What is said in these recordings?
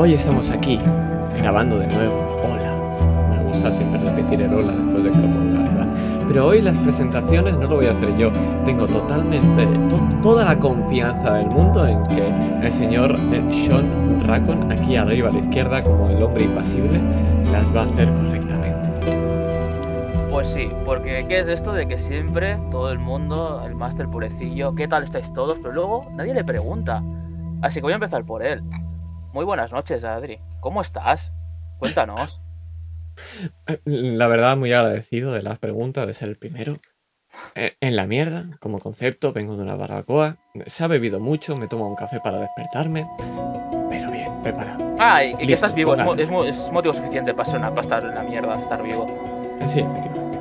Hoy estamos aquí, grabando de nuevo. Hola. Me gusta siempre repetir el hola después de que lo ponga. Pero hoy las presentaciones no lo voy a hacer yo. Tengo totalmente to- toda la confianza del mundo en que el señor eh, Sean Racon, aquí arriba a la izquierda, como el hombre impasible, las va a hacer correctamente. Pues sí, porque ¿qué es esto de que siempre todo el mundo, el máster purecillo, ¿qué tal estáis todos? Pero luego nadie le pregunta. Así que voy a empezar por él. Muy buenas noches, Adri. ¿Cómo estás? Cuéntanos. La verdad, muy agradecido de las preguntas, de ser el primero. Eh, En la mierda, como concepto, vengo de una barbacoa. Se ha bebido mucho, me tomo un café para despertarme. Pero bien, preparado. Ah, y, que estás vivo, es, mo- póngales. es mo- es motivo suficiente para, ser una- para estar en la mierda, estar vivo. Eh, Sí, efectivamente.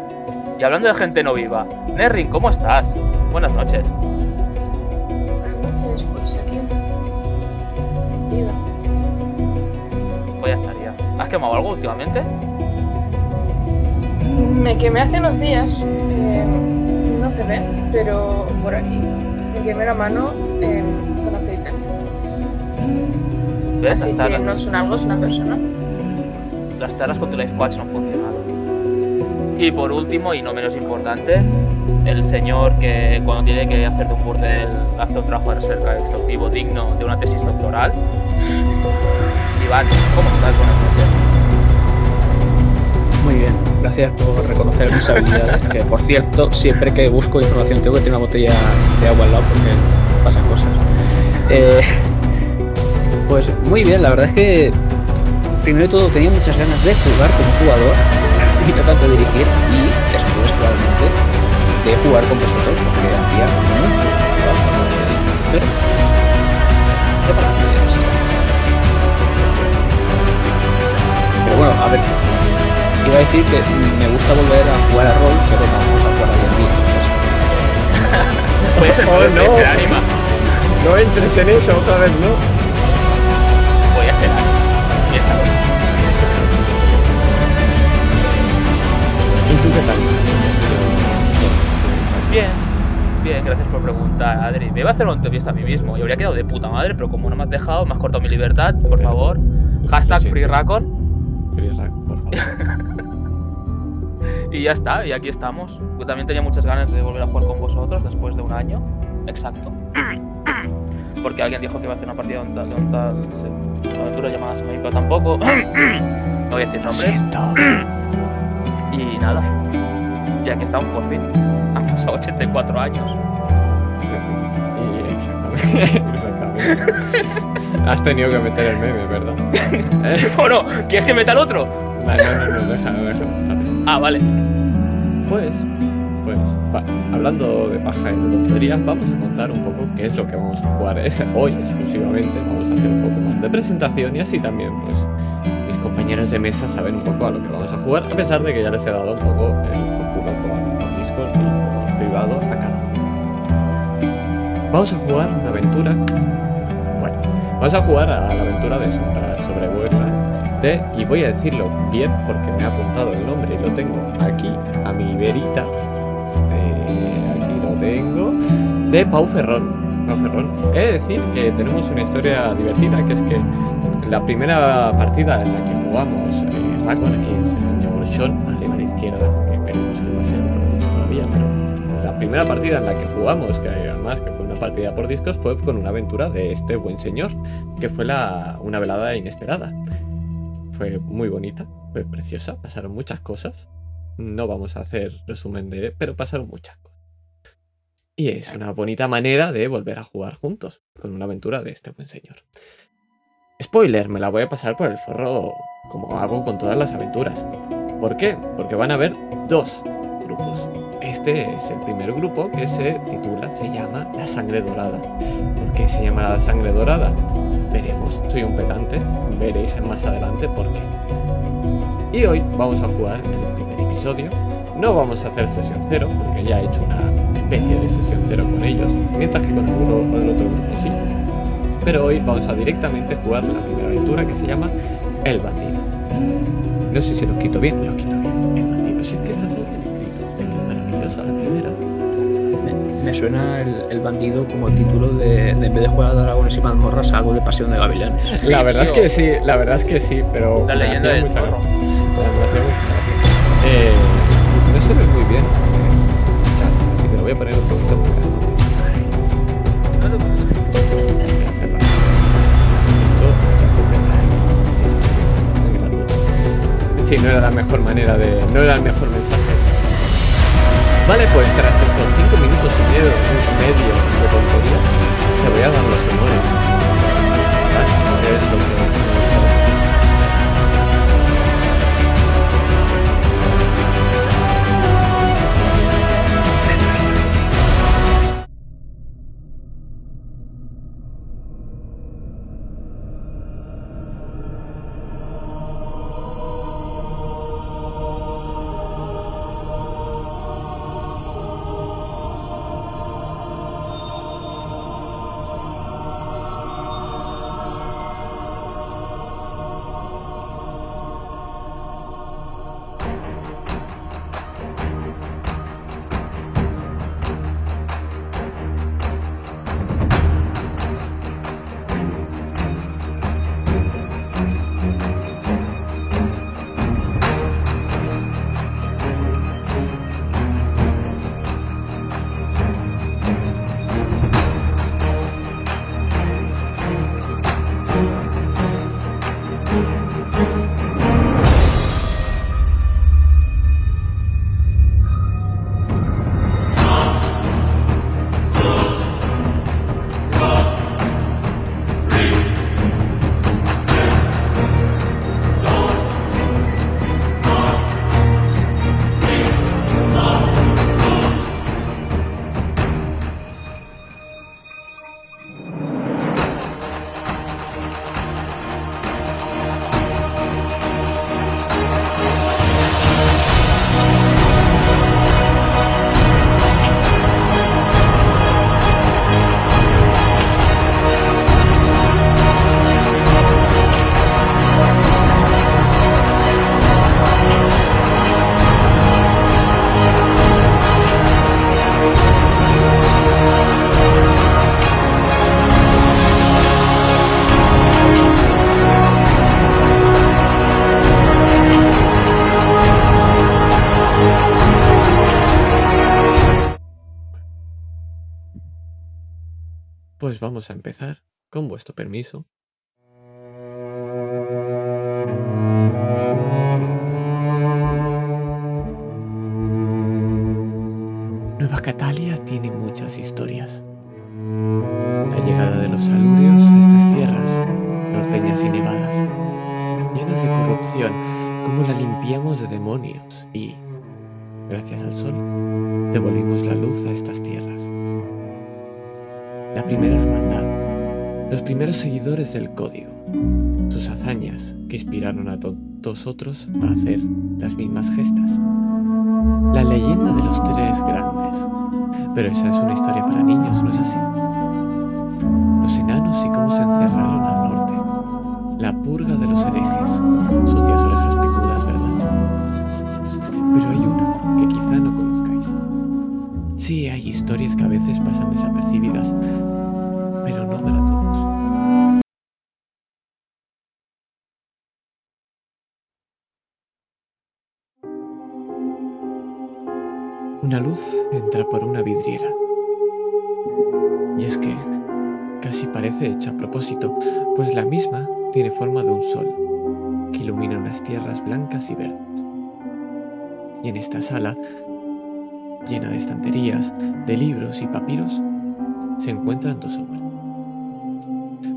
Y hablando de gente no viva, Nerrin, ¿cómo estás? Buenas noches. Buenas noches, pues aquí. Viva. Estaría. ¿Has quemado algo últimamente? Me quemé hace unos días. eh, no se ve, pero por aquí. Me quemé la mano eh, con aceite. ¿Ves? Así que no es un algo, es una persona. las charlas con tu life coach no han funcionado. Y por último, y no menos importante, el señor que cuando tiene que hacer de un burdel hace un trabajo de recerca exhaustivo digno de una tesis doctoral. Iván, ¿cómo estás? Buenas noches. Muy bien, gracias por reconocer mis habilidades. Que por cierto, siempre que busco información tengo que tener una botella de agua al lado porque pasan cosas. Eh, pues muy bien, la verdad es que primero de todo tenía muchas ganas de jugar como jugador y no tanto dirigir y después probablemente de jugar con vosotros porque hacía mucho de pero bueno, a ver, iba a decir que me gusta volver a jugar a rol, pero vamos a jugar a entonces, Puede ser, Oh, puede, no. ser anima. No entres en eso otra vez, no. Voy a ser. Y esta vez. ¿Y tú qué tal? Bien, bien, gracias por preguntar, Adri. Me iba a hacer una entrevista a mí mismo y habría quedado de puta madre, pero como no me has dejado, me has cortado mi libertad, por favor. Hashtag. FreeRacon. Por favor. Y ya está, y aquí estamos. Yo también tenía muchas ganas de volver a jugar con vosotros después de un año. Exacto. Porque alguien dijo que iba a hacer una partida de un tal, de un tal se- una aventura llamada Semaín, pero tampoco. no voy a decir Lo nombres. siento. Y nada. Y aquí estamos por fin. Han pasado 84 años. Exactamente. exactamente. Has tenido que meter el meme, ¿verdad? Eh, Bueno, ¿quieres que meta el otro? No, no, no, déjalo, déjalo, está bien. Ah, vale. Pues, pues, va, hablando de paja y de tonterías, vamos a contar un poco qué es lo que vamos a jugar es, hoy exclusivamente. Vamos a hacer un poco más de presentación y así también, pues, mis compañeros de mesa saben un poco a lo que vamos a jugar, a pesar de que ya les he dado un poco el culo por, por Discord y por privado a cada uno. Vamos a jugar una aventura. Vamos a jugar a la aventura de Sombras sobre Borderland de, y voy a decirlo bien porque me ha apuntado el nombre y lo tengo aquí a mi verita. Eh, aquí lo tengo. De Pau Ferrón. Pau Ferrón. He de decir que tenemos una historia divertida, que es que la primera partida en la que jugamos eh, el señor Sean, arriba a la izquierda, que esperemos que va a ser todavía, pero la primera partida en la que jugamos, que además partida por discos, fue con una aventura de este buen señor, que fue una velada inesperada. Fue muy bonita, fue preciosa, pasaron muchas cosas. No vamos a hacer resumen de, pero pasaron muchas cosas. Y es una bonita manera de volver a jugar juntos, con una aventura de este buen señor. Spoiler, me la voy a pasar por el forro como hago con todas las aventuras. ¿Por qué? Porque van a haber dos grupos. Este es el primer grupo que se titula, se llama La Sangre Dorada. ¿Por qué se llama La Sangre Dorada? Veremos, soy un pedante, veréis más adelante por qué. Y hoy vamos a jugar el primer episodio. No vamos a hacer sesión cero, porque ya he hecho una especie de sesión cero con ellos, mientras que con el, el otro grupo sí. Pero hoy vamos a directamente jugar la primera aventura que se llama El Bandido. No sé si los quito bien, los quito bien. El Bandido, si es que está Es es maravilloso la primera. me suena el, el bandido como título de, de en vez de jugar a dragones y mazmorras, algo de pasión de gavilanes. la verdad es tío. que sí, la verdad es que sí, pero. La me leyenda del mucha zorro. Me. Eh, no se ve muy bien. eh, así que lo voy a poner un poquito más a. Esto sí, sí, sí, muy grande. Sí, no era la mejor manera de. No era el mejor mensaje. Vale, pues tras estos 5 minutos y medio, medio de tonterías, te voy a dar los honores. Es lo que vamos a empezar, con vuestro permiso. Primeros seguidores del código, sus hazañas que inspiraron a todos otros a hacer las mismas gestas. La leyenda de los tres grandes. Pero esa es una historia para niños, ¿no es así? Los enanos y cómo se encerraron al norte. La purga de los herejes. Sucias orejas picudas, ¿verdad? Pero hay una que quizá no conozcáis. Sí, hay historias que a veces pasan de libros y papiros, se encuentran dos hombres.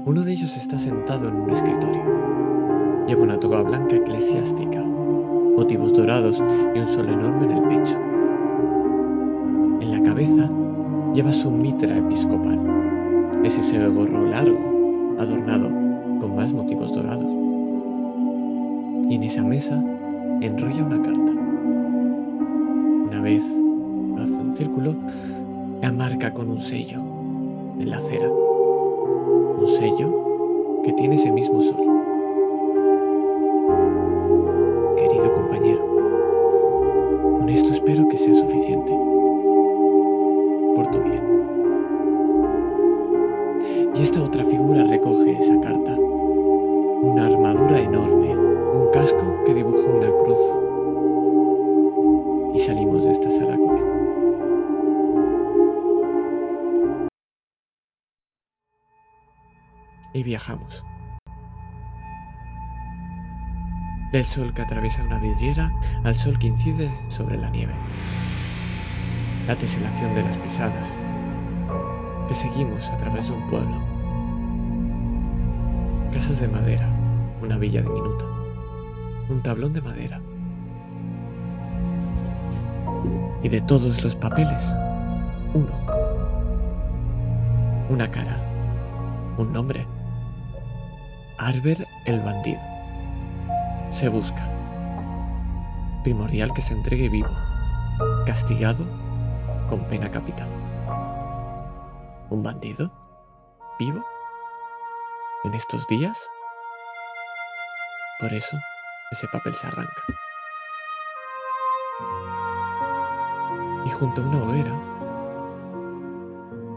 Uno de ellos está sentado en un escritorio. Lleva una toga blanca eclesiástica, motivos dorados y un sol enorme en el pecho. En la cabeza lleva su mitra episcopal, ese ese gorro largo, adornado con más motivos dorados. Y en esa mesa enrolla una carta. Una vez hace un círculo, la marca con un sello en la acera. Un sello que tiene ese mismo sol. Del sol que atraviesa una vidriera al sol que incide sobre la nieve. La teselación de las pisadas que seguimos a través de un pueblo. Casas de madera, una villa diminuta, un tablón de madera. Y de todos los papeles, uno. Una cara, un nombre. Arber el bandido. Se busca. Primordial que se entregue vivo, castigado con pena capital. ¿Un bandido? ¿Vivo? ¿En estos días? Por eso ese papel se arranca. Y junto a una hoguera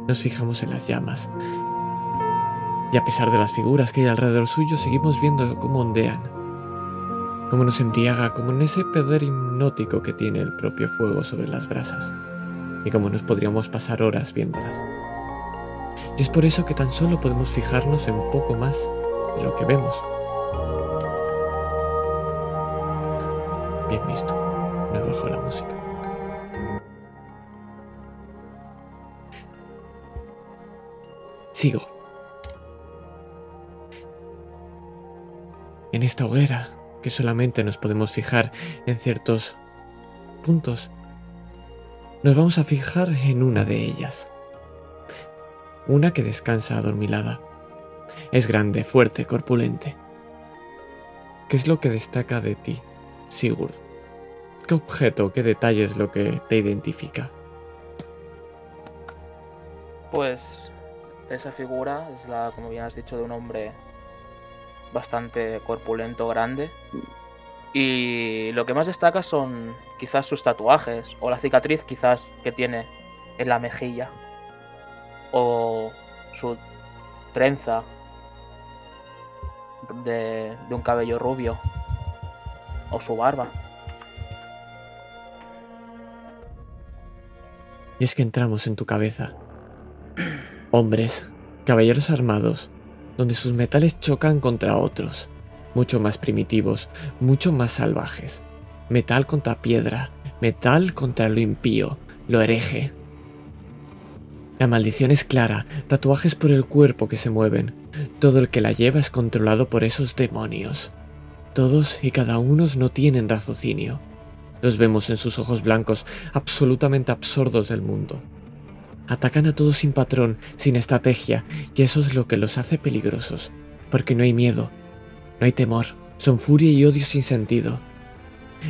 nos fijamos en las llamas. Y a pesar de las figuras que hay alrededor suyo, seguimos viendo cómo ondean, cómo nos embriaga, como en ese poder hipnótico que tiene el propio fuego sobre las brasas, y cómo nos podríamos pasar horas viéndolas. Y es por eso que tan solo podemos fijarnos en poco más de lo que vemos. Bien visto, no he la música. Sigo. En esta hoguera, que solamente nos podemos fijar en ciertos puntos, nos vamos a fijar en una de ellas. Una que descansa adormilada. Es grande, fuerte, corpulente. ¿Qué es lo que destaca de ti, Sigurd? ¿Qué objeto, qué detalle es lo que te identifica? Pues esa figura es la, como bien has dicho, de un hombre bastante corpulento, grande. Y lo que más destaca son quizás sus tatuajes o la cicatriz quizás que tiene en la mejilla. O su trenza de, un cabello rubio. O su barba. Y es que entramos en tu cabeza. Hombres, caballeros armados, donde sus metales chocan contra otros, mucho más primitivos, mucho más salvajes. Metal contra piedra, metal contra lo impío, lo hereje. La maldición es clara, tatuajes por el cuerpo que se mueven. Todo el que la lleva es controlado por esos demonios. Todos y cada uno no tienen raciocinio. Los vemos en sus ojos blancos, absolutamente absurdos del mundo. Atacan a todos sin patrón, sin estrategia, y eso es lo que los hace peligrosos, porque no hay miedo, no hay temor, son furia y odio sin sentido.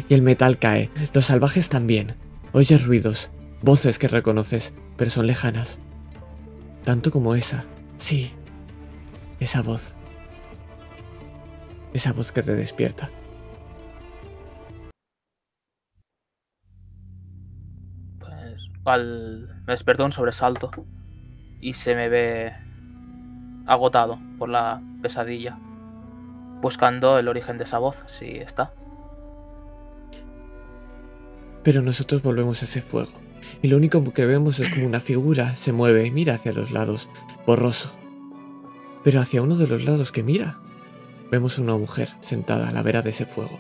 Y el metal cae, los salvajes también. Oyes ruidos, voces que reconoces, pero son lejanas. Tanto como esa, sí, esa voz. Esa voz que te despierta. Al me despertó un sobresalto y se me ve agotado por la pesadilla, buscando el origen de esa voz, si está. Pero nosotros volvemos a ese fuego, y lo único que vemos es como una figura se mueve y mira hacia los lados, borroso. Pero hacia uno de los lados que mira, vemos una mujer sentada a la vera de ese fuego.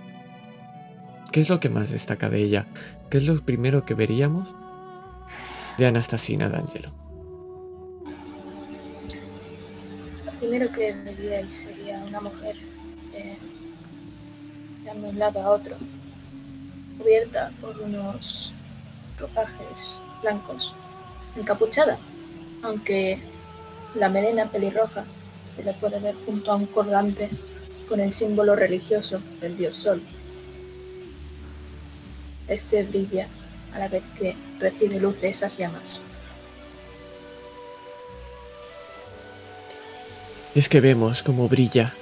¿Qué es lo que más destaca de ella? ¿Qué es lo primero que veríamos de Anastasina D'Angelo? Lo primero que veríais sería una mujer eh, dando un lado a otro, cubierta por unos ropajes blancos, encapuchada, aunque la melena pelirroja se le puede ver junto a un colgante con el símbolo religioso del dios Sol. Este brilla a la vez que recibe luz de esas llamas. Es que vemos cómo brilla.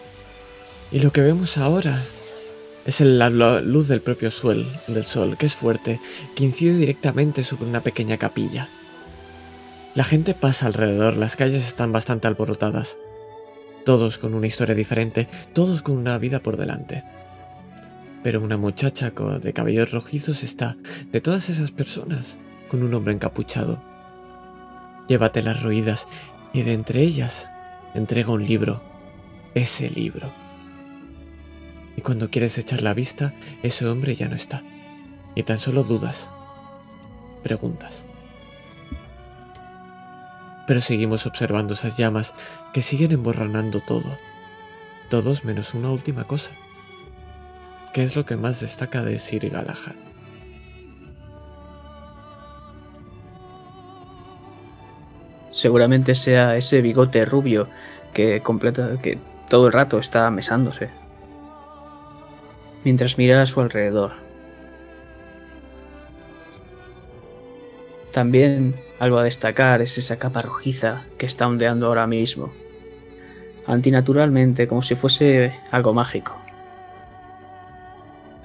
Y lo que vemos ahora es la luz del propio suel, del sol, que es fuerte, que incide directamente sobre una pequeña capilla. La gente pasa alrededor, las calles están bastante alborotadas. todos con una historia diferente, todos con una vida por delante. Pero una muchacha de cabellos rojizos está, de todas esas personas, con un hombre encapuchado. Llévate las ruidas y de entre ellas entrega un libro, ese libro. Y cuando quieres echar la vista, ese hombre ya no está. Y tan solo dudas, preguntas. Pero seguimos observando esas llamas que siguen emborronando todo. Todos menos una última cosa. ¿Qué es lo que más destaca de Sir Galahad? Seguramente sea ese bigote rubio que completa que todo el rato está mesándose. Mientras mira a su alrededor. También algo a destacar es esa capa rojiza que está ondeando ahora mismo. Antinaturalmente, como si fuese algo mágico.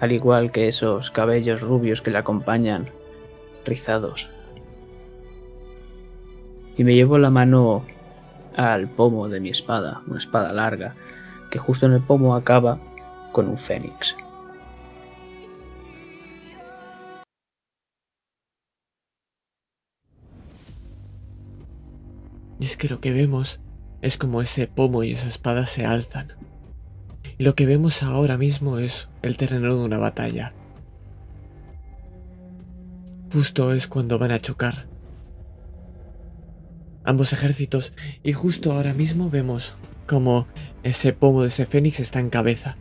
Al igual que esos cabellos rubios que le acompañan, rizados y me llevo la mano al pomo de mi espada, una espada larga, que justo en el pomo acaba con un fénix. Y es que lo que vemos es como ese pomo y esa espada se alzan. Lo que vemos ahora mismo es el terreno de una batalla. Justo es cuando van a chocar. Ambos ejércitos y justo ahora mismo vemos como ese pomo de ese fénix está en cabeza.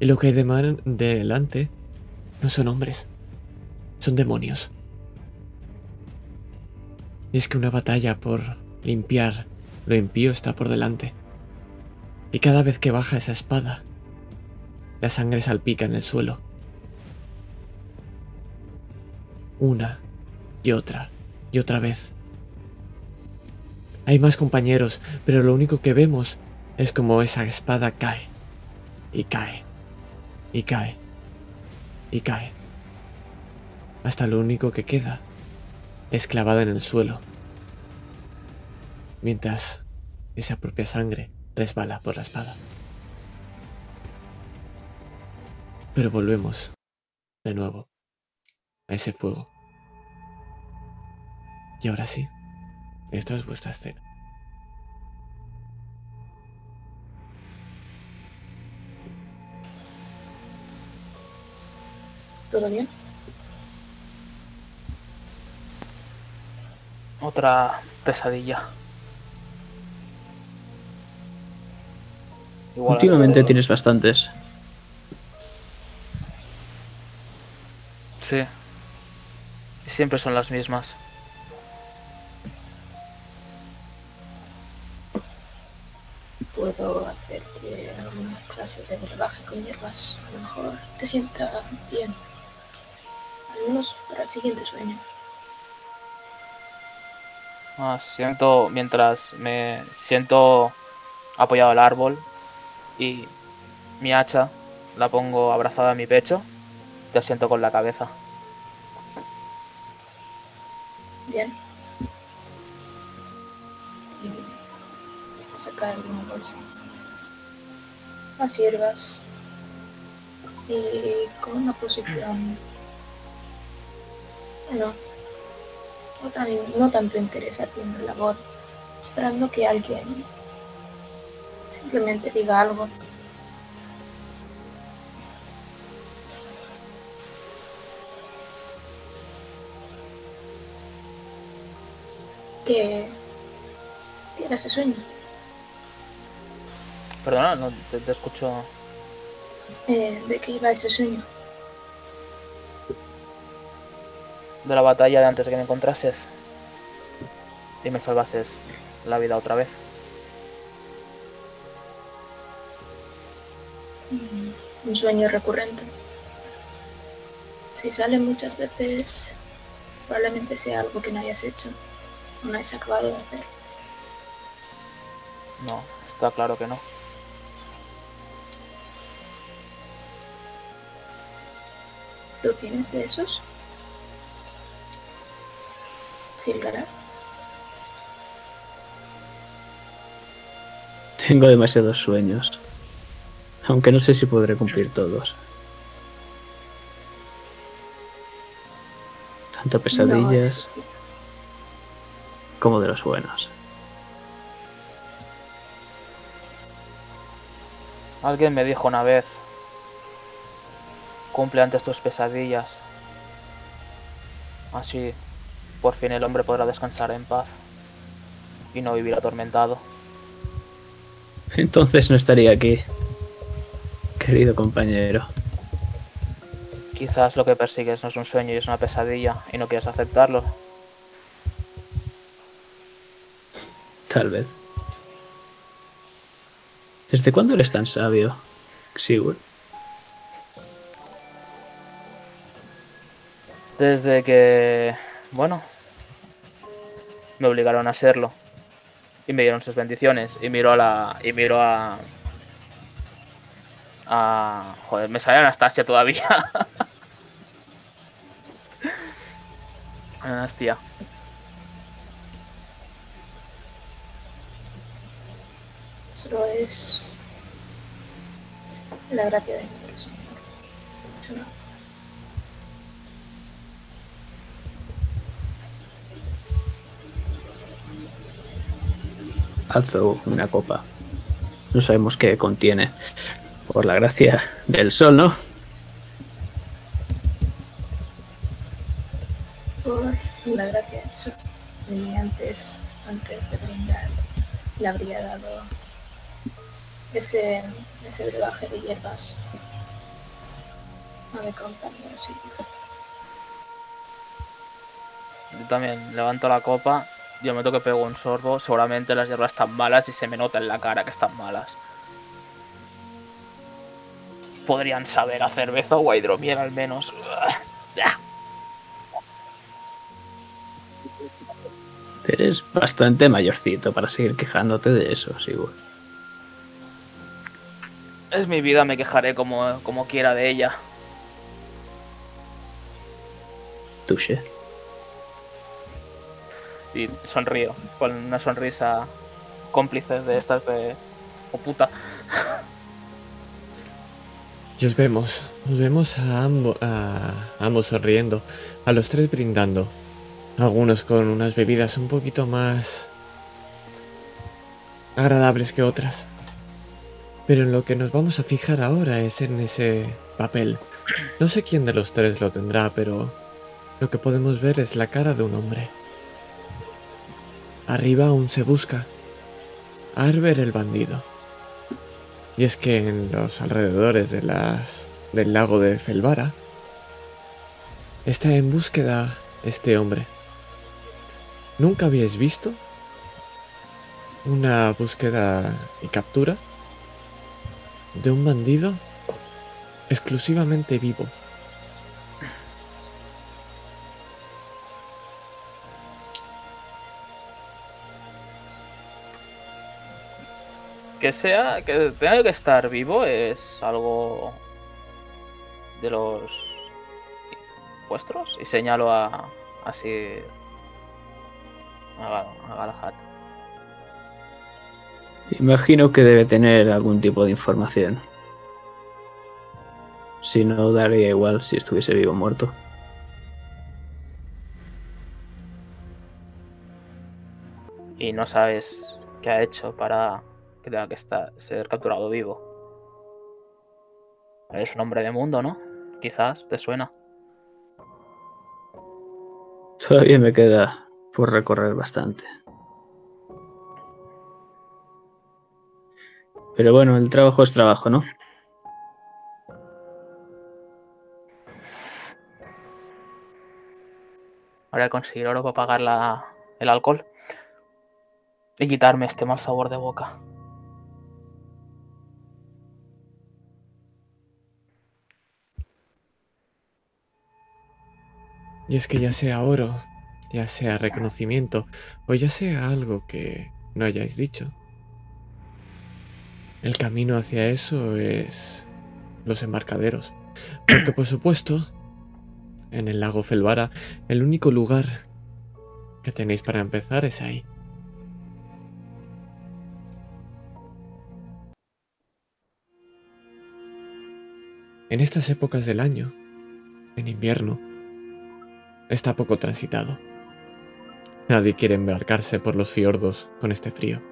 Y lo que hay de delante no son hombres, son demonios. Y es que una batalla por limpiar lo impío está por delante. Y cada vez que baja esa espada, la sangre salpica en el suelo. Una y otra y otra vez. Hay más compañeros, pero lo único que vemos es como esa espada cae y cae y cae y cae. Hasta lo único que queda es clavada en el suelo, mientras esa propia sangre resbala por la espada. Pero volvemos de nuevo a ese fuego. Y ahora sí, esta es vuestra escena. ¿Todo bien? Otra pesadilla. Igual Últimamente hasta- tienes bastantes. Sí. Y siempre son las mismas. Puedo hacerte alguna clase de brebaje con hierbas. A lo mejor te sienta bien. Al menos para el siguiente sueño. Ah, siento mientras me siento apoyado al árbol y mi hacha la pongo abrazada a mi pecho. Te asiento con la cabeza. Bien. Y sacar una bolsa. Las hierbas. Y con una posición. Bueno. No, tan, no tanto interés haciendo labor. Esperando que alguien simplemente diga algo. Que. que era ese sueño. Perdona, no te, te escucho. Eh, de qué iba ese sueño. De la batalla de antes de que me encontrases. Y me salvases la vida otra vez. Un sueño recurrente. Si sale muchas veces, probablemente sea algo que no hayas hecho o no hayas acabado de hacer. No, está claro que no. ¿Tú tienes de esos? Silgarar. Tengo demasiados sueños. Aunque no sé si podré cumplir todos. Tanto pesadillas No, es- como de los buenos. Alguien me dijo una vez, cumple antes tus pesadillas. Así, por fin el hombre podrá descansar en paz y no vivir atormentado. Entonces no estaría aquí, querido compañero. Quizás lo que persigues no es un sueño y es una pesadilla y no quieres aceptarlo. Tal vez. ¿Desde cuándo eres tan sabio, Sigurd? Desde que, bueno, me obligaron a serlo y me dieron sus bendiciones y miro a la y miro a a joder, me sale Anastasia todavía. Anastasia. Solo es la gracia de nuestro Señor. Alzo una copa. No sabemos qué contiene. Por la gracia del sol, ¿no? Por la gracia del Sol. Y antes, antes de brindar, le habría dado ese, ese brebaje de hierbas a mi compañero Silvio. Yo también levanto la copa, yo me toque pego un sorbo, seguramente las hierbas están malas y se me nota en la cara que están malas. Podrían saber a cerveza o a hidromiel al menos. Eres bastante mayorcito para seguir quejándote de eso, Sigurd. Es mi vida, me quejaré como, como quiera de ella. Touché. Y sonrío, con una sonrisa cómplice de estas de... ¡Oh puta! Y os vemos, os vemos a, ambo- a ambos sonriendo, a los tres brindando. Algunos con unas bebidas un poquito más agradables que otras. Pero en lo que nos vamos a fijar ahora es en ese papel. No sé quién de los tres lo tendrá, pero lo que podemos ver es la cara de un hombre. Arriba aún se busca. Arber el bandido. Y es que en los alrededores del lago de Felvara está en búsqueda este hombre. ¿Nunca habíais visto una búsqueda y captura de un bandido exclusivamente vivo? Que sea, que tenga que estar vivo es algo de los vuestros y señalo a así a, a Galahad. Imagino que debe tener algún tipo de información. Si no, daría igual si estuviese vivo o muerto. y no sabes qué ha hecho para que tenga que estar, ser capturado vivo. Eres un hombre de mundo, ¿no? Quizás te suena. Todavía me queda por recorrer bastante. Pero bueno, el trabajo es trabajo, ¿no? Ahora conseguir oro para pagar la, el alcohol y quitarme este mal sabor de boca. Y es que ya sea oro, ya sea reconocimiento, o ya sea algo que no hayáis dicho. El camino hacia eso es los embarcaderos. Porque por supuesto, en el lago Felvara, el único lugar que tenéis para empezar es ahí. En estas épocas del año, en invierno, está poco transitado. Nadie quiere embarcarse por los fiordos con este frío.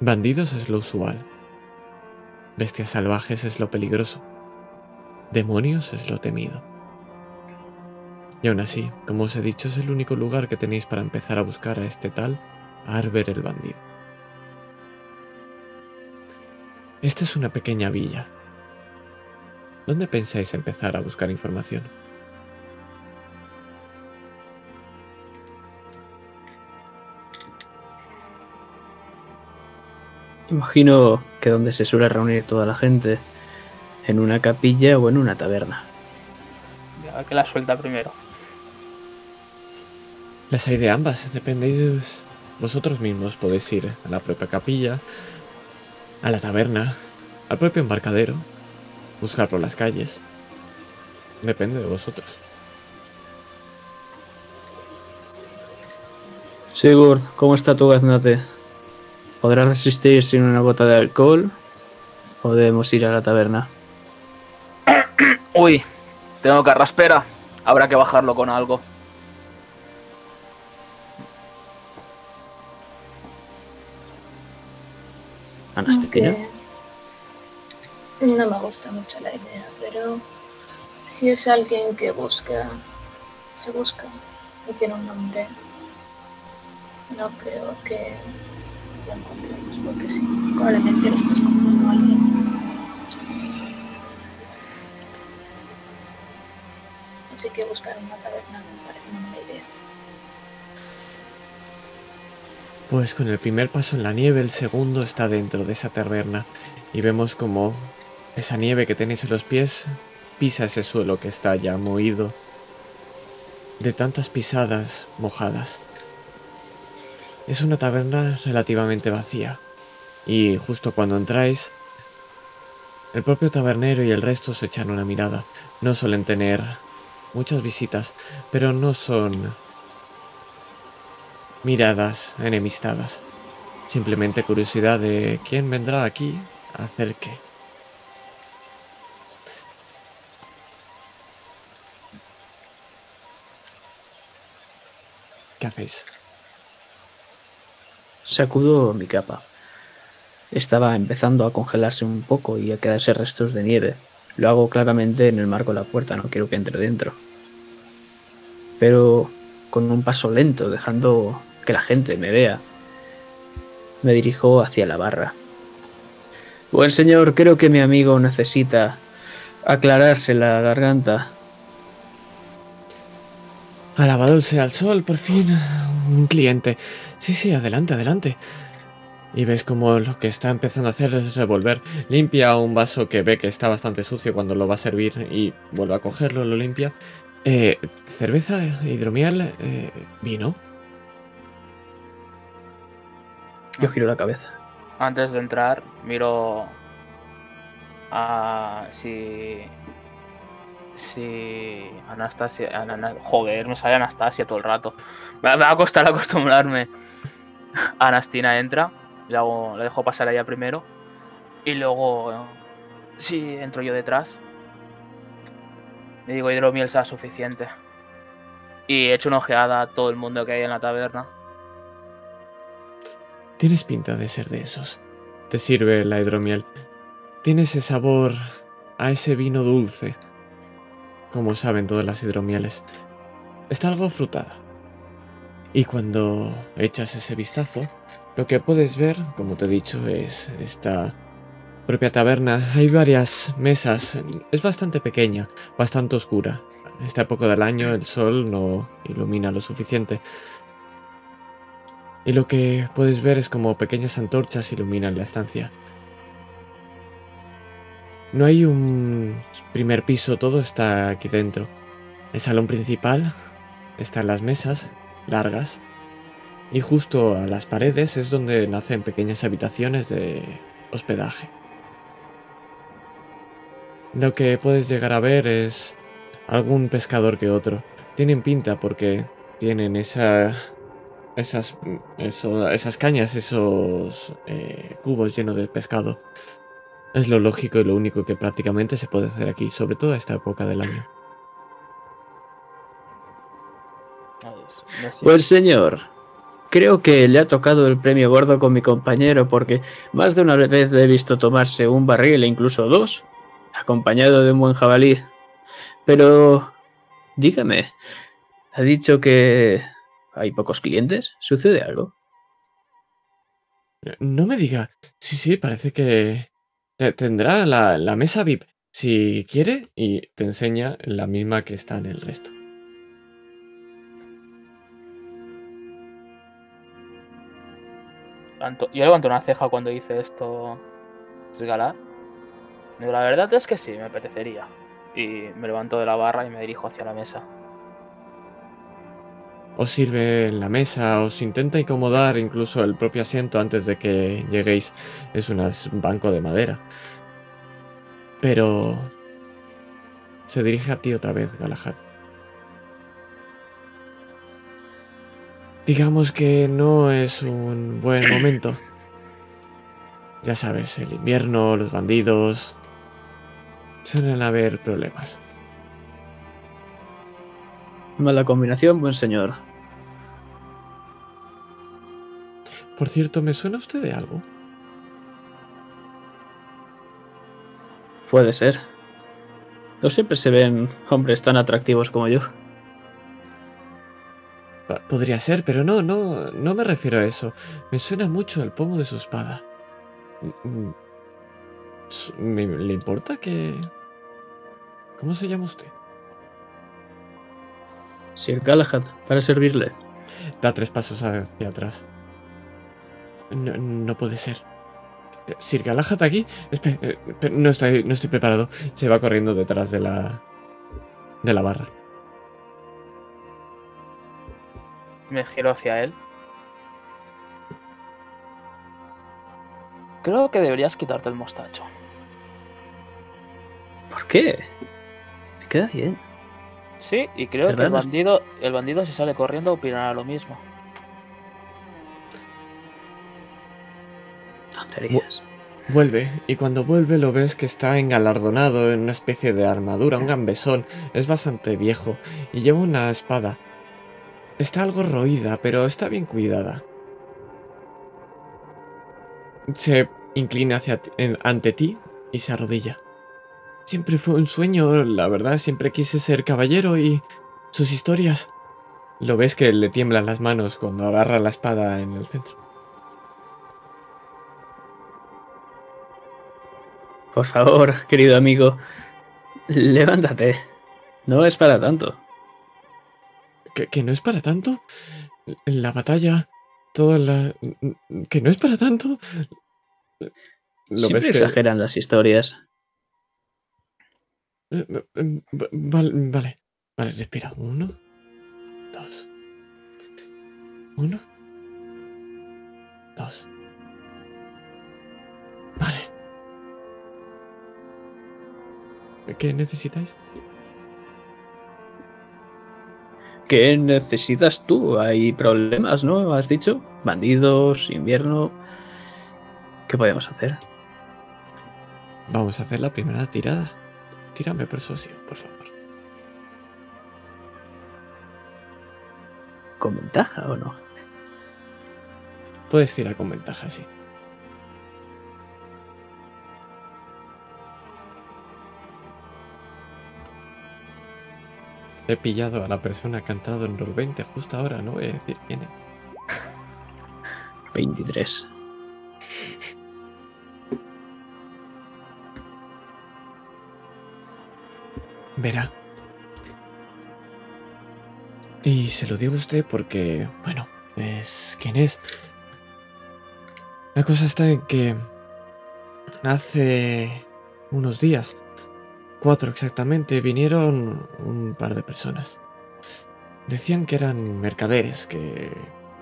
Bandidos es lo usual. Bestias salvajes es lo peligroso. Demonios es lo temido. Y aún así, como os he dicho, es el único lugar que tenéis para empezar a buscar a este tal Arber el bandido. Esta es una pequeña villa. ¿Dónde pensáis empezar a buscar información? Imagino que donde se suele reunir toda la gente, en una capilla o en una taberna. Ya que la suelta primero. Las hay de ambas, dependéis vosotros mismos. Podéis ir a la propia capilla, a la taberna, al propio embarcadero, buscar por las calles. Depende de vosotros. Sigurd, ¿cómo está tu gaznate? ¿Podrás resistir sin una gota de alcohol? ¿O debemos ir a la taberna? Uy, tengo carraspera. Habrá que bajarlo con algo. Anastasia. No me gusta mucho la idea, pero si es alguien que busca, se busca y tiene un nombre, no creo que porque probablemente alguien. Así que buscar una taberna parece una idea. Pues con el primer paso en la nieve, el segundo está dentro de esa taberna y vemos como esa nieve que tenéis en los pies pisa ese suelo que está ya moído de tantas pisadas mojadas. Es una taberna relativamente vacía y justo cuando entráis, el propio tabernero y el resto se echan una mirada. No suelen tener muchas visitas, pero no son miradas enemistadas. Simplemente curiosidad de quién vendrá aquí a hacer qué. ¿Qué hacéis? Sacudo mi capa. Estaba empezando a congelarse un poco y a quedarse restos de nieve. Lo hago claramente en el marco de la puerta, no quiero que entre dentro. Pero con un paso lento, dejando que la gente me vea, me dirijo hacia la barra. Buen señor, creo que mi amigo necesita aclararse la garganta. Alabado sea el sol, por fin. Un cliente. Sí, sí, adelante, adelante. Y ves como lo que está empezando a hacer es revolver. Limpia un vaso que ve que está bastante sucio cuando lo va a servir y vuelve a cogerlo, lo limpia. Eh, cerveza, hidromiel, eh, vino. Yo giro la cabeza. Antes de entrar, miro a si. Si. Anastasia. Ana- joder, me sale Anastasia todo el rato. Me, va a costar acostumbrarme. Anastina entra, hago, le dejo pasar a ella primero. Y luego. Si entro yo detrás. Le digo hidromiel sea suficiente. Y echo una ojeada a todo el mundo que hay en la taberna. Tienes pinta de ser de esos. Te sirve la hidromiel. Tiene ese sabor a ese vino dulce. Como saben todas las hidromieles. Está algo frutada. Y cuando echas ese vistazo, lo que puedes ver, como te he dicho, es esta propia taberna. Hay varias mesas. Es bastante pequeña, bastante oscura. Esta época del año el sol no ilumina lo suficiente. Y lo que puedes ver es como pequeñas antorchas iluminan la estancia. No hay un primer piso, todo está aquí dentro. El salón principal están las mesas largas y justo a las paredes es donde nacen pequeñas habitaciones de hospedaje. Lo que puedes llegar a ver es algún pescador que otro. Tienen pinta porque tienen esa esas, esas cañas, esos eh, cubos llenos de pescado. Es lo lógico y lo único que prácticamente se puede hacer aquí, sobre todo a esta época del año. Pues señor, creo que le ha tocado el premio gordo con mi compañero porque más de una vez le he visto tomarse un barril e incluso dos, acompañado de un buen jabalí. Pero, dígame, ha dicho que hay pocos clientes. ¿Sucede algo? No me diga. Sí, sí, parece que tendrá la, la mesa VIP si quiere y te enseña la misma que está en el resto. Yo levanto una ceja cuando dice esto Galar. Digo, la verdad es que sí, me apetecería. Y me levanto de la barra y me dirijo hacia la mesa. Os sirve en la mesa, os intenta incomodar incluso el propio asiento antes de que lleguéis. Es un banco de madera. Pero... Se dirige a ti otra vez, Galahad. Digamos que no es un buen momento. Ya sabes, el invierno, los bandidos... Suelen haber problemas. Mala combinación, buen señor. Por cierto, ¿me suena usted de algo? Puede ser. No siempre se ven hombres tan atractivos como yo. Podría ser, pero no, no, no me refiero a eso. Me suena mucho el pomo de su espada. Mm, mm, ¿Le importa que... ¿Cómo se llama usted? Sir Galahad, para servirle. Da tres pasos hacia atrás. No, puede ser. Sir Galahad aquí. Eh, no, estoy, no estoy preparado. Se va corriendo detrás de la... de la barra. Me giro hacia él. Creo que deberías quitarte el mostacho. ¿Por qué? Me queda bien. Sí, y creo que el bandido, el bandido si sale corriendo opinará lo mismo. Vuelve, y cuando vuelve lo ves que está engalardonado en una especie de armadura, un gambesón, es bastante viejo y lleva una espada. Está algo roída, pero está bien cuidada. Se inclina hacia ante ti y se arrodilla. Siempre fue un sueño, la verdad, siempre quise ser caballero y sus historias. Lo ves que le tiemblan las manos cuando agarra la espada en el centro. Por favor, querido amigo, levántate. No es para tanto. ¿Que, no es para tanto? La batalla, toda la... ¿Que no es para tanto? Siempre exageran las historias. Eh, eh, vale, vale, vale, respira. Uno, dos. Uno, ¿Qué necesitáis? ¿Qué necesitas tú? Hay problemas, ¿no? ¿Has dicho? Bandidos, invierno. ¿Qué podemos hacer? Vamos a hacer la primera tirada. Tírame persuasión, por favor. ¿Con ventaja o no? Puedes tirar con ventaja, sí. He pillado a la persona que ha entrado en Roll 20 justo ahora, no voy a decir quién es. 23. Verá. Y se lo digo a usted porque, bueno, es quien es. La cosa está en que hace unos días cuatro exactamente, vinieron un par de personas. Decían que eran mercaderes, que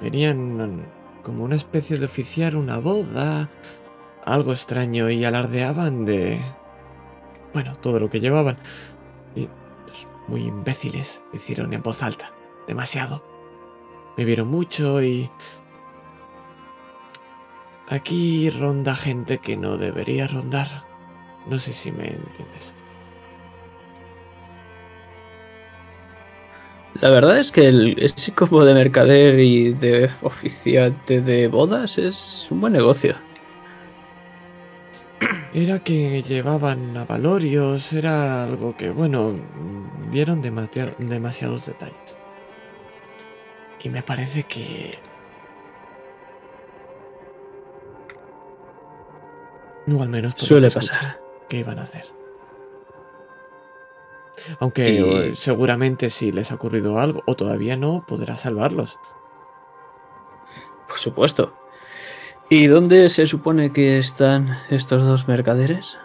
venían como una especie de oficiar una boda, algo extraño, y alardeaban de... Bueno, todo lo que llevaban. Y muy imbéciles, hicieron en voz alta, demasiado. Me vieron mucho y... Aquí ronda gente que no debería rondar. No sé si me entiendes. La verdad es que el, ese como de mercader y de oficiante de bodas es un buen negocio. Era que llevaban a Valorios, era algo que, bueno, dieron demasiado- demasiados detalles. Y me parece que... O al menos por Suele pasar. ¿Qué iban a hacer? Aunque Y- eh, seguramente si les ha ocurrido algo, o todavía no, podrá salvarlos. Por supuesto. ¿Y dónde se supone que están estos dos mercaderes?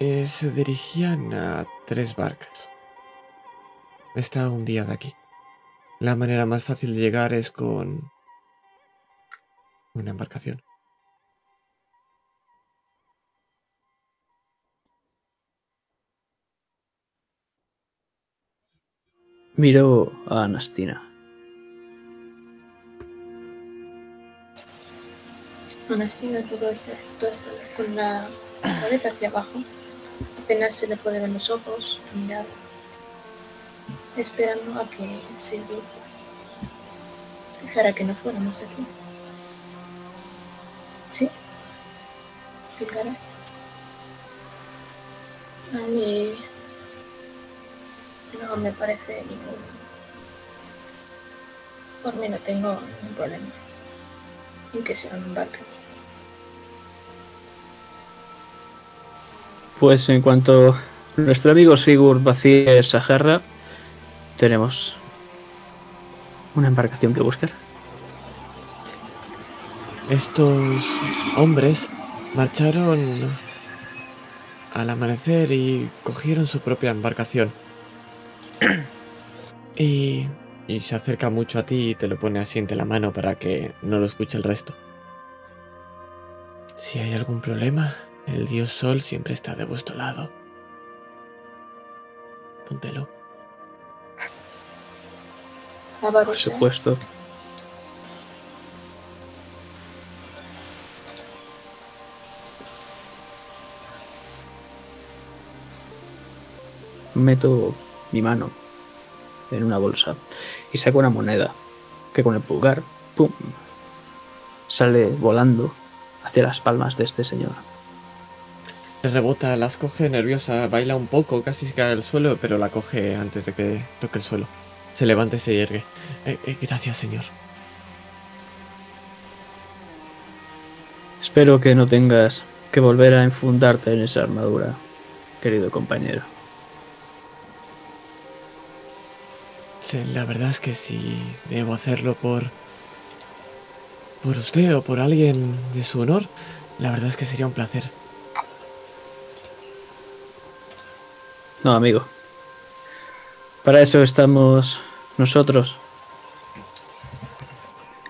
Eh, se dirigían a tres barcas. Está un día de aquí. La manera más fácil de llegar es con una embarcación. Miro a Anastina. Anastina todo este, todo este con la cabeza hacia abajo. Apenas se le puede ver los ojos, mirada. Esperando a que Silvio dijera que no fuéramos de aquí. ¿Sí? Silvara. A mí no me parece ningún... Por mí no tengo ningún problema en que sea un barco. Pues en cuanto nuestro amigo Sigurd vacíe esa jarra, tenemos una embarcación que buscar. Estos hombres marcharon al amanecer y cogieron su propia embarcación. y, y se acerca mucho a ti y te lo pone así entre la mano para que no lo escuche el resto. Si hay algún problema, el dios Sol siempre está de vuestro lado. Póntelo. Por supuesto. Meto mi mano en una bolsa y saco una moneda que con el pulgar, ¡pum!, sale volando hacia las palmas de este señor. Rebota, las coge nerviosa, baila un poco, casi se cae al suelo, pero la coge antes de que toque el suelo. Se levanta y se yergue. Eh, eh, gracias, señor. Espero que no tengas que volver a enfundarte en esa armadura, querido compañero. Sí, la verdad es que si debo hacerlo por. por usted o por alguien de su honor, la verdad es que sería un placer. No, amigo. Para eso estamos nosotros.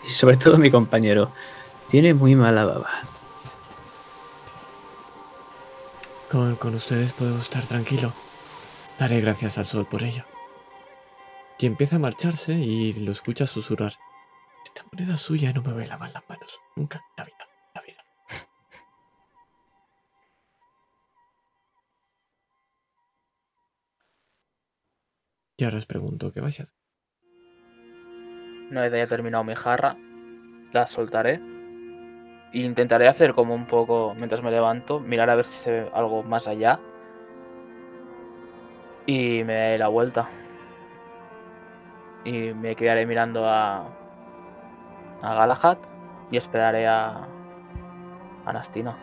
Y sobre todo mi compañero. Tiene muy mala baba. Con, con ustedes puedo estar tranquilo. Daré gracias al sol por ello. Y empieza a marcharse y lo escucha susurrar. Esta moneda suya no me voy a lavar las manos. Nunca la vida. La vida. Y ahora os pregunto, ¿qué vais a hacer? Una vez haya terminado mi jarra, la soltaré. E intentaré hacer como un poco, mientras me levanto, mirar a ver si se ve algo más allá. Y me daré la vuelta. Y me quedaré mirando a, a Galahad y esperaré a, Anastina.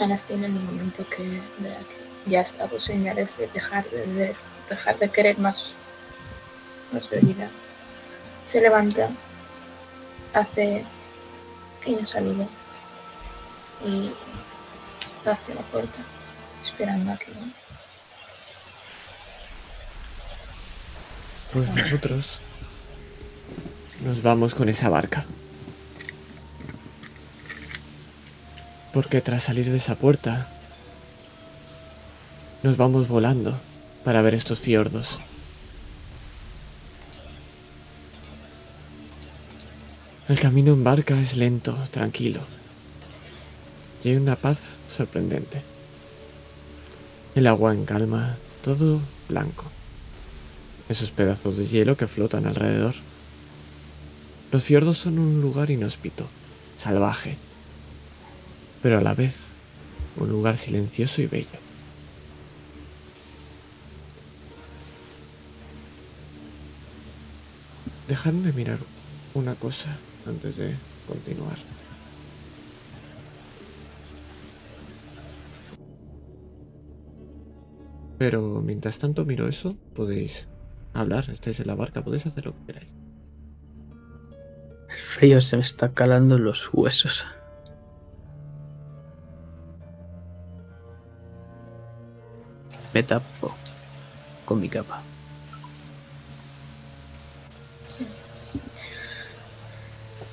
Anastina en el momento que vea que ya ha estado señales de dejar de beber, dejar de querer más, más bebida, se levanta, hace pequeño saludo y hacia la puerta, esperando a que Pues nosotros nos vamos con esa barca. Porque tras salir de esa puerta, nos vamos volando para ver estos fiordos. El camino en barca es lento, tranquilo. Y hay una paz sorprendente. El agua en calma, todo blanco. Esos pedazos de hielo que flotan alrededor. Los fiordos son un lugar inhóspito, salvaje, pero a la vez un lugar silencioso y bello. Dejadme mirar una cosa antes de continuar. Pero mientras tanto miro eso, podéis hablar, estáis en la barca, podéis hacer lo que queráis. El frío se me está calando en los huesos. Me tapo con mi capa. Sí.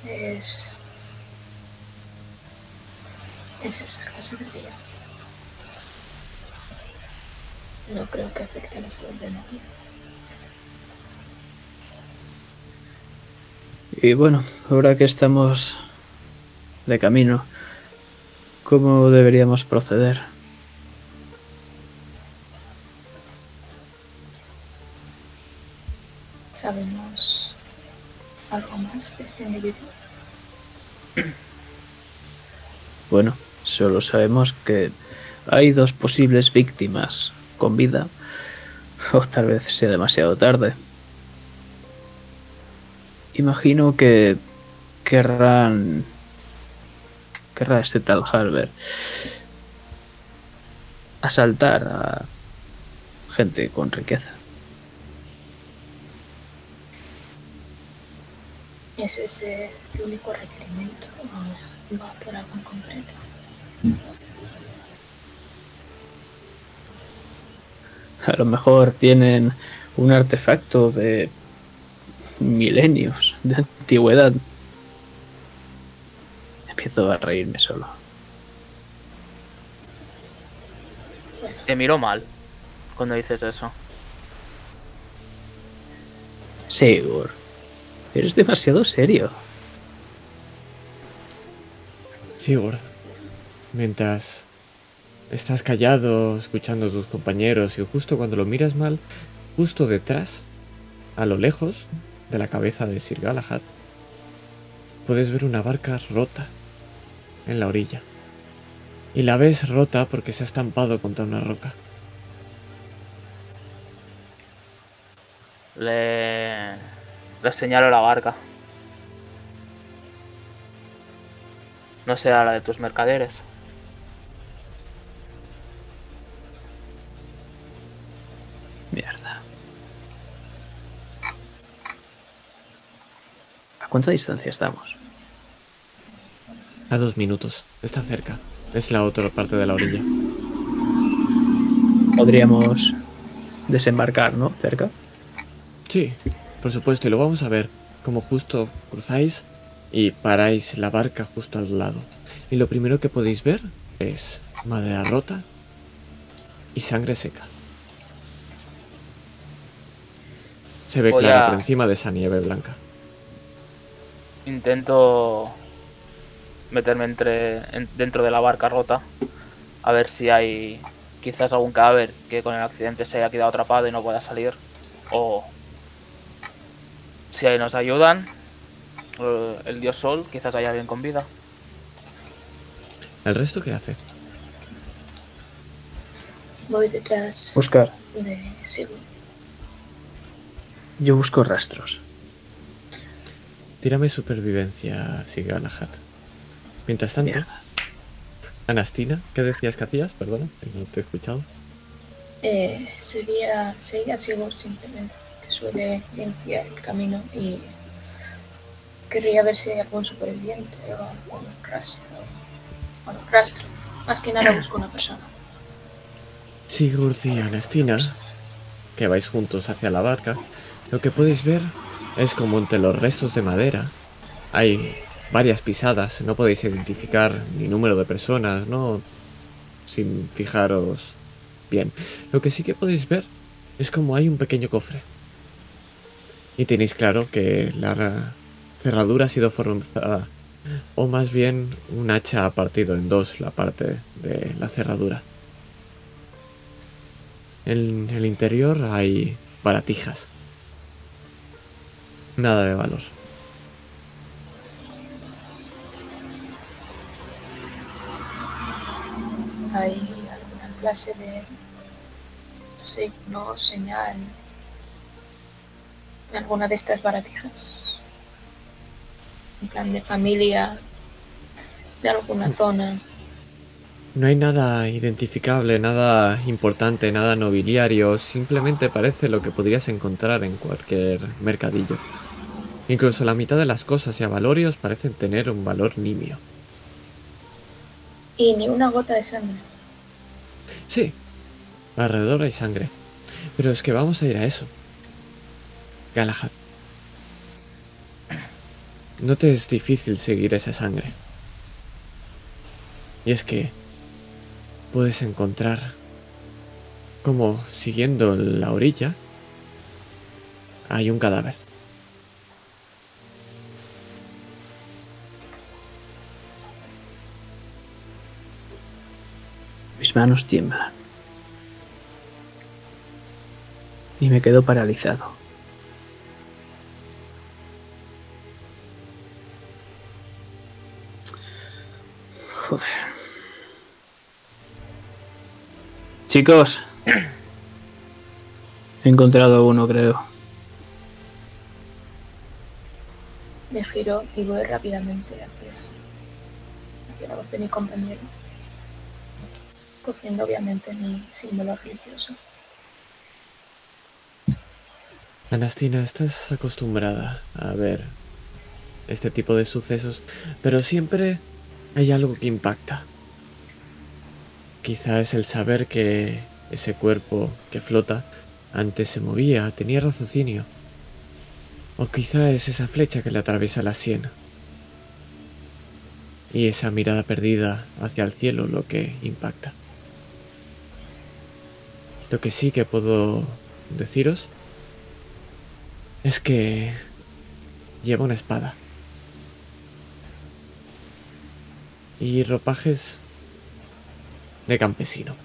Es. Es esa clase de día. No creo que afecte a la salud de nadie. Y bueno, ahora que estamos de camino, ¿cómo deberíamos proceder? ¿Sabemos algo más de este individuo? Bueno, solo sabemos que hay dos posibles víctimas con vida, o tal vez sea demasiado tarde. Imagino que querrán querrá este tal Harvard asaltar a gente con riqueza. ¿Es ese el único requerimiento o va por algo en concreto? A lo mejor tienen un artefacto de milenios, de antigüedad. Empiezo a reírme solo. Te miro mal cuando dices eso. Sigur, eres demasiado serio. Sigurd, mientras estás callado, escuchando a tus compañeros y justo cuando lo miras mal, justo detrás, a lo lejos de la cabeza de Sir Galahad, puedes ver una barca rota en la orilla. Y la ves rota porque se ha estampado contra una roca. Le, le señalo la barca. No será la de tus mercaderes. Cuánta distancia estamos? A dos minutos. Está cerca. Es la otra parte de la orilla. Podríamos desembarcar, ¿no? Cerca. Sí, por supuesto, y lo vamos a ver. Como justo cruzáis y paráis la barca justo al lado. Y lo primero que podéis ver es madera rota y sangre seca. Se ve Voy claro a- por encima de esa nieve blanca. Intento meterme entre en- dentro de la barca rota a ver si hay quizás algún cadáver que con el accidente se haya quedado atrapado y no pueda salir o si ahí nos ayudan el dios sol quizás haya alguien con vida ¿El resto qué hace? Voy detrás Buscar. de. Yo busco rastros. Tírame supervivencia, Sir Galahad. Mientras tanto, Mierda. Anastina, ¿qué decías que hacías? Perdona, no te he escuchado. Eh, sería, sería Sigurd simplemente, que suele limpiar el camino y querría ver si hay algún superviviente o algún rastro. Bueno, rastro. Más que nada busco una persona. Sigurd y Anastina, que vais juntos hacia la barca, lo que podéis ver es como entre los restos de madera hay varias pisadas, no podéis identificar ni número de personas, ¿no? Sin fijaros bien. Lo que sí que podéis ver es como hay un pequeño cofre. Y tenéis claro que la cerradura ha sido forzada. O más bien un hacha ha partido en dos la parte de la cerradura. En el interior hay baratijas. Nada de valor. ¿Hay alguna clase de signo señal en alguna de estas baratijas? En plan de familia, de alguna zona. No hay nada identificable, nada importante, nada nobiliario, simplemente parece lo que podrías encontrar en cualquier mercadillo. Incluso la mitad de las cosas y avalorios parecen tener un valor nimio. Y ni una gota de sangre. Sí, alrededor hay sangre. Pero es que vamos a ir a eso. Galahad. No te es difícil seguir esa sangre. Y es que puedes encontrar como siguiendo la orilla hay un cadáver. Mis manos tiemblan. Y me quedo paralizado. Joder. Chicos. He encontrado uno, creo. Me giro y voy rápidamente hacia, hacia la voz de mi compañero, cogiendo obviamente mi símbolo religioso. Anastina, estás acostumbrada a ver este tipo de sucesos, pero siempre hay algo que impacta. Quizá es el saber que ese cuerpo que flota antes se movía, tenía raciocinio. O quizá es esa flecha que le atraviesa la sien. Y esa mirada perdida hacia el cielo lo que impacta. Lo que sí que puedo deciros es que lleva una espada. Y ropajes de campesino.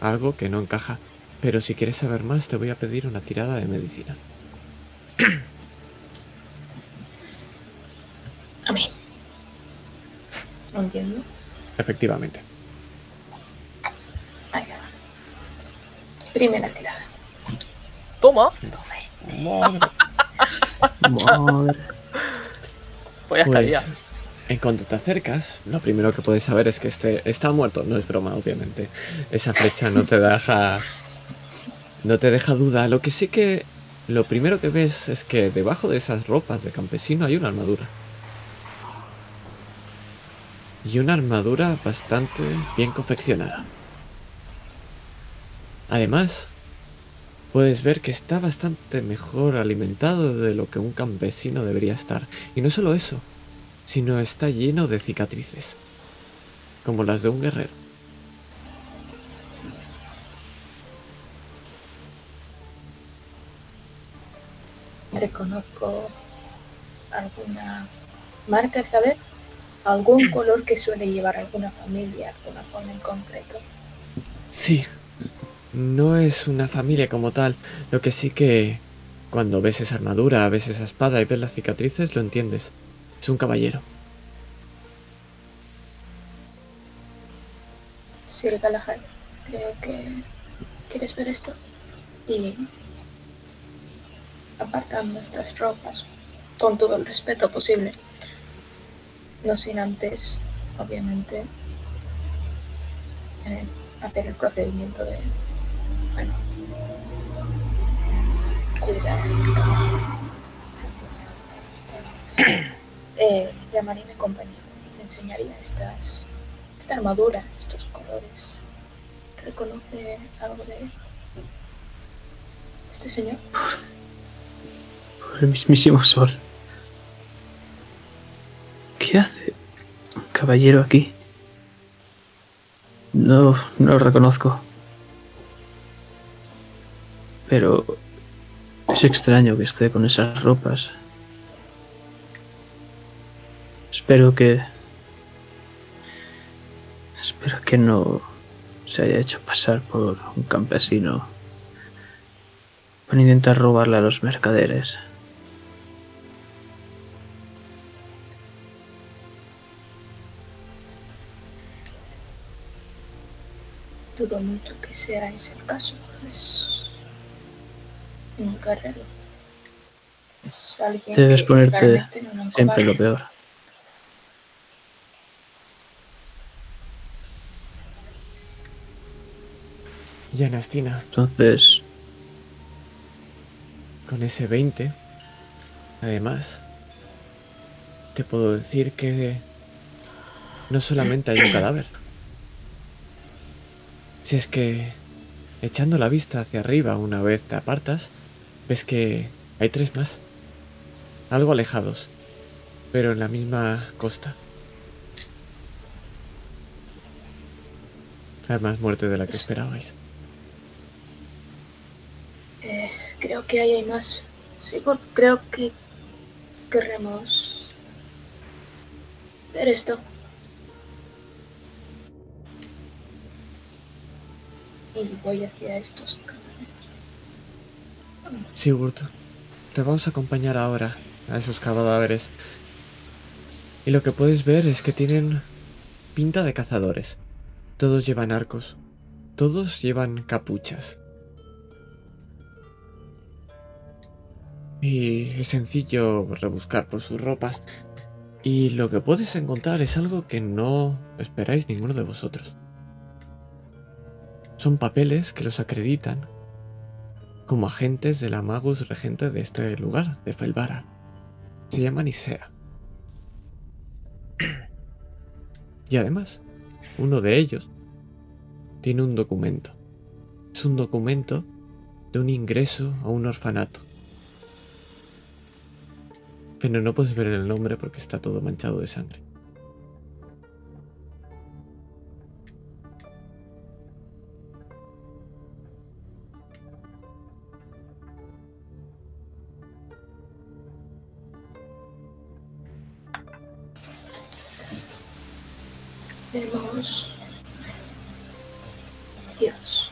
Algo que no encaja. Pero si quieres saber más, te voy a pedir una tirada de medicina. A mí. No entiendo. Efectivamente. Ahí va. Primera tirada. Toma. Madre. Ya estaría. Pues, en cuanto te acercas, lo primero que puedes saber es que este está muerto. No es broma, obviamente. Esa flecha no te deja. No te deja duda. Lo que sí que. Lo primero que ves es que debajo de esas ropas de campesino hay una armadura. Y una armadura bastante bien confeccionada. Además, puedes ver que está bastante mejor alimentado de lo que un campesino debería estar. Y no solo eso, sino está lleno de cicatrices, como las de un guerrero. Reconozco alguna marca esta vez, algún color que suele llevar alguna familia, alguna zona en concreto. Sí, no es una familia como tal, lo que sí que cuando ves esa armadura, ves esa espada y ves las cicatrices, lo entiendes. Es un caballero. Sir Galahad, creo que quieres ver esto. Y apartando estas ropas con todo el respeto posible. No sin antes, obviamente, eh, hacer el procedimiento de, bueno, cuidar. Eh, llamaría a mi compañero y le enseñaría estas, esta armadura, estos colores. ¿Reconoce algo de este señor? El mismísimo sol. ¿Qué hace un caballero aquí? No, no lo reconozco. Pero Es extraño que esté con esas ropas. Espero que... Espero que no se haya hecho pasar por un campesino para intentar robarle a los mercaderes. Dudo mucho que sea ese el caso. Un guerrero. Es alguien Debes que ponerte no Siempre lo peor. Y Anastina, Entonces, con ese 20, además, te puedo decir que no solamente hay un cadáver. Si es que, echando la vista hacia arriba una vez te apartas, ves que hay tres más. Algo alejados, pero en la misma costa. Hay más muerte de la que esperabais. Eh, creo que ahí hay más. Sí, creo que queremos ver esto. Y voy hacia estos cadáveres. Sigurd, te vamos a acompañar ahora a esos cadáveres. Y lo que puedes ver es que tienen pinta de cazadores. Todos llevan arcos. Todos llevan capuchas. Y es sencillo rebuscar por sus ropas. Y lo que puedes encontrar es algo que no esperáis ninguno de vosotros. Son papeles que los acreditan como agentes de la Magus regente de este lugar, de Felvara. Se llaman Isea. Y además, uno de ellos tiene un documento. Es un documento de un ingreso a un orfanato. Pero no puedes ver el nombre porque está todo manchado de sangre. Tenemos. Dios.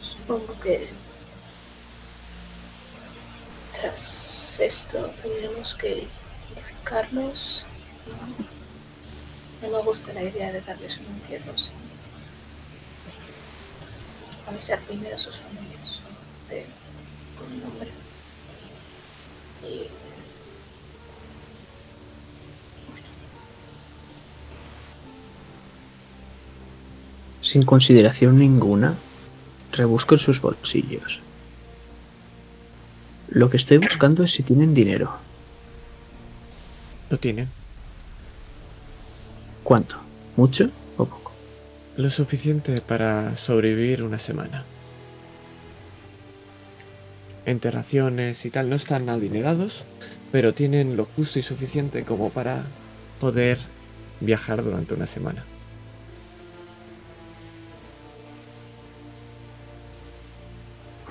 Supongo que. Tras esto tendremos que identificarlos. No, me gusta la idea de darles un entierro sin avisar primero a sus familias de, con nombre. Sin consideración ninguna, rebusco en sus bolsillos. Lo que estoy buscando es si tienen dinero. Lo tienen. ¿Cuánto? ¿Mucho o poco? Lo suficiente para sobrevivir una semana. Entre raciones y tal no están adinerados, pero tienen lo justo y suficiente como para poder viajar durante una semana.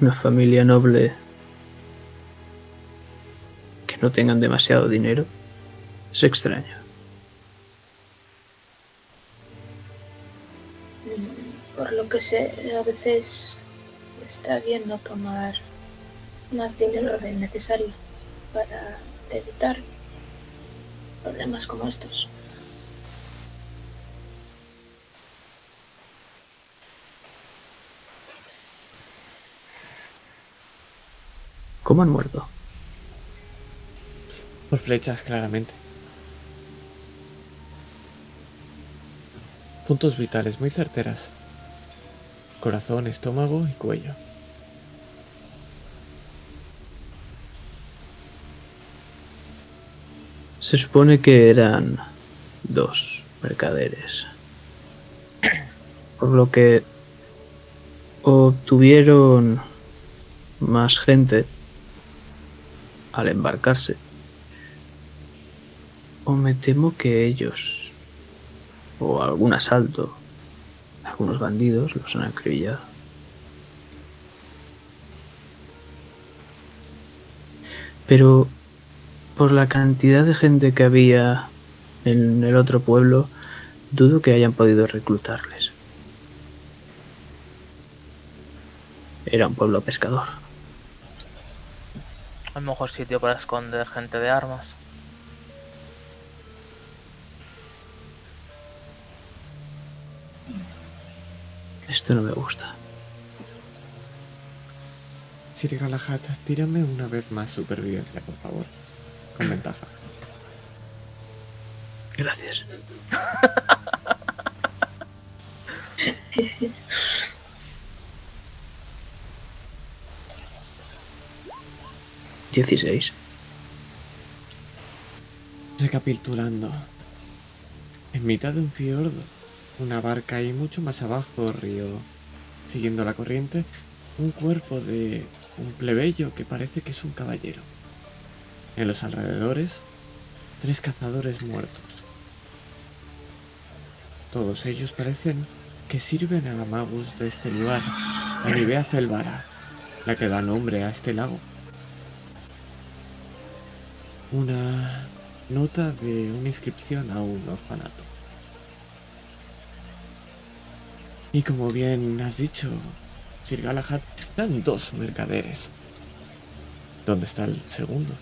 Una familia noble que no tengan demasiado dinero es extraño. Por lo que sé, a veces está bien no tomar más dinero del necesario para evitar problemas como estos. ¿Cómo han muerto? Por flechas, claramente. Puntos vitales muy certeras. Corazón, estómago y cuello. Se supone que eran dos mercaderes. Por lo que obtuvieron más gente al embarcarse. O me temo que ellos, o algún asalto, algunos bandidos los han acribillado. Pero por la cantidad de gente que había en el otro pueblo, dudo que hayan podido reclutarles. Era un pueblo pescador. El mejor sitio para esconder gente de armas. Esto no me gusta. Sir Galahad, tírame una vez más supervivencia, por favor. Con ventaja. Gracias. Dieciséis. Recapitulando. En mitad de un fiordo, una barca y mucho más abajo, río, siguiendo la corriente, un cuerpo de un plebeyo que parece que es un caballero. En los alrededores, tres cazadores muertos. Todos ellos parecen que sirven a la magus de este lugar, la Nivea Felvara, la que da nombre a este lago. Una nota de una inscripción a un orfanato. Y como bien has dicho, Sir Galahad, eran dos mercaderes. ¿Dónde está el segundo?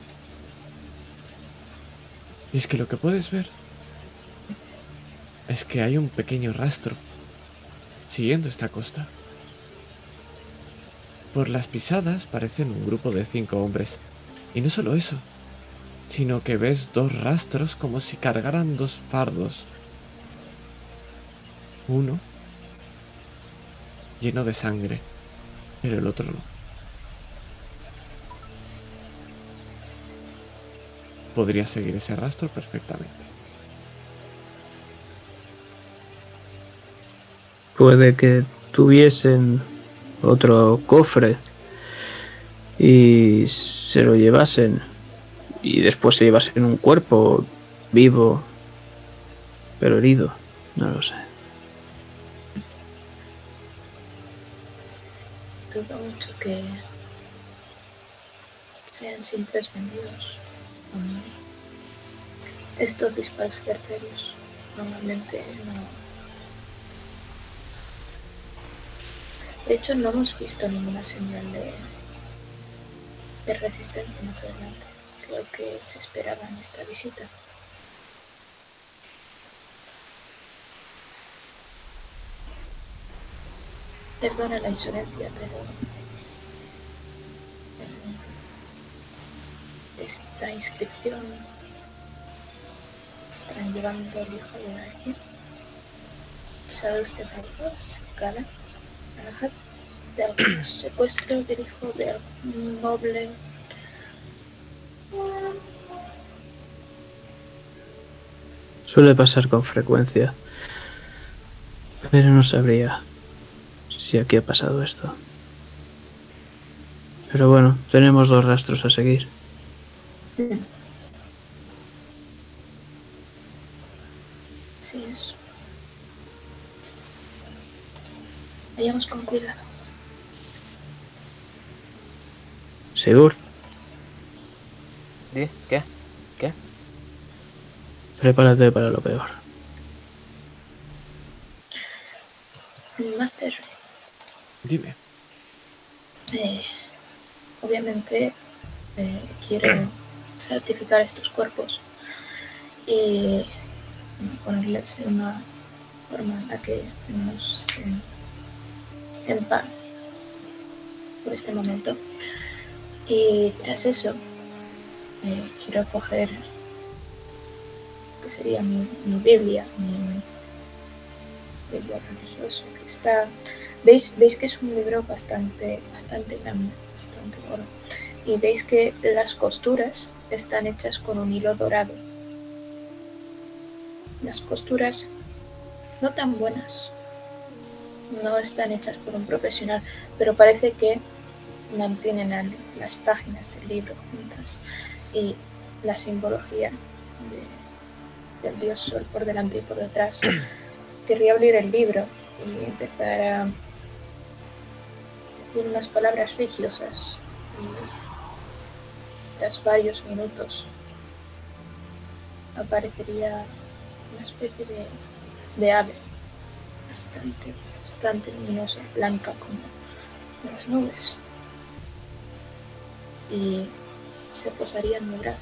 Y es que lo que puedes ver es que hay un pequeño rastro siguiendo esta costa. Por las pisadas parecen un grupo de cinco hombres. Y no solo eso, sino que ves dos rastros como si cargaran dos fardos. Uno lleno de sangre, pero el otro no. Podría seguir ese rastro perfectamente. Puede que tuviesen otro cofre y se lo llevasen y después se llevasen un cuerpo vivo pero herido. No lo sé. Dudo mucho que sean simples vendidos. Estos disparos certeros normalmente no. De hecho, no hemos visto ninguna señal de resistencia más adelante. Creo que se esperaba en esta visita. Perdona la insolencia, pero eh, esta inscripción están llevando al hijo de alguien. ¿Sabe usted algo? Galahad? De algún secuestro del hijo de algún noble. Suele pasar con frecuencia. Pero no sabría si aquí ha pasado esto. Pero bueno, tenemos dos rastros a seguir. Sí es. Vayamos con cuidado. Sigur, ¿Qué? ¿Qué? prepárate para lo peor. Master, Dime. eh, obviamente eh, quiero certificar estos cuerpos y ponerles en una forma en la que nos estén en paz por este momento. Y tras eso, eh, quiero coger que sería mi, mi Biblia, mi Biblia religiosa, que está ¿Veis, veis que es un libro bastante, bastante grande, bastante gordo. Y veis que las costuras están hechas con un hilo dorado. Las costuras no tan buenas. No están hechas por un profesional, pero parece que mantienen las páginas del libro juntas y la simbología de- del dios sol por delante y por detrás. Querría abrir el libro y empezar a decir unas palabras religiosas y tras varios minutos aparecería una especie de, de ave bastante, bastante luminosa, blanca como las nubes. Y se posaría en mi brazo.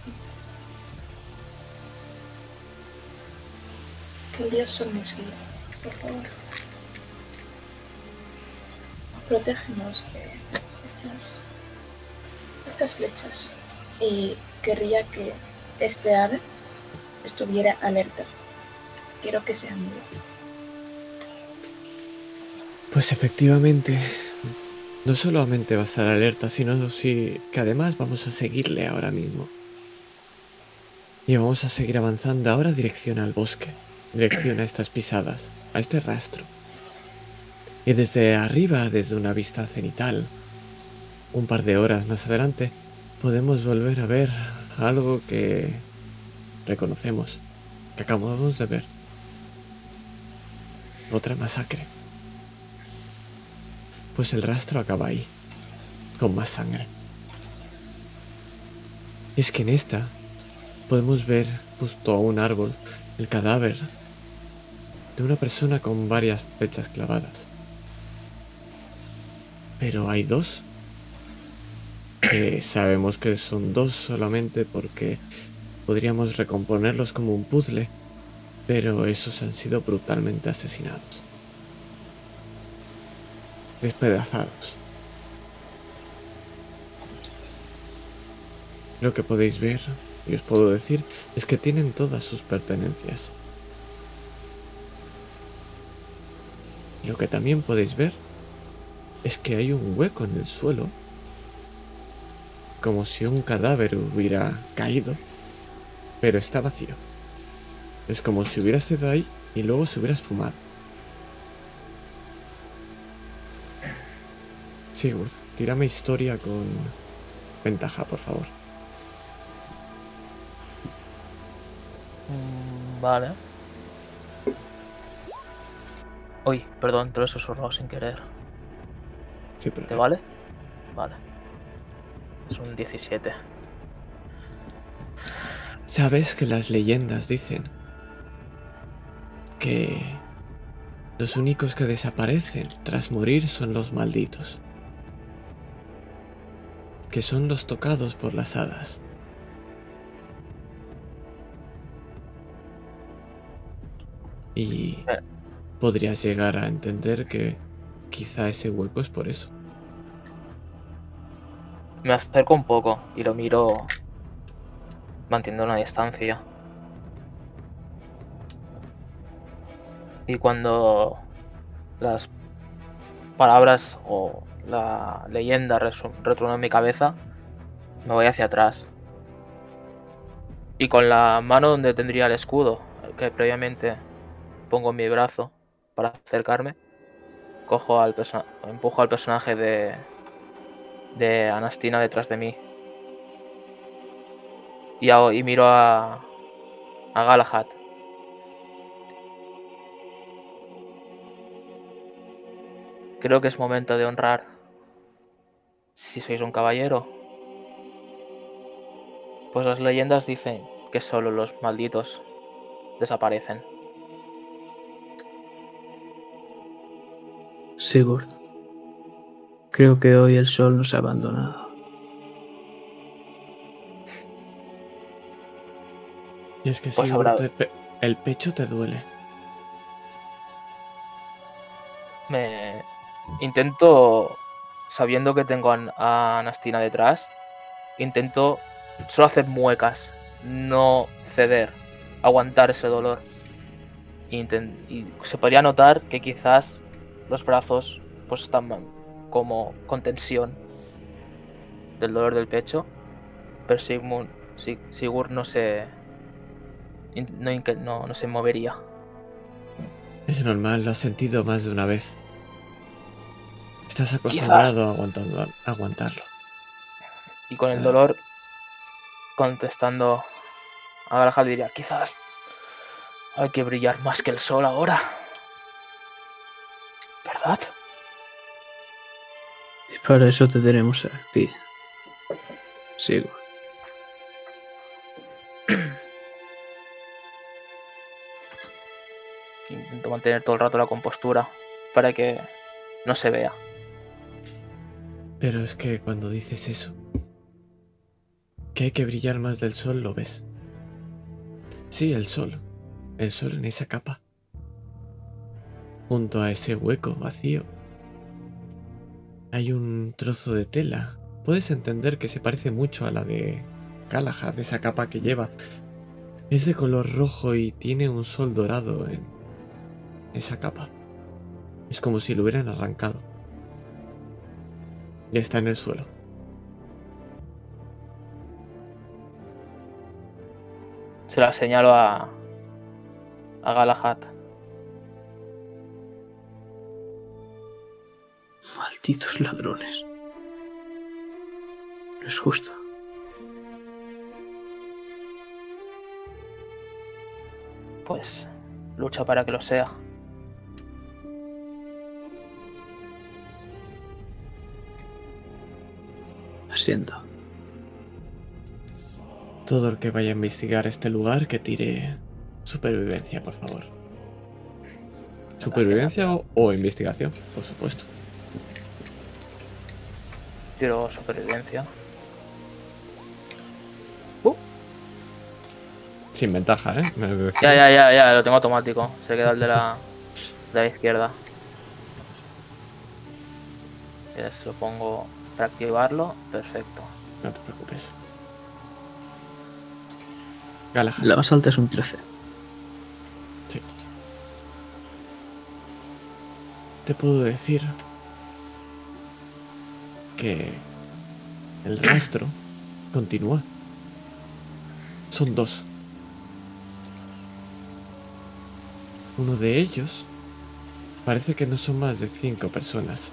Que el dios sol nos guíe, por favor. Protégenos de estas, estas flechas. Y querría que este ave estuviera alerta. Quiero que sea muy Pues efectivamente, no solamente va a estar alerta, sino que además vamos a seguirle ahora mismo. Y vamos a seguir avanzando ahora dirección al bosque, dirección a estas pisadas, a este rastro. Y desde arriba, desde una vista cenital, un par de horas más adelante, podemos volver a ver algo que reconocemos, que acabamos de ver. Otra masacre. Pues el rastro acaba ahí, con más sangre. Y es que en esta podemos ver justo a un árbol el cadáver de una persona con varias flechas clavadas. Pero hay dos. Que sabemos que son dos solamente porque podríamos recomponerlos como un puzzle, pero esos han sido brutalmente asesinados. Despedazados. Lo que podéis ver, y os puedo decir, es que tienen todas sus pertenencias. Lo que también podéis ver es que hay un hueco en el suelo, como si un cadáver hubiera caído pero está vacío. Es como si hubieras ido ahí y luego se hubieras fumado. Sigurd, tírame historia con ventaja, por favor. Mm, Vale. Uy, perdón, pero eso susurrado sin querer. Sí, pero ¿Te vale? Vale. Es un 17. Sabes que las leyendas dicen que los únicos que desaparecen tras morir son los malditos, que son los tocados por las hadas. Y podrías llegar a entender que quizá ese hueco es por eso. Me acerco un poco y lo miro manteniendo una distancia. Y cuando las palabras o la leyenda resuena en mi cabeza, me voy hacia atrás. Y con la mano donde tendría el escudo, que previamente pongo en mi brazo para acercarme, cojo al empujo al personaje de, de Anastina detrás de mí. Y, y miro a, a Galahad. Creo que es momento de honrar si sois un caballero. Pues las leyendas dicen que solo los malditos desaparecen. Sigurd, creo que hoy el sol nos ha abandonado. Y es que Pues Sigurd, habrá- te pe- el pecho te duele. Me intento, sabiendo que tengo a, a Anastina detrás, intento solo hacer muecas, no ceder, aguantar ese dolor. Y se podría notar que quizás los brazos pues están como con tensión del dolor del pecho, pero Sigmund, Sig- Sigurd no se no, no, no se movería. Es normal, lo has sentido más de una vez. Estás acostumbrado a, aguantarlo. Y con el ah. dolor, contestando a Galahad, diría, quizás hay que brillar más que el sol ahora. ¿Verdad? Y para eso te tenemos a ti. Sigo. Intento mantener todo el rato la compostura para que no se vea. Pero es que cuando dices eso, que hay que brillar más del sol, lo ves. Sí, el sol. El sol en esa capa. Junto a ese hueco vacío. Hay un trozo de tela. Puedes entender que se parece mucho a la de Galahad, esa capa que lleva. Es de color rojo y tiene un sol dorado en esa capa. Es como si lo hubieran arrancado. Y está en el suelo. Se la señalo a, a Galahad. Malditos ladrones. No es justo. Pues lucha para que lo sea. Siento. Todo el que vaya a investigar este lugar que tire supervivencia, por favor. Supervivencia o, o investigación, por supuesto. Tiro supervivencia. Sin ventaja, ¿eh? Me. Ya, ya, ya, ya, lo tengo automático. Se queda el de la, de la izquierda. Ya se lo pongo para activarlo. Perfecto. No te preocupes. Galahad. La más alta es un 13. Sí. Te puedo decir que el rastro continúa. Son dos. Uno de ellos parece que no son más de cinco personas.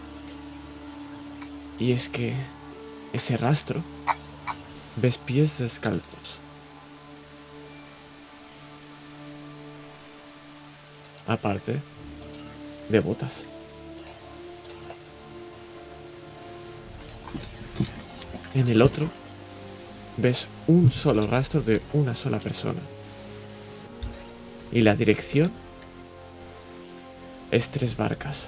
Y es que ese rastro ves pies descalzos. Aparte de botas. En el otro ves un solo rastro de una sola persona. Y la dirección es tres barcas.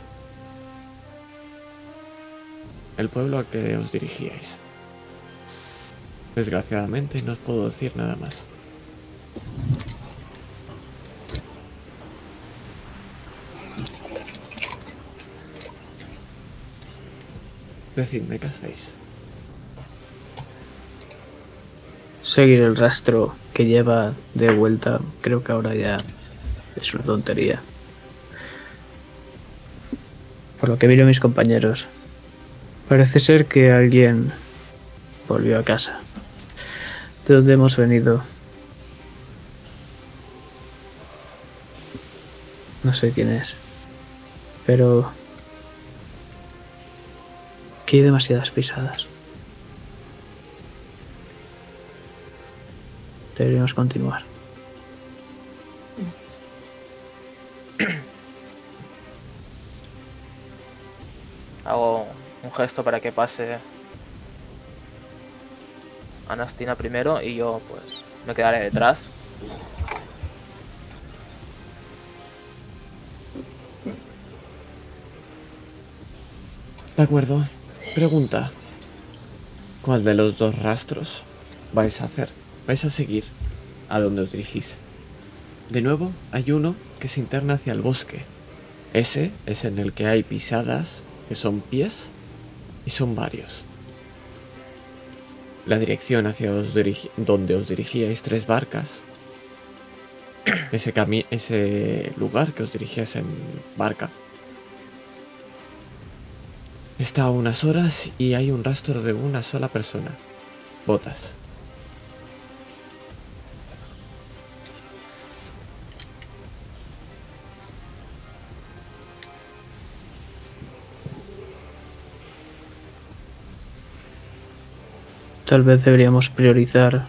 El pueblo al que os dirigíais. Desgraciadamente no os puedo decir nada más. Decidme qué hacéis. Seguir el rastro que lleva de vuelta, creo que ahora ya es una tontería. Por lo que vieron mis compañeros, parece ser que alguien volvió a casa. De donde hemos venido. No sé quién es. Pero... Que hay demasiadas pisadas. Deberíamos continuar. Gesto para que pase Anastina primero y yo pues me quedaré detrás. De acuerdo. Pregunta. ¿Cuál de los dos rastros vais a hacer? ¿Vais a seguir a donde os dirigís? De nuevo, hay uno que se interna hacia el bosque. Ese es en el que hay pisadas, que son pies, y son varios. La dirección hacia donde os dirigíais tres barcas. Ese, ese lugar que os dirigíais en barca. Está a unas horas y hay un rastro de una sola persona. Botas. Tal vez deberíamos priorizar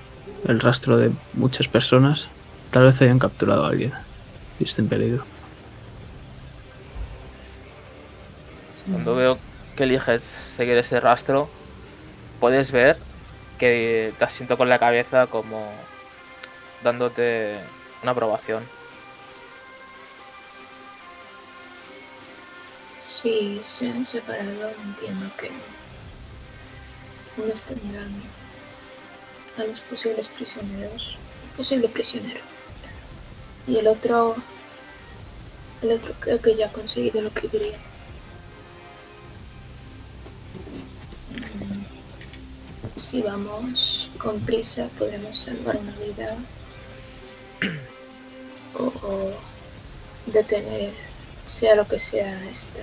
el rastro de muchas personas. Tal vez hayan capturado a alguien y esté en peligro. Cuando veo que eliges seguir ese rastro, puedes ver que te asiento con la cabeza como dándote una aprobación. Si se han separado, entiendo que uno está mirando a los posibles prisioneros, posible prisionero, y el otro, el otro creo que ya ha conseguido lo que quería. Mm, Si vamos con prisa, podremos salvar una vida o, detener, sea lo que sea, esta,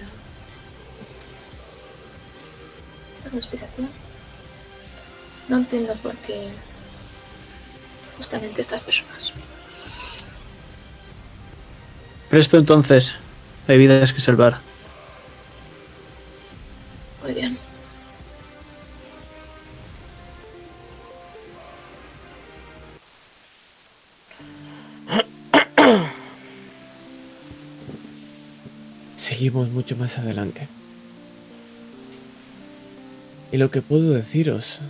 esta conspiración. No entiendo por qué justamente estas personas. Presto entonces. Hay vidas que salvar. Muy bien. Seguimos mucho más adelante. Y lo que puedo deciros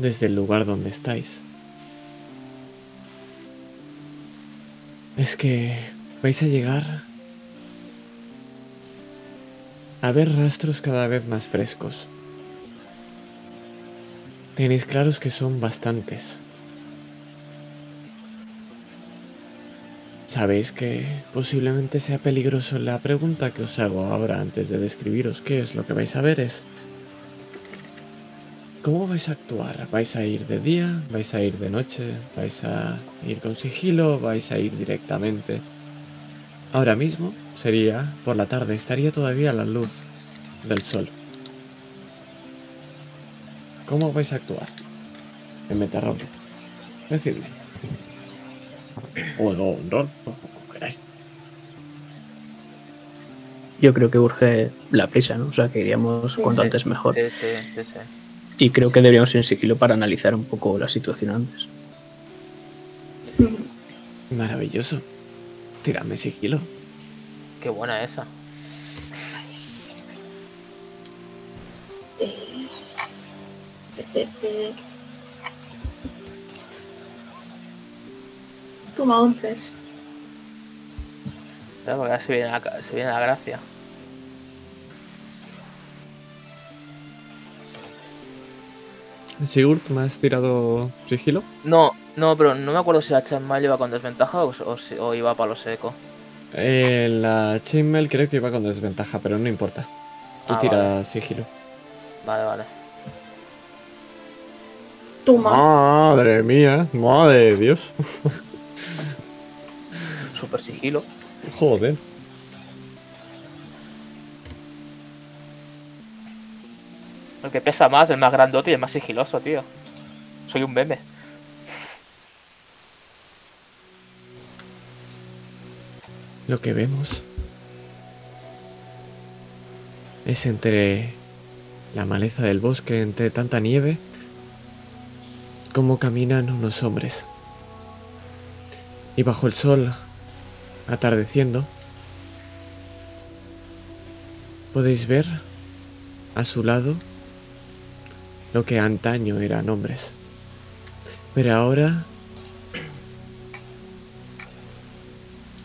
desde el lugar donde estáis es que vais a llegar a ver rastros cada vez más frescos. Tenéis claros que son bastantes. Sabéis que posiblemente sea peligroso. La pregunta que os hago ahora antes de describiros qué es lo que vais a ver es ¿Cómo vais a actuar? ¿Vais a ir de día? ¿Vais a ir de noche? ¿Vais a ir con sigilo? ¿Vais a ir directamente? Ahora mismo sería por la tarde, estaría todavía la luz del sol. ¿Cómo vais a actuar? En meterrol. Decidme. O no, un rol, o como queráis. Yo creo que urge la prisa, ¿no? O sea, que iríamos Sí, cuanto sí. antes mejor. Sí, sí, sí, sí. Y creo que deberíamos ir en sigilo para analizar un poco la situación antes. Maravilloso. Tiradme sigilo. Qué buena esa. Toma onces. ¿Sabes? Porque ahora se viene, la, se viene la gracia. Sigurd, ¿me has tirado sigilo? No, no, pero no me acuerdo si la Chainmail iba con desventaja o, o si- o iba a palo seco. Eh, la chainmail creo que iba con desventaja, pero no importa. Tú Ah, tira sigilo. Vale, vale. Toma. Madre mía, madre de Dios. Super sigilo. Joder. El que pesa más, el más grandote y el más sigiloso, tío. Soy un meme. Lo que vemos es entre la maleza del bosque, entre tanta nieve, cómo caminan unos hombres. Y bajo el sol, atardeciendo, podéis ver a su lado lo que antaño eran hombres. Pero ahora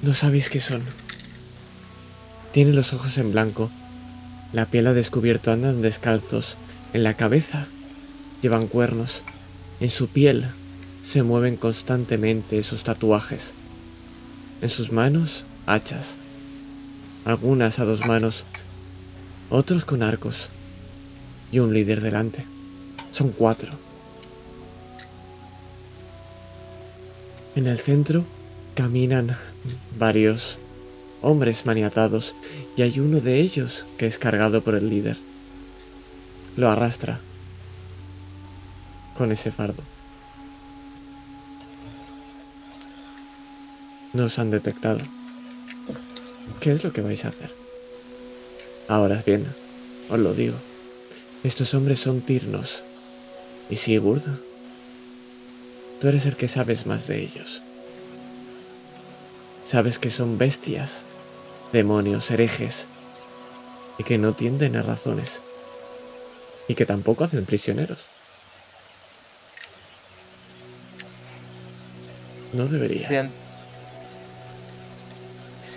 no sabéis qué son. Tienen los ojos en blanco, la piel a descubierto, andan descalzos, en la cabeza llevan cuernos, en su piel se mueven constantemente esos tatuajes, en sus manos hachas, algunas a dos manos, otros con arcos y un líder delante. Son cuatro. En el centro caminan varios hombres maniatados y hay uno de ellos que es cargado por el líder. Lo arrastra con ese fardo. Nos han detectado. ¿Qué es lo que vais a hacer? Ahora bien, os lo digo. Estos hombres son tirnos. Y Sigurd, tú eres el que sabes más de ellos. Sabes que son bestias, demonios, herejes, y que no tienden a razones, y que tampoco hacen prisioneros. No debería. Sien-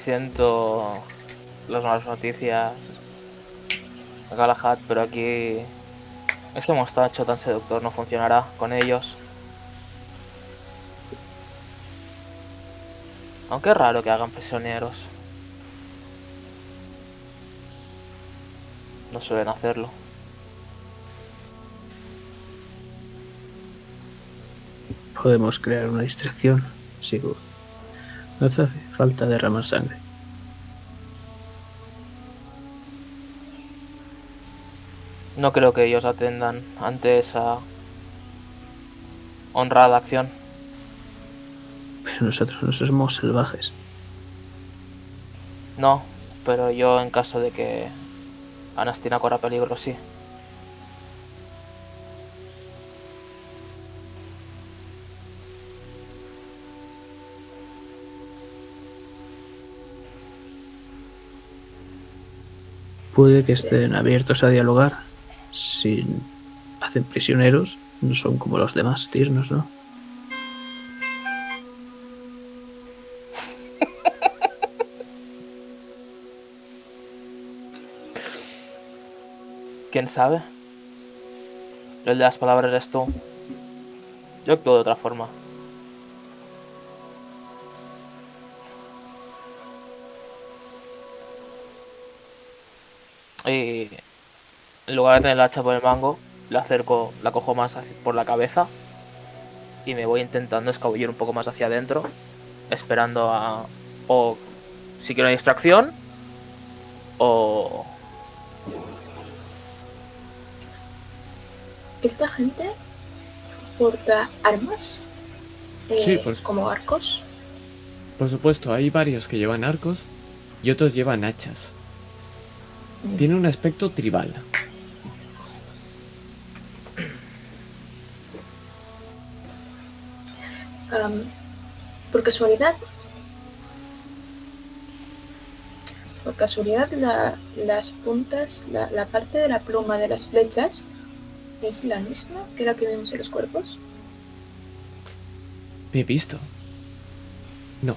Siento las malas noticias Galahad, pero aquí este mostacho tan seductor no funcionará con ellos. Aunque es raro que hagan prisioneros. No suelen hacerlo. Podemos crear una distracción, seguro. No hace falta derramar sangre. No creo que ellos atendan ante esa honrada acción. Pero nosotros no somos salvajes. No, pero yo en caso de que Anastina corra peligro, sí. Puede que estén abiertos a dialogar. Si hacen prisioneros, no son como los demás tiernos, ¿no? ¿Quién sabe? El de las palabras eres tú. Yo actúo de otra forma. Y en lugar de tener la hacha por el mango, la acerco, la cojo más hacia- por la cabeza y me voy intentando escabullir un poco más hacia adentro, esperando a o si quiero una distracción o ¿Esta gente porta armas? Eh, Sí, pues. Como arcos. Por supuesto, hay varios que llevan arcos y otros llevan hachas. Tiene un aspecto tribal. Por casualidad. Por casualidad, la- las puntas, la, la parte de la pluma de las flechas es la misma que la que vemos en los cuerpos. He visto. No.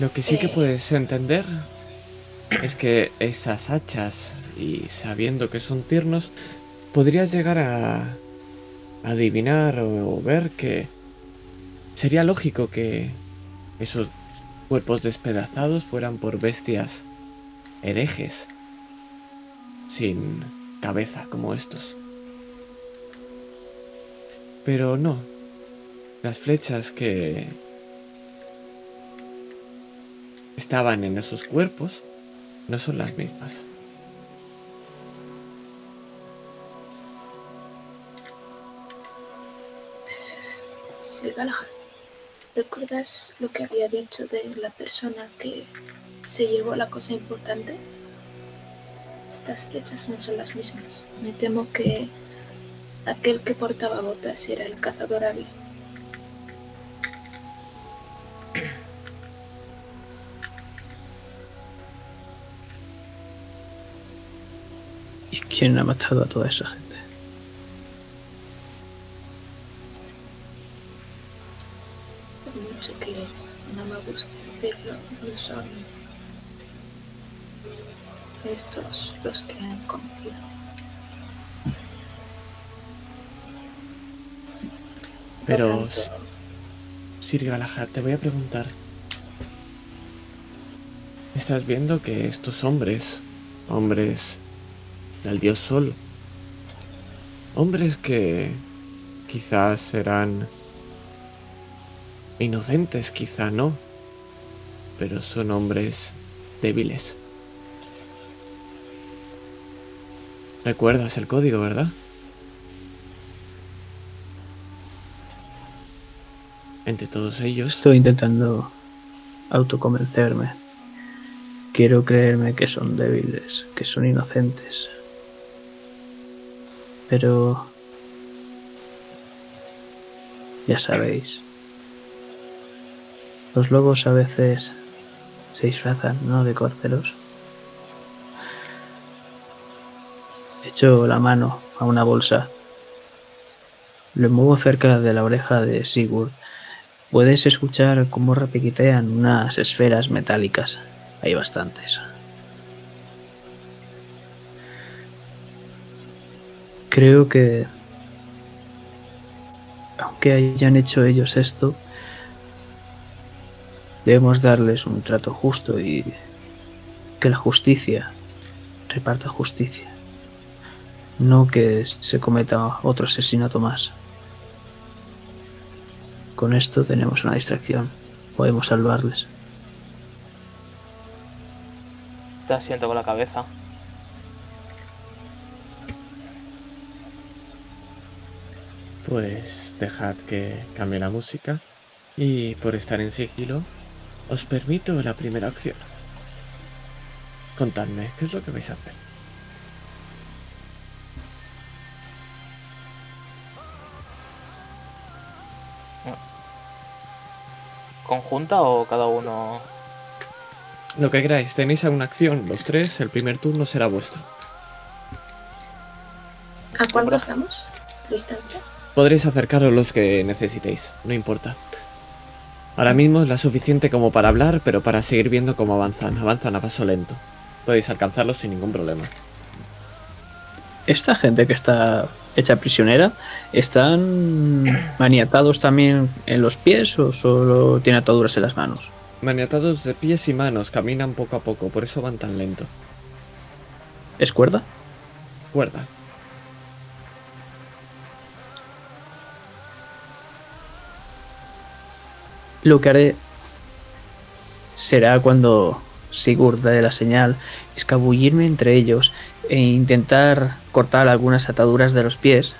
Lo que sí que Eh. puedes entender es que esas hachas, y sabiendo que son tiernos, podrías llegar a adivinar o, ver que sería lógico que esos cuerpos despedazados fueran por bestias herejes, sin cabeza como estos. Pero no. Las flechas que estaban en esos cuerpos no son las mismas. Sir Galahad, ¿recuerdas lo que había dicho de la persona que se llevó la cosa importante? Estas flechas no son las mismas. Me temo que aquel que portaba botas era el cazador hábil. ¿Y quién ha matado a toda esa gente? Mucho que no me guste decirlo, no son estos los que han cometido. Por Pero, Sir Galahad, te voy a preguntar. Estás viendo que estos hombres, hombres del dios Sol, hombres que quizás serán inocentes, quizá no, pero son hombres débiles. Recuerdas el código, ¿verdad? Entre todos ellos, Estoy intentando autoconvencerme. Quiero creerme que son débiles, que son inocentes. Pero... Ya sabéis. Los lobos a veces se disfrazan, ¿no? De corderos. Echo la mano a una bolsa. Lo muevo cerca de la oreja de Sigurd. Puedes escuchar cómo repiquitean unas esferas metálicas. Hay bastantes. Creo que... Aunque hayan hecho ellos esto, debemos darles un trato justo y que la justicia reparta justicia. No que se cometa otro asesinato más. Con esto tenemos una distracción. Podemos salvarles. Te asiento con la cabeza. Pues dejad que cambie la música y por estar en sigilo os permito la primera acción. Contadme, ¿qué es lo que vais a hacer? ¿Conjunta o cada uno? Lo que queráis, tenéis alguna acción, los tres, el primer turno será vuestro. ¿A cuánto estamos? ¿Distancia? Podréis acercaros los que necesitéis, no importa. Ahora mismo es la suficiente como para hablar, pero para seguir viendo cómo avanzan. Avanzan a paso lento. Podéis alcanzarlos sin ningún problema. Esta gente que está hecha prisionera, ¿están maniatados también en los pies o solo tiene ataduras en las manos? Maniatados de pies y manos, caminan poco a poco, por eso van tan lento. ¿Es cuerda? Cuerda. Lo que haré será cuando Sigurd dé la señal, escabullirme entre ellos e intentar cortar algunas ataduras de los pies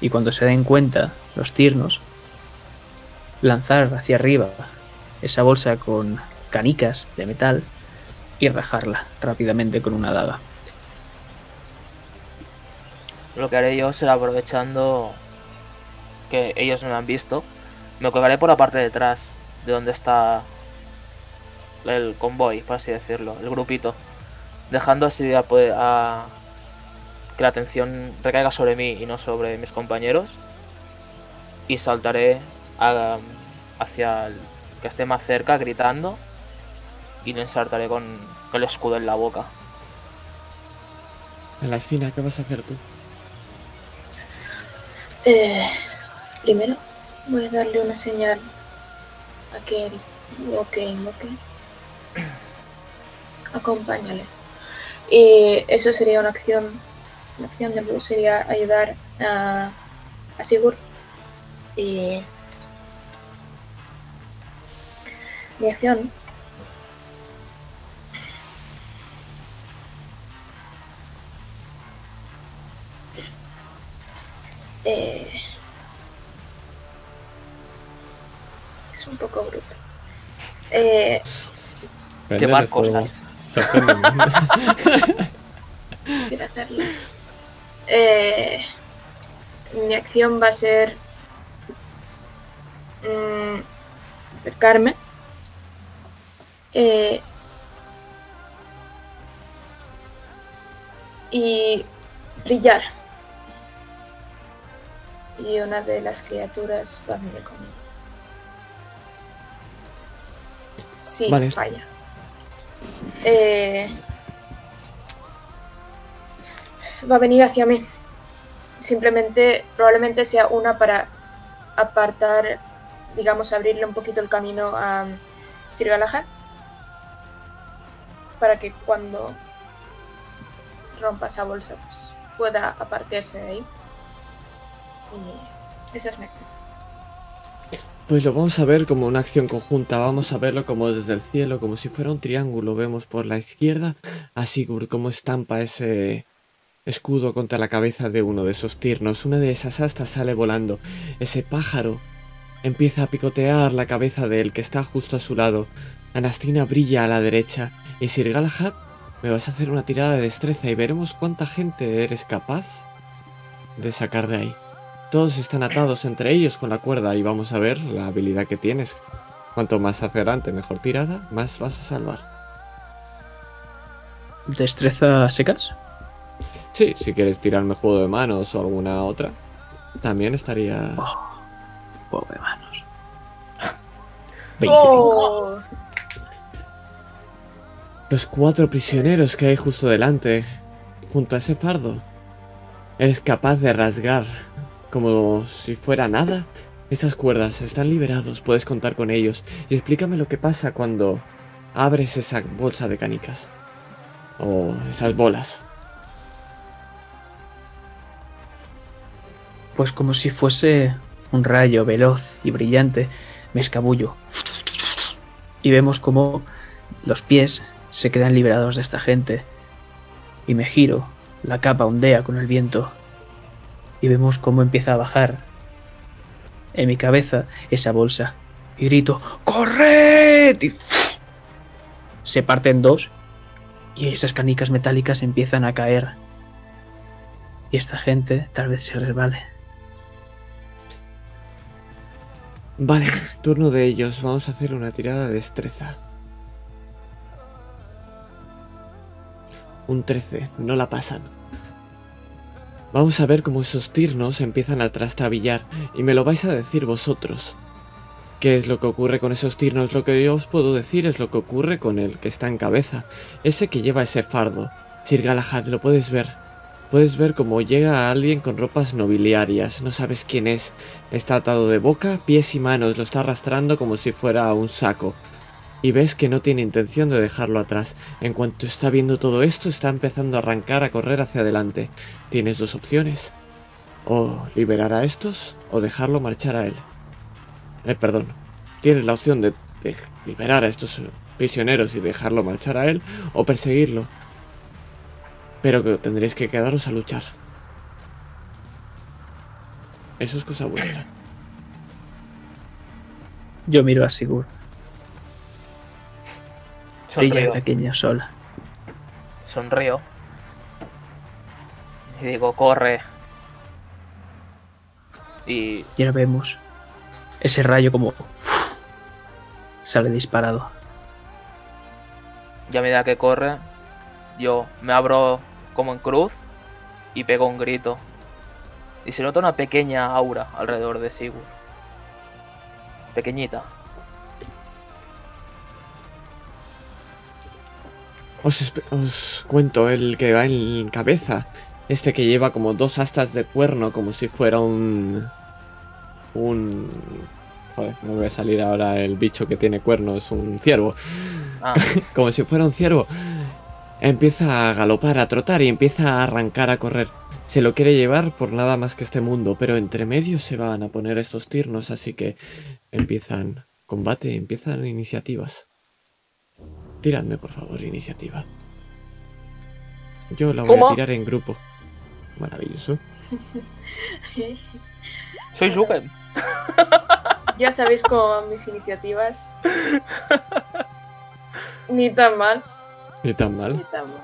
y cuando se den cuenta los tirnos, lanzar hacia arriba esa bolsa con canicas de metal y rajarla rápidamente con una daga. Lo que haré yo será aprovechando que ellos no me han visto. Me colgaré por la parte de atrás de donde está el convoy, por así decirlo, el grupito. Dejando así a, poder- a- que la atención recaiga sobre mí y no sobre mis compañeros. Y saltaré a- hacia el que esté más cerca gritando. Y le ensartaré con, con el escudo en la boca. En la escena, ¿qué vas a hacer tú? Eh, primero voy a darle una señal a que invoque, invoque. Acompáñale. Y eso sería una acción. La acción de Blue sería ayudar a, a Sigurd. Y. Mi acción. Eh, es un poco bruto. Eh, fuego. cosas. Sorpréndeme. quiero hacerlo. Eh, mi acción va a ser mm, acercarme. Eh, y brillar. Y una de las criaturas va a venir conmigo. Sí, Vale. falla. Eh, va a venir hacia mí. Simplemente, probablemente sea una para apartar, digamos, abrirle un poquito el camino a Sir Galahad. Para que cuando rompa esa bolsa, pues pueda apartarse de ahí. Y esa es mi acción. Pues lo vamos a ver como una acción conjunta, vamos a verlo como desde el cielo, como si fuera un triángulo. Vemos por la izquierda a Sigurd cómo estampa ese escudo contra la cabeza de uno de esos tiernos. Una de esas astas sale volando. Ese pájaro empieza a picotear la cabeza del que está justo a su lado. Anastina brilla a la derecha y Sir Galahad, me vas a hacer una tirada de destreza y veremos cuánta gente eres capaz de sacar de ahí. Todos están atados entre ellos con la cuerda y vamos a ver la habilidad que tienes. Cuanto más hacia adelante, mejor tirada, más vas a salvar. ¿Destreza secas? Sí, si quieres tirarme juego de manos o alguna otra, también estaría... Juego de manos. 25. ¡Oh! Los cuatro prisioneros que hay justo delante, junto a ese fardo, Eres capaz de rasgar como si fuera nada. Esas cuerdas están liberados, puedes contar con ellos. Y explícame lo que pasa cuando abres esa bolsa de canicas. O esas bolas. Pues como si fuese un rayo veloz y brillante, me escabullo. Y vemos como los pies se quedan liberados de esta gente. Y me giro, la capa ondea con el viento. Y vemos cómo empieza a bajar en mi cabeza esa bolsa. Y grito, ¡corred! Y se parte en dos. Y esas canicas metálicas empiezan a caer. Y esta gente tal vez se resbale. Vale, turno de ellos. Vamos a hacer una tirada de destreza. Un 13, no la pasan. Vamos a ver cómo esos tirnos empiezan a trastrabillar y me lo vais a decir vosotros. ¿Qué es lo que ocurre con esos tirnos? Lo que yo os puedo decir es lo que ocurre con el que está en cabeza, ese que lleva ese fardo. Sir Galahad, lo puedes ver. Puedes ver cómo llega alguien con ropas nobiliarias, no sabes quién es. Está atado de boca, pies y manos, lo está arrastrando como si fuera un saco. Y ves que no tiene intención de dejarlo atrás. En cuanto está viendo todo esto, está empezando a arrancar, a correr hacia adelante. Tienes dos opciones. O liberar a estos, o dejarlo marchar a él. Eh, perdón. Tienes la opción de, liberar a estos prisioneros y dejarlo marchar a él, o perseguirlo. Pero tendréis que quedaros a luchar. Eso es cosa vuestra. Yo miro a Sigurd. Brilla Sonrío. Y digo, corre. Y Y ahora vemos ese rayo como sale disparado. ya a medida que corre, yo me abro como en cruz y pego un grito. Y se nota una pequeña aura alrededor de Sigurd. Pequeñita. Os, os cuento el que va en cabeza. Este que lleva como dos astas de cuerno, como si fuera un. Un. Joder, no me voy a salir ahora el bicho que tiene cuernos, un ciervo. Ah, Como si fuera un ciervo. Empieza a galopar, a trotar y empieza a arrancar a correr. Se lo quiere llevar por nada más que este mundo, pero entre medio se van a poner estos tirnos, así que empiezan combate, empiezan iniciativas. Tiradme, por favor, iniciativa. Yo la voy ¿Cómo? a tirar en grupo. Maravilloso. soy Sugen. Ya sabéis cómo van mis iniciativas. Ni tan mal, Ni tan ni mal. tan mal.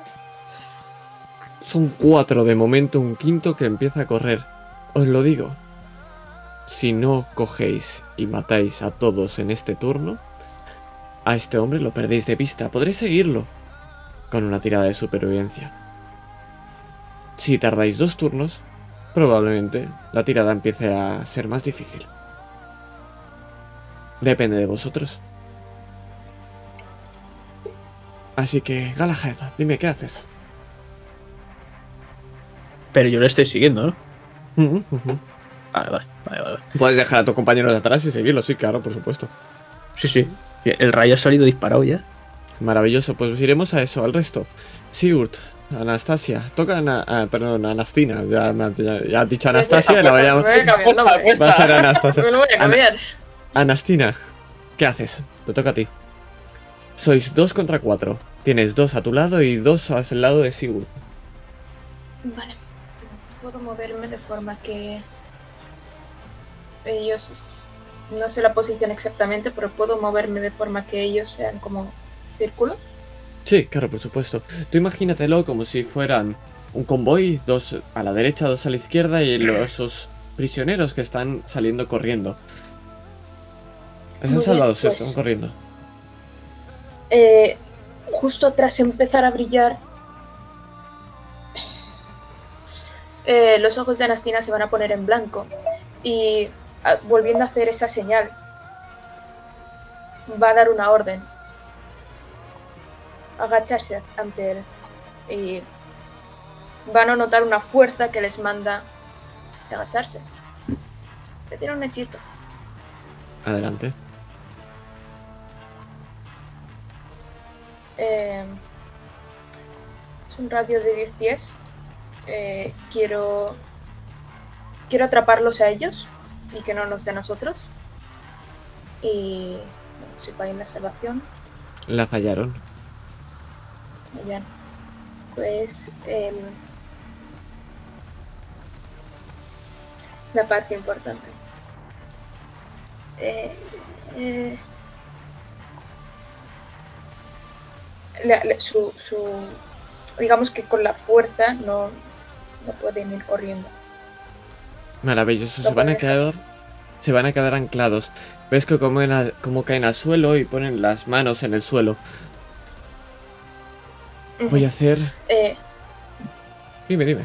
Son cuatro de momento, un quinto que empieza a correr. Os lo digo. Si no cogéis y matáis a todos en este turno, a este hombre lo perdéis de vista. Podréis seguirlo con una tirada de supervivencia. Si tardáis dos turnos, probablemente la tirada empiece a ser más difícil. Depende de vosotros. Así que, Galahad, dime qué haces. Pero yo le estoy siguiendo, ¿no? Vale, vale, vale, vale. Puedes dejar a tus compañeros de atrás y seguirlo, sí, claro, por supuesto. Sí, sí. El rayo ha salido disparado ya. Maravilloso, pues iremos a eso, al resto. Sigurd, Anastasia, toca Ana, ah, perdón, Anastina, ya, ya, ya has dicho Anastasia y la voy a a Va a ser Anastasia. Me lo voy a cambiar. Anastina, ¿qué haces? Te toca a ti. Sois dos contra cuatro. Tienes dos a tu lado y dos al lado de Sigurd. Vale. Puedo moverme de forma que ellos, no sé la posición exactamente, pero puedo moverme de forma que ellos sean como círculo. Sí, claro, por supuesto. Tú imagínatelo como si fueran un convoy, dos a la derecha, dos a la izquierda y los, esos prisioneros que están saliendo corriendo. Están salvados, pues. están corriendo. Eh, justo tras empezar a brillar, eh, los ojos de Anastina se van a poner en blanco y volviendo a hacer esa señal, va a dar una orden. Agacharse ante él y van a notar una fuerza que les manda agacharse. Le tiene un hechizo. Adelante. Eh, es un radio de 10 pies. Eh, quiero. Quiero atraparlos a ellos y que no nos de nosotros. Y. bueno, si fallan la salvación, La fallaron. muy bien. Pues. em, la parte importante. Eh, eh, la- la- su, su, digamos que con la fuerza no, no pueden ir corriendo. Maravilloso. Lo Se van a quedar. Se van a quedar anclados. Ves que como, en como caen al suelo y ponen las manos en el suelo. Voy a hacer. Eh, Dime, dime.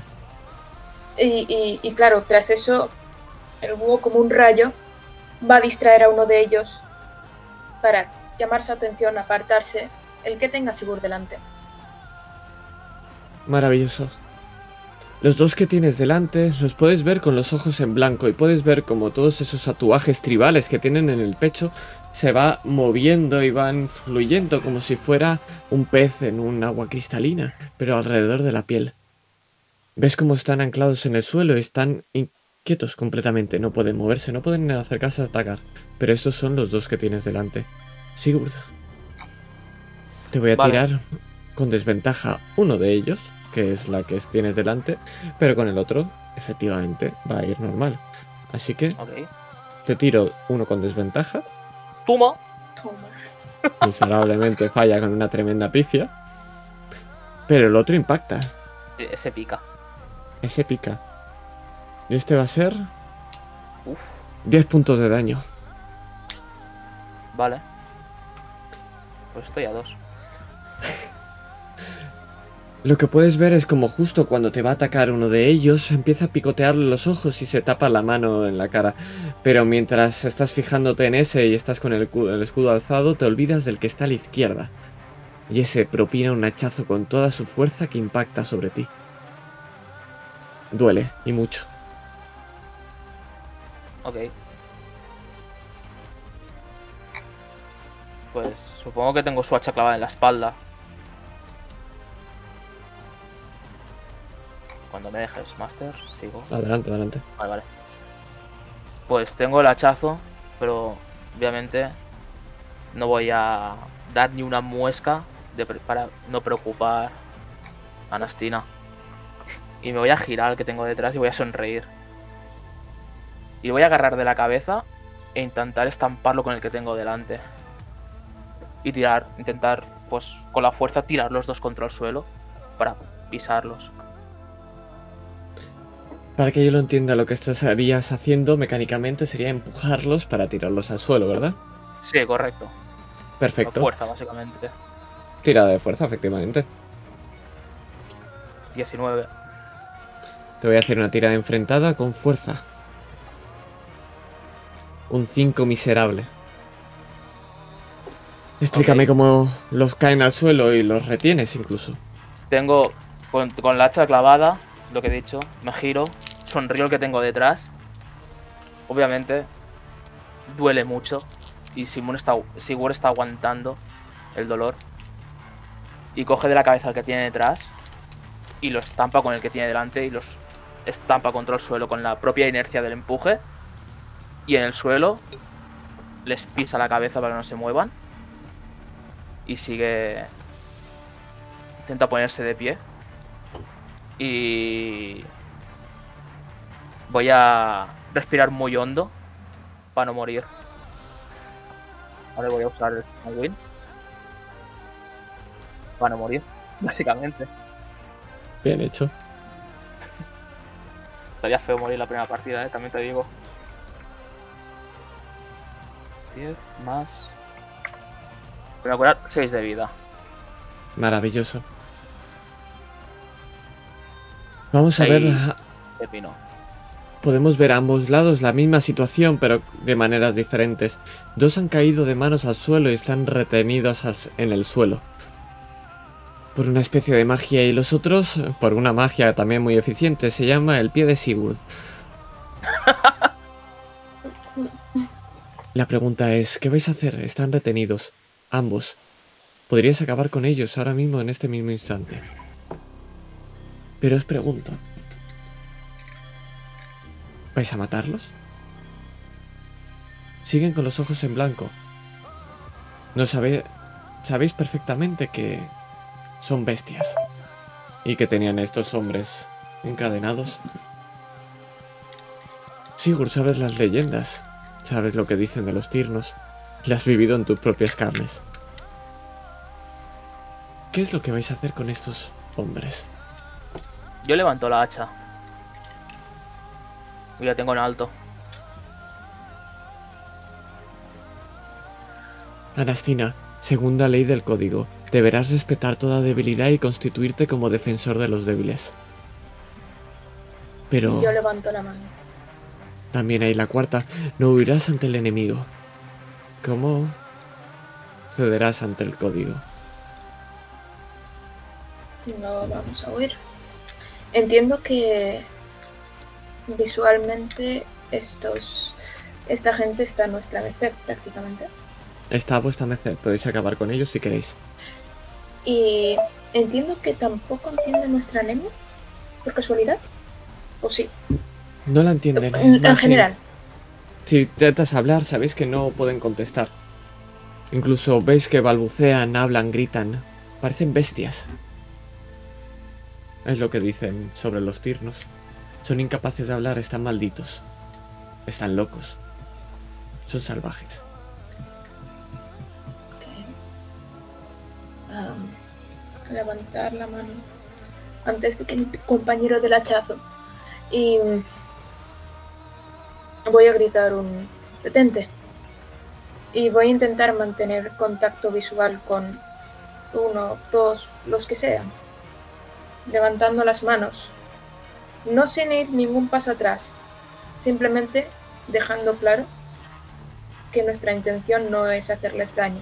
y, y- y claro, tras eso, el búho como un rayo va a distraer a uno de ellos para llamar su atención, apartarse, el que tenga Sigur delante. Maravilloso. Los dos que tienes delante los puedes ver con los ojos en blanco y puedes ver como todos esos tatuajes tribales que tienen en el pecho se va moviendo y van fluyendo como si fuera un pez en un agua cristalina, pero alrededor de la piel. Ves cómo están anclados en el suelo y están inquietos completamente, no pueden moverse, no pueden acercarse a atacar, pero estos son los dos que tienes delante. Sigurd, te voy a Vale. tirar con desventaja uno de ellos, que es la que tienes delante, pero con el otro, efectivamente, va a ir normal. Así que Ok. te tiro uno con desventaja, Toma. Toma. miserablemente falla con una tremenda pifia, pero el otro impacta, E- Ese pica. ese pica. Y este va a ser Uf. 10 puntos de daño. Vale. Pues estoy a dos. Lo que puedes ver es como justo cuando te va a atacar uno de ellos, empieza a picotearle los ojos y se tapa la mano en la cara. Pero mientras estás fijándote en ese y estás con el, el escudo alzado, te olvidas del que está a la izquierda. Y ese propina un hachazo con toda su fuerza que impacta sobre ti. Duele, y mucho. Ok. Pues supongo que tengo su hacha clavada en la espalda. Cuando me dejes, Master, sigo. Adelante, adelante. Vale, vale. Pues tengo el hachazo, pero obviamente no voy a dar ni una muesca de para no preocupar a Nastina. Y me voy a girar al que tengo detrás y voy a sonreír. Y lo voy a agarrar de la cabeza e intentar estamparlo con el que tengo delante. Y tirar, intentar, pues con la fuerza tirar los dos contra el suelo para pisarlos. Para que yo lo entienda, lo que estarías haciendo mecánicamente sería empujarlos para tirarlos al suelo, ¿verdad? Sí, correcto. Con Perfecto. fuerza, básicamente. Tirada de fuerza, efectivamente. 19. Te voy a hacer una tirada enfrentada con fuerza. Un 5 miserable. Explícame cómo los caen al suelo y los retienes incluso. Tengo con, con la hacha clavada, lo que he dicho, me giro, sonrío el que tengo detrás. Obviamente, duele mucho y Simón está, Sigur está aguantando el dolor. Y coge de la cabeza al que tiene detrás y lo estampa con el que tiene delante y los estampa contra el suelo con la propia inercia del empuje. Y en el suelo les pisa la cabeza para que no se muevan. Y sigue intenta ponerse de pie. Y voy a respirar muy hondo para no morir. Ahora voy a usar el Small Wind. Para no morir, básicamente. Bien hecho. Estaría feo morir la primera partida, ¿eh? también te digo. 10 más. Voy a curar 6 de vida. Maravilloso. Vamos a ver. Podemos ver a ambos lados la misma situación, pero de maneras diferentes. Dos han caído de manos al suelo y están retenidos en el suelo. por una especie de magia y los otros por una magia también muy eficiente. Se llama el pie de Sigurd. La pregunta es, ¿qué vais a hacer? Están retenidos, ambos. Podríais acabar con ellos ahora mismo en este mismo instante. Pero os pregunto, ¿vais a matarlos? Siguen con los ojos en blanco. No sabe- sabéis perfectamente que son bestias y que tenían estos hombres encadenados. Sigurd, sabes las leyendas, sabes lo que dicen de los tirnos, y has vivido en tus propias carnes. ¿Qué es lo que vais a hacer con estos hombres? Yo levanto la hacha. Y la tengo en alto. Anastina, segunda ley del código, deberás respetar toda debilidad y constituirte como defensor de los débiles. Pero Yo levanto la mano. también hay la cuarta, no huirás ante el enemigo. ¿Cómo cederás ante el código? No vamos a huir. Entiendo que visualmente estos esta gente está a nuestra merced prácticamente. Está a vuestra merced, podéis acabar con ellos si queréis. Y entiendo que tampoco entienden nuestra lengua, por casualidad. ¿O sí? No la entienden. es En, en más, si- general. Si intentas hablar, sabéis que no pueden contestar. Incluso veis que balbucean, hablan, gritan. Parecen bestias. Es lo que dicen sobre los tirnos. Son incapaces de hablar, están malditos. Están locos. Son salvajes. Levantar la mano antes de que mi compañero del hachazo. Y mm, voy a gritar un detente. Y voy a intentar mantener contacto visual con uno, dos, los que sean. Levantando las manos. No sin ir ningún paso atrás. Simplemente dejando claro que nuestra intención no es hacerles daño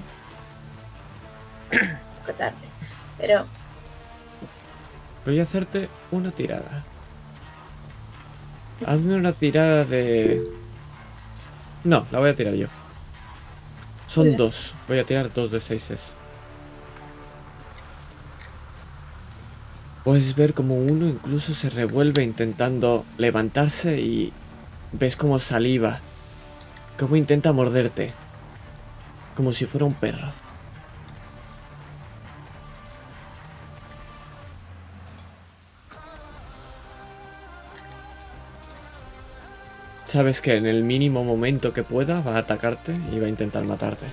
poco tarde. Pero Voy a hacerte una tirada. Hazme una tirada de... No, la voy a tirar yo. Son dos. Voy a tirar dos de seises. Puedes ver como uno incluso se revuelve intentando levantarse y ves como saliva. Como intenta morderte. Como si fuera un perro. Sabes que en el mínimo momento que pueda va a atacarte y va a intentar matarte.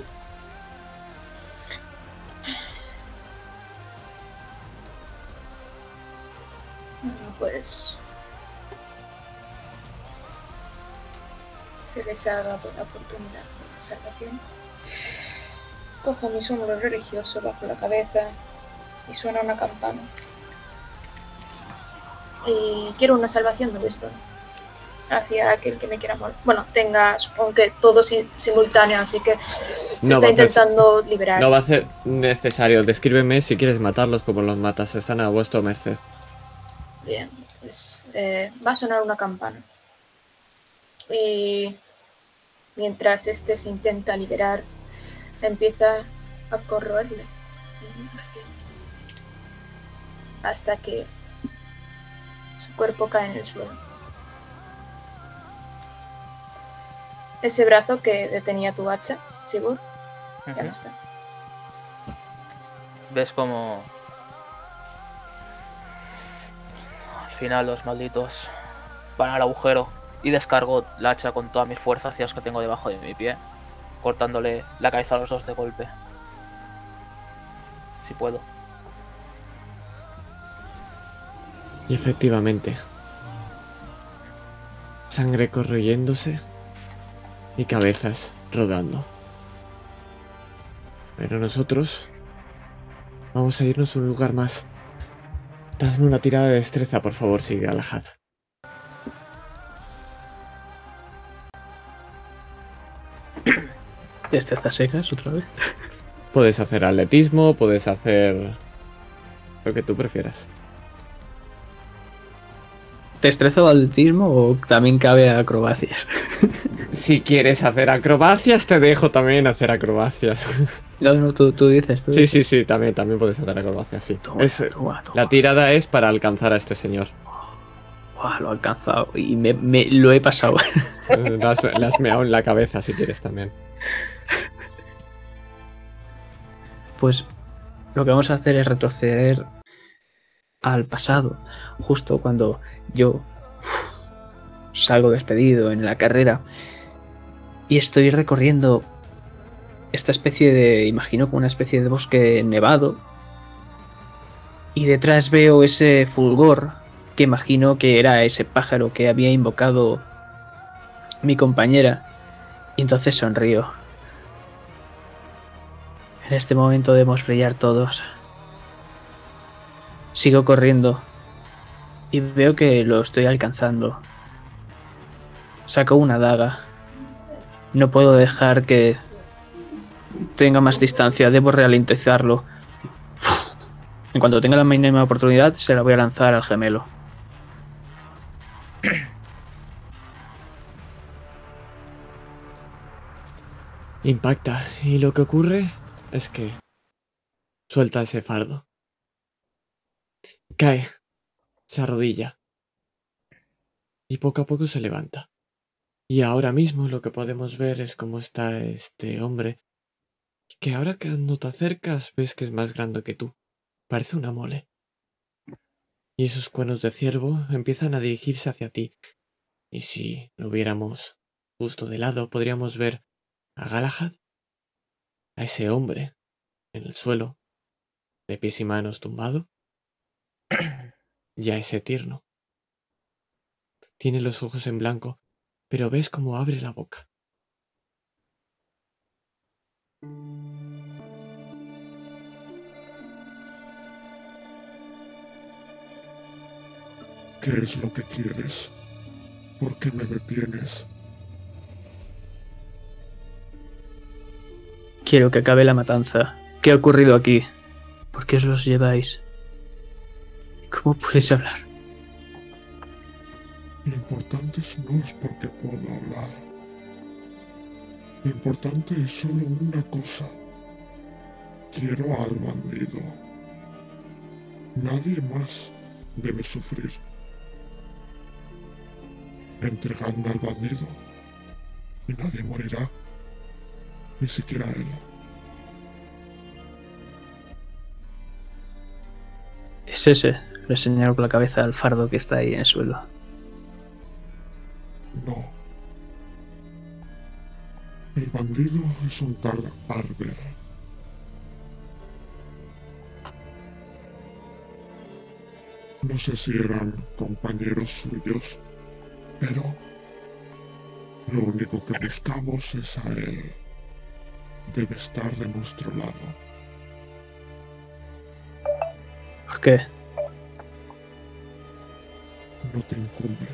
Pues se les ha dado la oportunidad de salvación. Cojo mi sombrero religioso bajo la cabeza y suena una campana. Y quiero una salvación de Wisdom hacia aquel que me quiera morir. Bueno, tenga, supongo que todo si- simultáneo, así que se No, está ser- intentando liberar. No va a ser necesario. Descríbeme si quieres matarlos como los matas. Están a vuestra merced. Bien, pues eh, va a sonar una campana. Y mientras este se intenta liberar, empieza a corroerle. Hasta que su cuerpo cae en el suelo. Ese brazo que detenía tu hacha, Sigur, ya no está. Ves como. Final los malditos van al agujero y descargo la hacha con toda mi fuerza hacia los que tengo debajo de mi pie, cortándole la cabeza a los dos de golpe. Si puedo. Y efectivamente. Sangre corroyéndose y cabezas rodando. Pero nosotros vamos a irnos a un lugar más. Dadme una tirada de destreza, por favor, sigue Alajad. Destrezas secas otra vez. Puedes hacer atletismo, puedes hacer Lo que tú prefieras. ¿Destreza o atletismo o también cabe acrobacias? Si quieres hacer acrobacias, te dejo también hacer acrobacias. No, no, tú, tú dices. Tú Sí, dices. sí, sí, también, también puedes hacer acrobacias, sí. Toma, Es- toma, toma. la tirada es para alcanzar a este señor. Buah, lo he alcanzado y me, me- lo he pasado. Eh, Le has, has meado en la cabeza si quieres también. Pues lo que vamos a hacer es retroceder al pasado, justo cuando yo salgo despedido en la carrera y estoy recorriendo esta especie de, imagino como una especie de bosque nevado y detrás veo ese fulgor que imagino que era ese pájaro que había invocado mi compañera y entonces sonrío. En este momento debemos brillar todos. Sigo corriendo y veo que lo estoy alcanzando. Saco una daga. No puedo dejar que tenga más distancia, debo ralentizarlo. En cuanto tenga la mínima oportunidad, se la voy a lanzar al gemelo. Impacta. Y lo que ocurre es que suelta ese fardo. Cae. Se arrodilla. Y poco a poco se levanta. Y ahora mismo lo que podemos ver es cómo está este hombre. Que ahora que no te acercas ves que es más grande que tú. Parece una mole. Y esos cuernos de ciervo empiezan a dirigirse hacia ti. Y si lo viéramos justo de lado, podríamos ver a Galahad, a ese hombre en el suelo, de pies y manos tumbado, y a ese tierno. Tiene los ojos en blanco, pero ves cómo abre la boca. ¿Qué es lo que quieres? ¿Por qué me detienes? Quiero que acabe la matanza. ¿Qué ha ocurrido aquí? ¿Por qué os los lleváis? ¿Cómo puedes hablar? Lo importante no es porque puedo hablar. Lo importante es solo una cosa. Quiero al bandido. Nadie más debe sufrir. Entregadme al bandido y nadie morirá. Ni siquiera él. Es ese. Le señalo con la cabeza al fardo que está ahí en el suelo. No. El bandido es un tal Barber. No sé si eran compañeros suyos, pero lo único que buscamos es a él. Debe estar de nuestro lado. ¿Por qué? No te incumbe.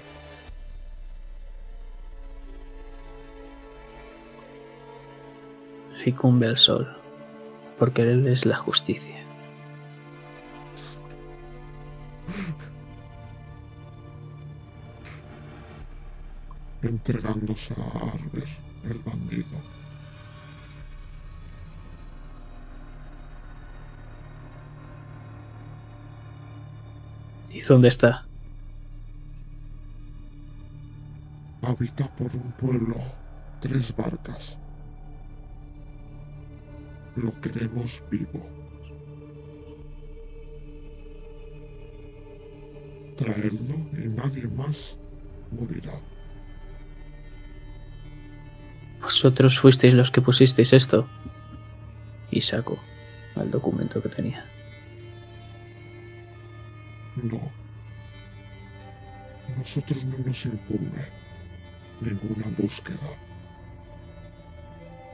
Le incumbe el sol. Porque él es la justicia. entregándose a Arber, el bandido. ¿Y dónde está? Habita por un pueblo, tres barcas. Lo queremos vivo. Traedlo y nadie más morirá. Vosotros fuisteis los que pusisteis esto. Y saco el documento que tenía. No. Nosotros no nos incumbe ninguna búsqueda.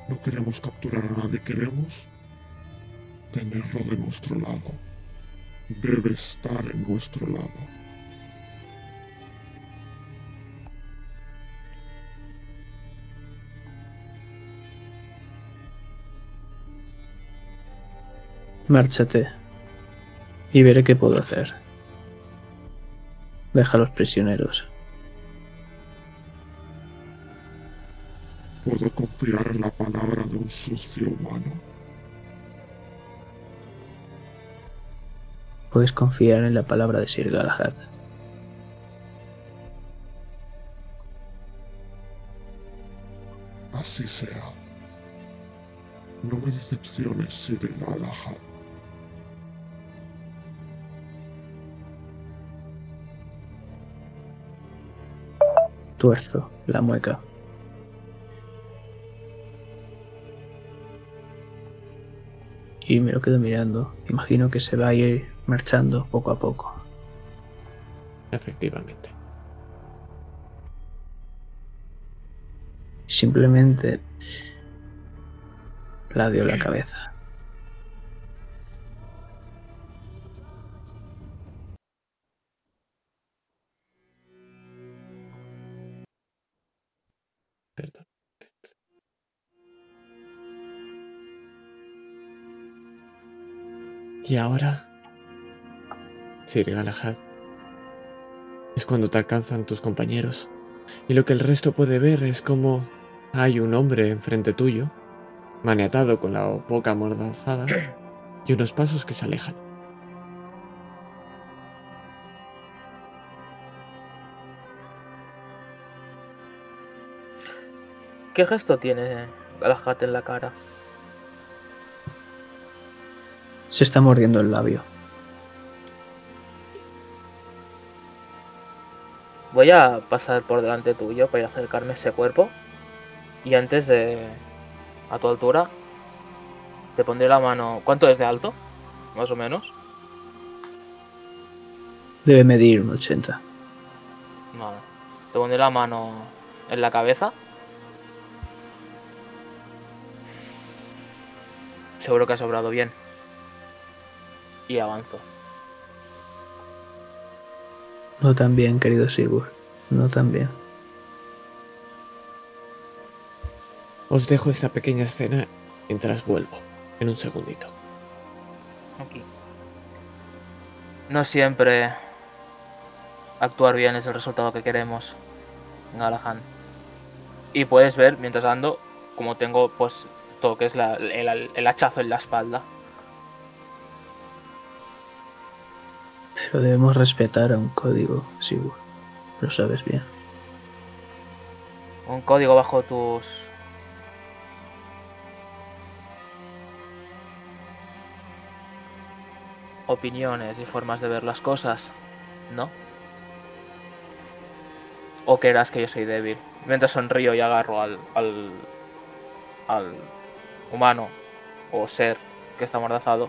No queremos capturar a nadie, queremos tenerlo de nuestro lado. Debe estar en nuestro lado. Márchate. Y veré qué puedo hacer. Deja a los prisioneros. ¿Puedo confiar en la palabra de un sucio humano? Puedes confiar en la palabra de Sir Galahad. Así sea. No me decepciones, Sir Galahad. Tuerzo la mueca. Y me lo quedo mirando. Imagino que se va a ir marchando poco a poco. Efectivamente. Simplemente la dio la cabeza. Y ahora, Sir Galahad, es cuando te alcanzan tus compañeros y lo que el resto puede ver es como hay un hombre enfrente tuyo, maniatado con la boca amordazada y unos pasos que se alejan. ¿Qué gesto tiene Galahad en la cara? Se está mordiendo el labio. Voy a pasar por delante tuyo para ir a acercarme a ese cuerpo. Y antes de. a tu altura. Te pondré la mano. ¿Cuánto es de alto? Más o menos. Debe medir un 80. Vale. Te pondré la mano en la cabeza. Seguro que ha sobrado bien. Y avanzo. No tan bien, querido Sigurd. No tan bien. Os dejo esta pequeña escena mientras vuelvo, en un segundito. Aquí. No siempre actuar bien es el resultado que queremos, Galahad. Y puedes ver, mientras ando, como tengo pues todo que es la- el, el hachazo en la espalda. Pero debemos respetar a un código, Sigurd. Lo sabes bien. Un código bajo tus... opiniones y formas de ver las cosas, ¿no? ¿O creerás que yo soy débil? Mientras sonrío y agarro al, al, al humano o ser que está amordazado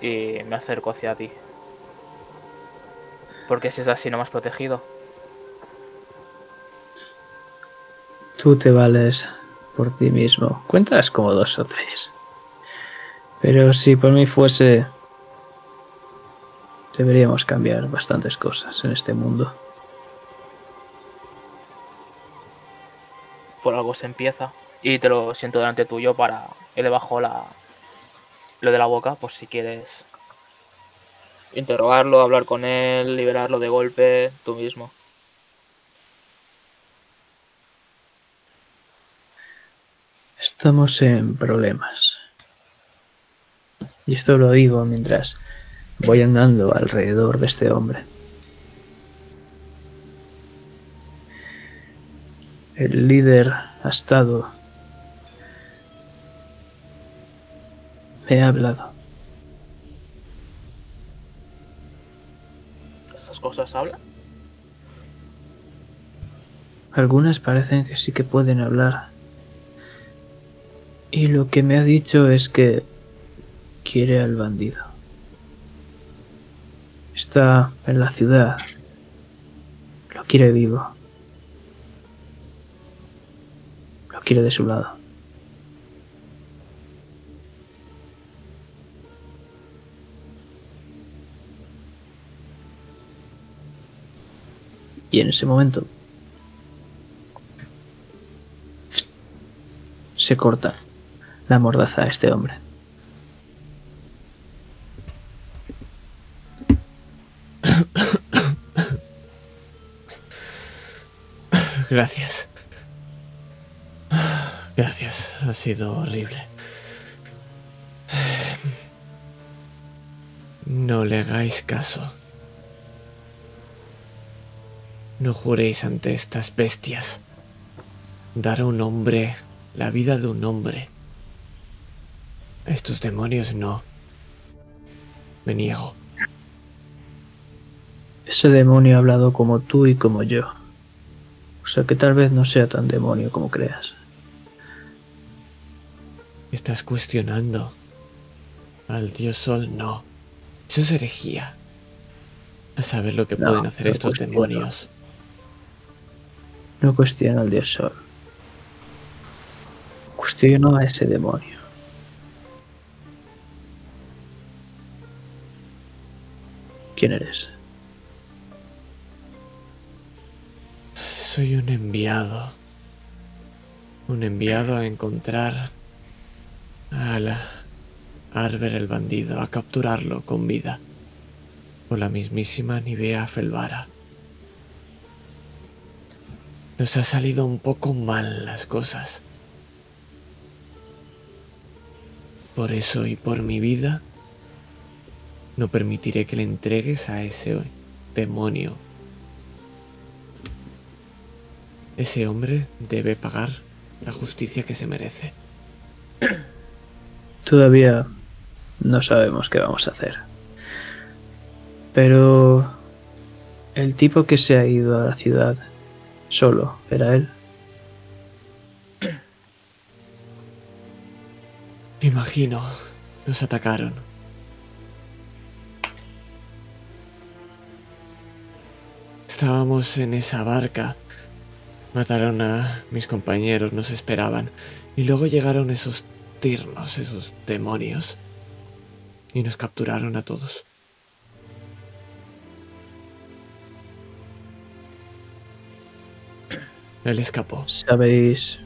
y me acerco hacia ti. Porque si es así no me has protegido. Tú te vales por ti mismo. Cuentas como dos o tres. Pero si por mí fuese... Deberíamos cambiar bastantes cosas en este mundo. por algo se empieza y te lo siento delante tuyo para y le bajo la lo de la boca pues si quieres interrogarlo hablar con él liberarlo de golpe tú mismo Estamos en problemas. Y esto lo digo mientras voy andando alrededor de este hombre. El líder ha estado... Me ha hablado. Cosas hablan Algunas parecen que sí que pueden hablar. Y lo que me ha dicho es que quiere al bandido. Está en la ciudad. Lo quiere vivo. Lo quiere de su lado. Y en ese momento se corta la mordaza a este hombre. Gracias. Gracias, ha sido horrible. No le hagáis caso. No juréis ante estas bestias. Dar a un hombre la vida de un hombre. A estos demonios no. Me niego. Ese demonio ha hablado como tú y como yo. O sea que tal vez no sea tan demonio como creas. Estás cuestionando. Al dios sol no. Eso es herejía. A saber lo que No, pueden hacer estos demonios. No cuestiono al dios sol. Cuestiono a ese demonio. ¿Quién eres? Soy un enviado. Un enviado a encontrar a la Arber el bandido, a capturarlo con vida. Por la mismísima Nivea Felvara. Nos ha salido un poco mal las cosas. Por eso y por mi vida, no permitiré que le entregues a ese demonio Ese hombre debe pagar la justicia que se merece. Todavía no sabemos qué vamos a hacer. Pero el tipo que se ha ido a la ciudad solo, ¿era él? Imagino, nos atacaron. Estábamos en esa barca. Mataron a mis compañeros, nos esperaban. Y luego llegaron esos tirnos, esos demonios. Y nos capturaron a todos. Él escapó. ¿Sabéis?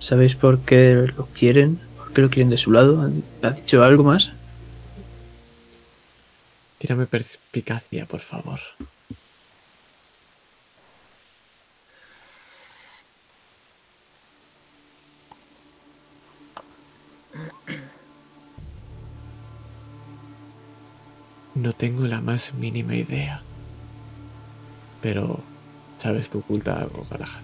¿Sabéis por qué lo quieren? ¿Por qué lo quieren de su lado? ¿Ha dicho algo más? Tírame perspicacia, por favor. No tengo la más mínima idea. Pero sabes que oculta algo, Galahad.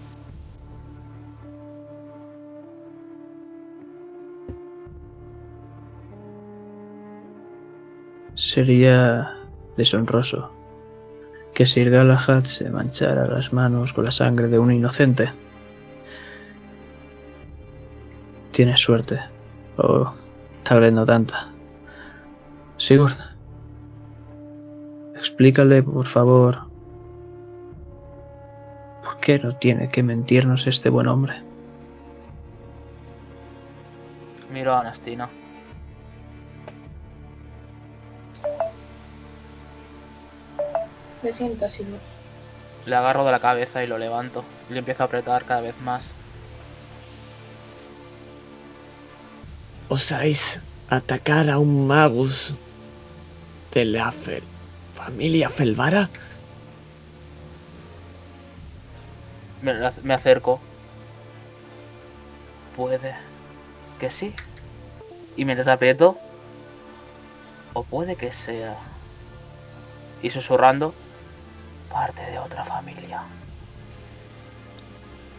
Sería deshonroso que Sir Galahad se manchara las manos con la sangre de un inocente. Tienes suerte, o tal vez no tanta. Sigurd, explícale por favor por qué no tiene que mentirnos este buen hombre. Miro a Anastina. Le siento así. Le agarro de la cabeza y lo levanto. Y le empiezo a apretar cada vez más. ¿Osáis atacar a un magus de la Fel- familia Felvara? Me, me acerco. Puede que sí. Y mientras aprieto. O puede que sea. Y susurrando. Parte de otra familia.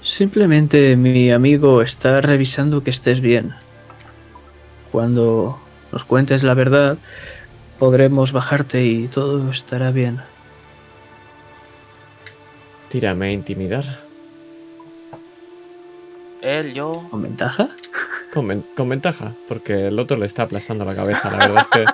Simplemente mi amigo está revisando que estés bien. Cuando nos cuentes la verdad, podremos bajarte y todo estará bien. Tírame a intimidar. Él, yo. ¿Con ventaja? Con, ven- con ventaja, porque el otro le está aplastando la cabeza. La verdad es que.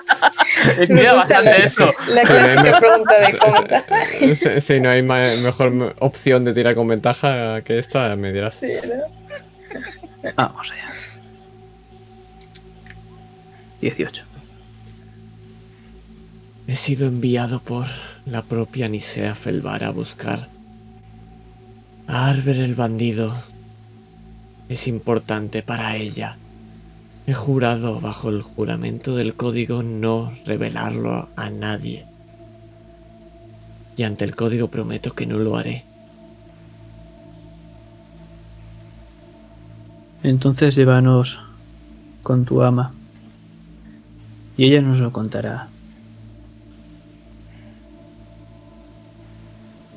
Mira Me gusta bastante la- eso. La clásica pregunta de cómo Si, si no hay mejor opción de tirar con ventaja que esta, me dirás. Sí, ¿no? Vamos allá. 18. He sido enviado por la propia Nisea Felvara a buscar a Arber el bandido es importante para ella. He jurado bajo el juramento del código no revelarlo a nadie. Y ante el código prometo que no lo haré. Entonces llévanos con tu ama. Y ella nos lo contará.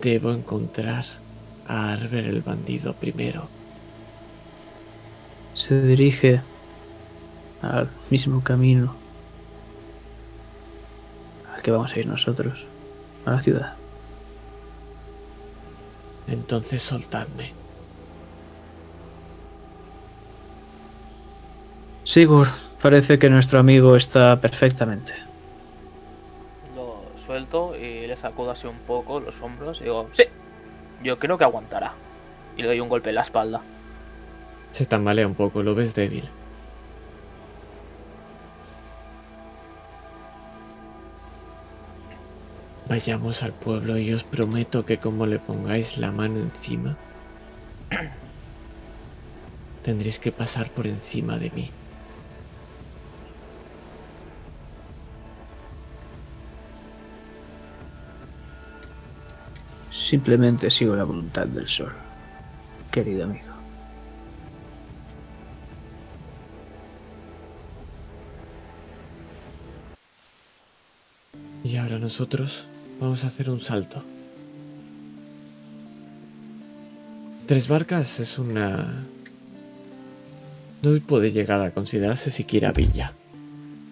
Debo encontrar a Arber el bandido primero. Se dirige al mismo camino al que vamos a ir nosotros, a la ciudad. Entonces soltadme. Sigurd, parece que nuestro amigo está perfectamente. Lo suelto y le sacudo así un poco los hombros y digo, sí, yo creo que aguantará. Y le doy un golpe en la espalda. Se tambalea un poco, lo ves débil. Vayamos al pueblo y os prometo que como le pongáis la mano encima, tendréis que pasar por encima de mí. Simplemente sigo la voluntad del sol, querido amigo. Y ahora nosotros vamos a hacer un salto. Tres barcas es una... No puede llegar a considerarse siquiera villa.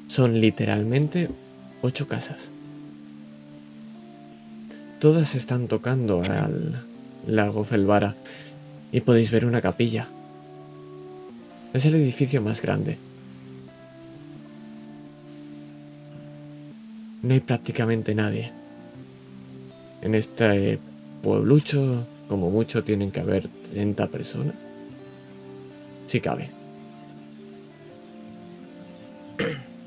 Son literalmente ocho casas. Todas están tocando al lago Felvara y podéis ver una capilla. Es el edificio más grande. No hay prácticamente nadie. En este pueblucho, como mucho, tienen que haber 30 personas. Si cabe.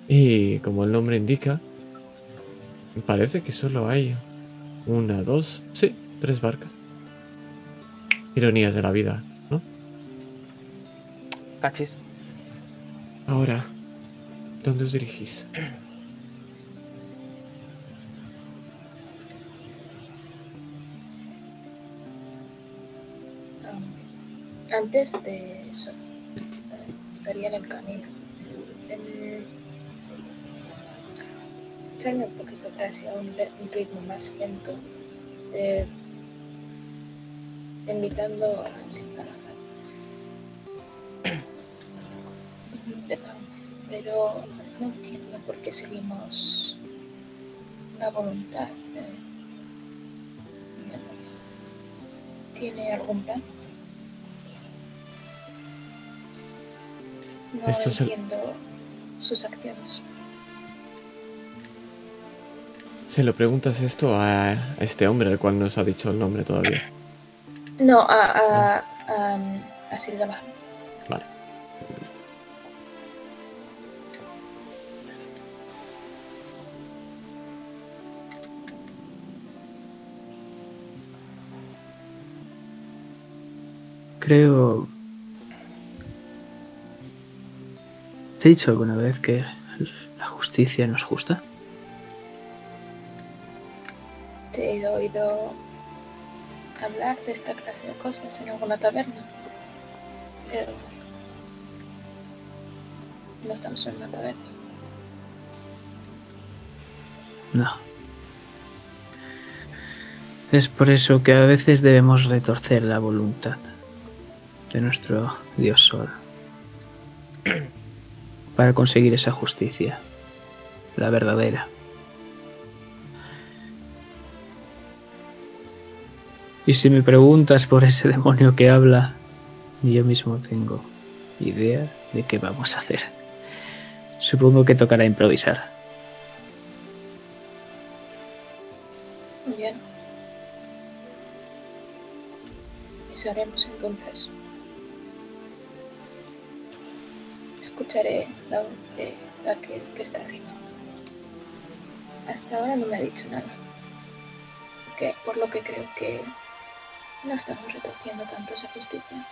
Y como el nombre indica, parece que solo hay una, dos, sí, tres barcas. Ironías de la vida, ¿no? Cachis. Ahora, ¿dónde os dirigís? Antes de eso, estaría en el camino. En- echarme un poquito atrás y a un, ritmo más lento, eh, invitando a Singalagad. Perdón, pero no entiendo por qué seguimos la voluntad de. ¿Tiene algún plan? No Esto entiendo sus acciones. Se lo preguntas esto a, este hombre, al cual no os ha dicho el nombre todavía. No, a, a, a, a Silgalad. Vale. Creo... ¿Te he dicho alguna vez que la justicia no es justa? Te he oído hablar de esta clase de cosas en alguna taberna. Pero no estamos en una taberna. No. Es por eso que a veces debemos retorcer la voluntad de nuestro Dios Sol para conseguir esa justicia, la verdadera. Y si me preguntas por ese demonio que habla, yo mismo tengo idea de qué vamos a hacer. Supongo que tocará improvisar. Muy bien. Eso haremos entonces. Escucharé la voz de aquel que está arriba. Hasta ahora no me ha dicho nada. Que, por lo que creo que no estamos retorciendo tanto esa justicia.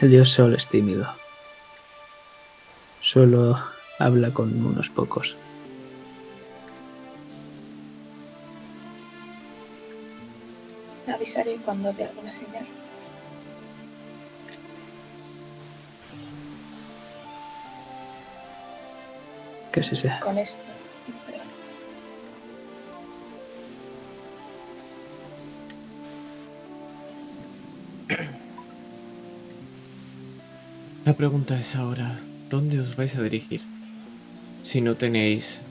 El dios Sol es tímido. Solo habla con unos pocos. Avisaré cuando dé alguna señal. Que sí sea. con esto. La pregunta es ahora, ¿dónde os vais a dirigir? Si no tenéis...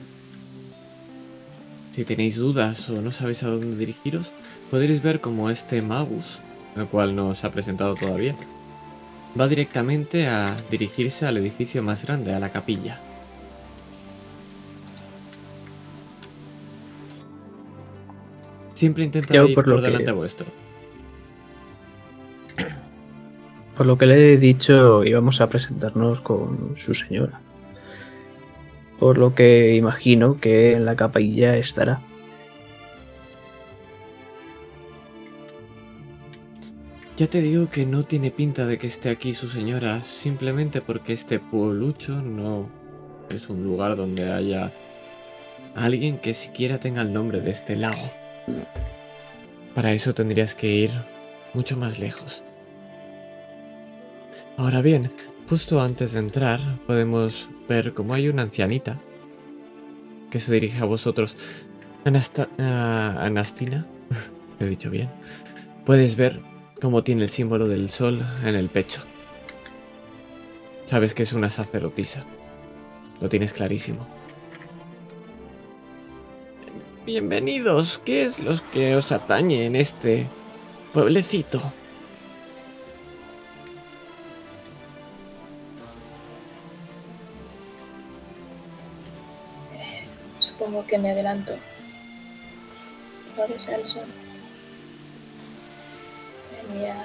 Si tenéis dudas o no sabéis a dónde dirigiros, podréis ver como este Magus, el cual no os ha presentado todavía, va directamente a dirigirse al edificio más grande, a la capilla. Siempre intenta Yo ir por por, lo que- delante vuestro. Por lo que le he dicho, íbamos a presentarnos con su señora. Por lo que imagino que en la capilla estará. Ya te digo que no tiene pinta de que esté aquí su señora, simplemente porque este pueblucho no es un lugar donde haya alguien que siquiera tenga el nombre de este lago. Para eso tendrías que ir mucho más lejos. Ahora bien, justo antes de entrar podemos ver cómo hay una ancianita que se dirige a vosotros. Ah, Anastina, he dicho bien. Puedes ver cómo tiene el símbolo del sol en el pecho. Sabes que es una sacerdotisa. Lo tienes clarísimo. Bienvenidos. ¿Qué es lo que os atañe en este pueblecito? supongo que me adelanto. El sol. Venía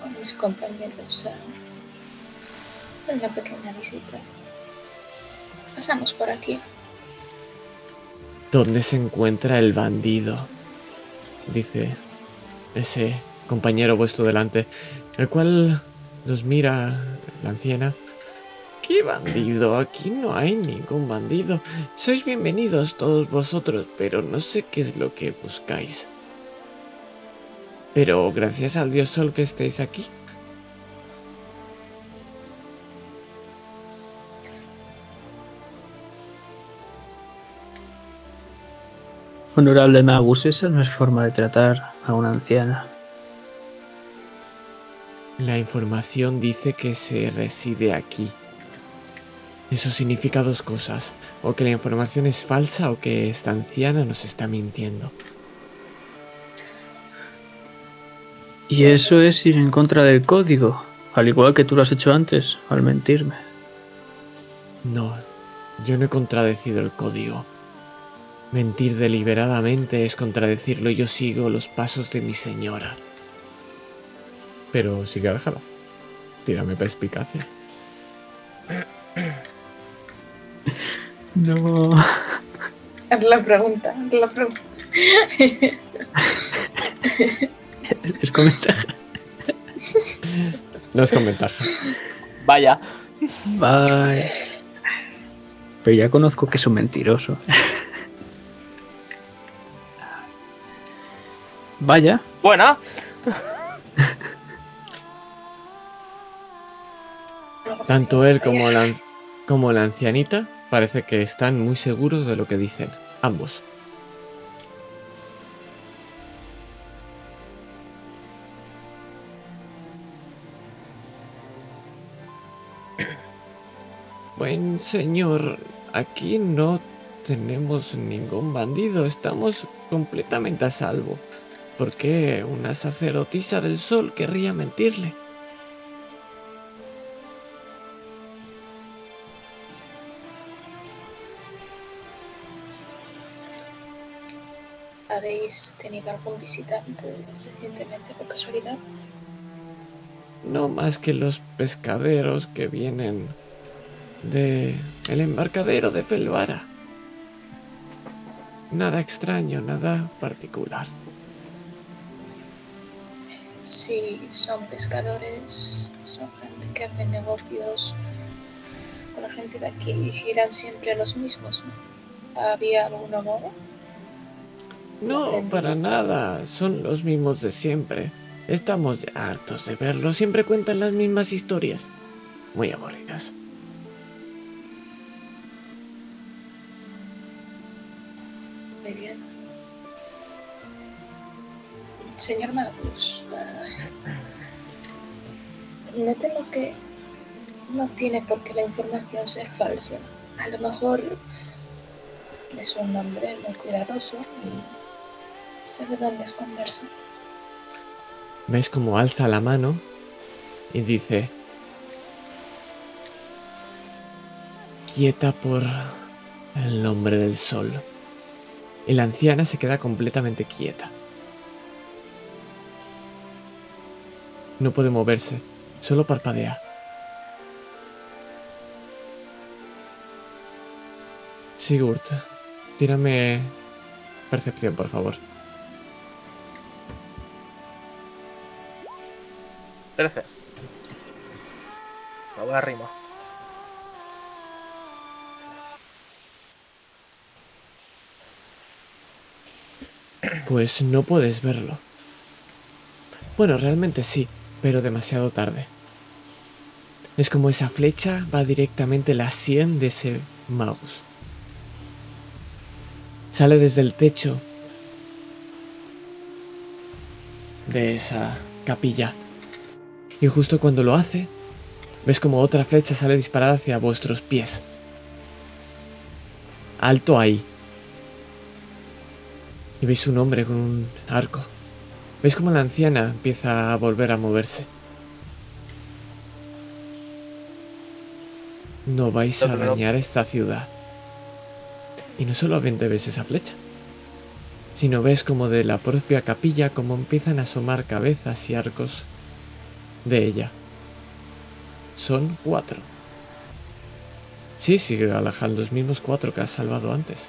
con mis compañeros a una pequeña visita. Pasamos por aquí. ¿Dónde se encuentra el bandido? Dice ese compañero vuestro delante, el cual nos mira la anciana. ¿Qué bandido? Aquí no hay ningún bandido. Sois bienvenidos todos vosotros, pero no sé qué es lo que buscáis. Pero gracias al dios sol que estéis aquí. Honorable Magus, esa no es forma de tratar a una anciana. La información dice que se reside aquí. Eso significa dos cosas, o que la información es falsa o que esta anciana nos está mintiendo. Y eso es ir en contra del código, al igual que tú lo has hecho antes, al mentirme. No, yo no he contradecido el código. Mentir deliberadamente es contradecirlo y yo sigo los pasos de mi señora. Pero sigue déjala. Tírame perspicacia. No. Haz la pregunta, haz la pregunta. Es con ventaja. No es con ventaja. Vaya. Bye. Pero ya conozco que es un mentiroso. Vaya. Buena. Tanto él como la, como la ancianita parece que están muy seguros de lo que dicen. Ambos. Buen señor, aquí no tenemos ningún bandido, estamos completamente a salvo. ¿Por qué una sacerdotisa del sol querría mentirle? ¿Habéis tenido algún visitante recientemente por casualidad? No más que los pescaderos que vienen de el embarcadero de Felvara. Nada extraño, nada particular. Sí, son pescadores, son gente que hace negocios con la gente de aquí y eran siempre los mismos, ¿no? ¿Había alguna moda? No, no para nada, son los mismos de siempre. Estamos hartos de verlos, siempre cuentan las mismas historias, muy aburridas. Muy bien señor Magus, ah, me temo que no tiene por qué la información ser falsa. A lo mejor es un hombre muy cuidadoso y sabe dónde esconderse. ¿Ves cómo alza la mano y dice, quieta por el nombre del sol? Y la anciana se queda completamente quieta. No puede moverse, solo parpadea. Sigurd, tírame percepción, por favor. 13. La buena rima. Pues no puedes verlo. Bueno, realmente sí, pero demasiado tarde. Es como esa flecha va directamente la sien de ese mouse. Sale desde el techo de esa capilla. Y justo cuando lo hace, ves como otra flecha sale disparada hacia vuestros pies. Alto ahí. Y veis un hombre con un arco. Veis como la anciana empieza a volver a moverse. No vais a dañar esta ciudad. Y no solamente ves esa flecha, sino ves como de la propia capilla como empiezan a asomar cabezas y arcos de ella. Son cuatro. Sí, sí, Galahad, los mismos cuatro que has salvado antes.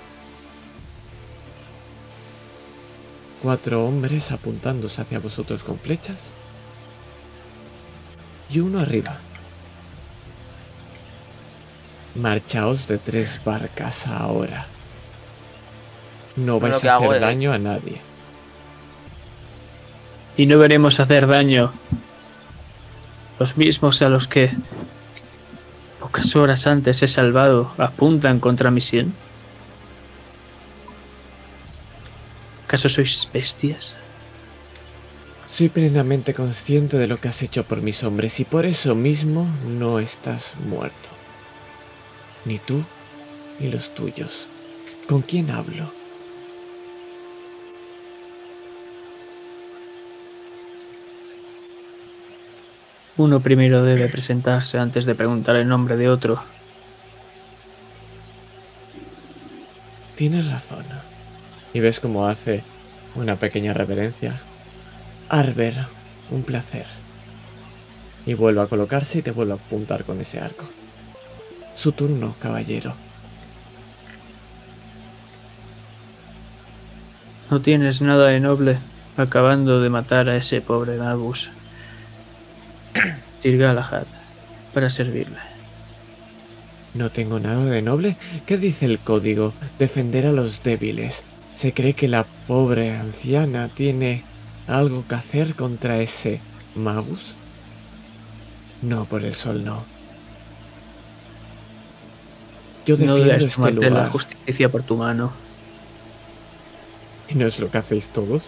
Cuatro hombres apuntándose hacia vosotros con flechas. Y uno arriba. Marchaos de tres barcas ahora. No vais ¿qué a hacer eh? daño a nadie. Y no veremos hacer daño. Los mismos a los que pocas horas antes he salvado apuntan contra mi sien. ¿Acaso sois bestias? Soy plenamente consciente de lo que has hecho por mis hombres y por eso mismo no estás muerto. Ni tú, ni los tuyos. ¿Con quién hablo? Uno primero debe presentarse antes de preguntar el nombre de otro. Tienes razón. Y ves cómo hace una pequeña reverencia. Arber, un placer. Y vuelve a colocarse y te vuelve a apuntar con ese arco. Su turno, caballero. No tienes nada de noble acabando de matar a ese pobre Magus. Sir Galahad, para servirle. No tengo nada de noble. ¿Qué dice el código? Defender a los débiles. ¿Se cree que la pobre anciana tiene algo que hacer contra ese magus? No, por el sol no. Yo No debes este tomarte la lugar. justicia por tu mano. ¿Y no es lo que hacéis todos?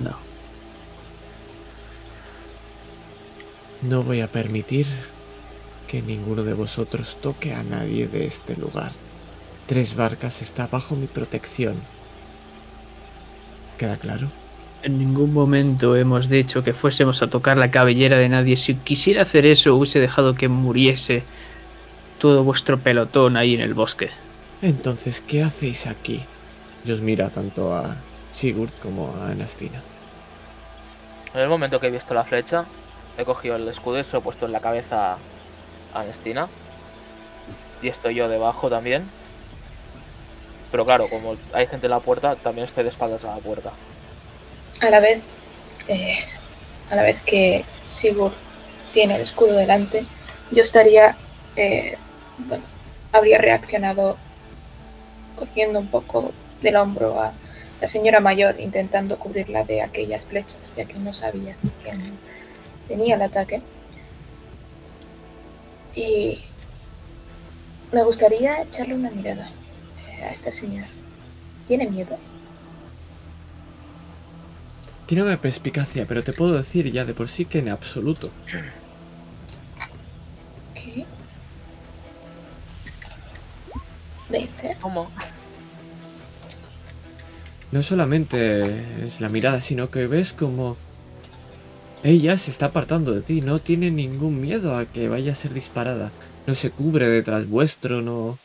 No. No voy a permitir que ninguno de vosotros toque a nadie de este lugar. Tres barcas está bajo mi protección. ¿Queda claro? En ningún momento hemos dicho que fuésemos a tocar la cabellera de nadie. Si quisiera hacer eso, hubiese dejado que muriese todo vuestro pelotón ahí en el bosque. Entonces, ¿qué hacéis aquí? Y os mira tanto a Sigurd como a Anastina. En el momento que he visto la flecha, he cogido el escudo y se lo he puesto en la cabeza a Nestina. Y estoy yo debajo también. Pero claro, como hay gente en la puerta, también estoy de espaldas a la puerta. A la vez, eh, a la vez que Sigurd tiene el escudo delante, yo estaría, eh, bueno, habría reaccionado cogiendo un poco del hombro a la señora mayor, intentando cubrirla de aquellas flechas, ya que no sabía quién tenía el ataque. Y me gustaría echarle una mirada a esta señora. ¿Tiene miedo? Tírame perspicacia, pero te puedo decir ya de por sí que en absoluto. ¿Qué? ¿Viste? ¿Cómo? No solamente es la mirada, sino que ves como ella se está apartando de ti, no tiene ningún miedo a que vaya a ser disparada. No se cubre detrás vuestro, no...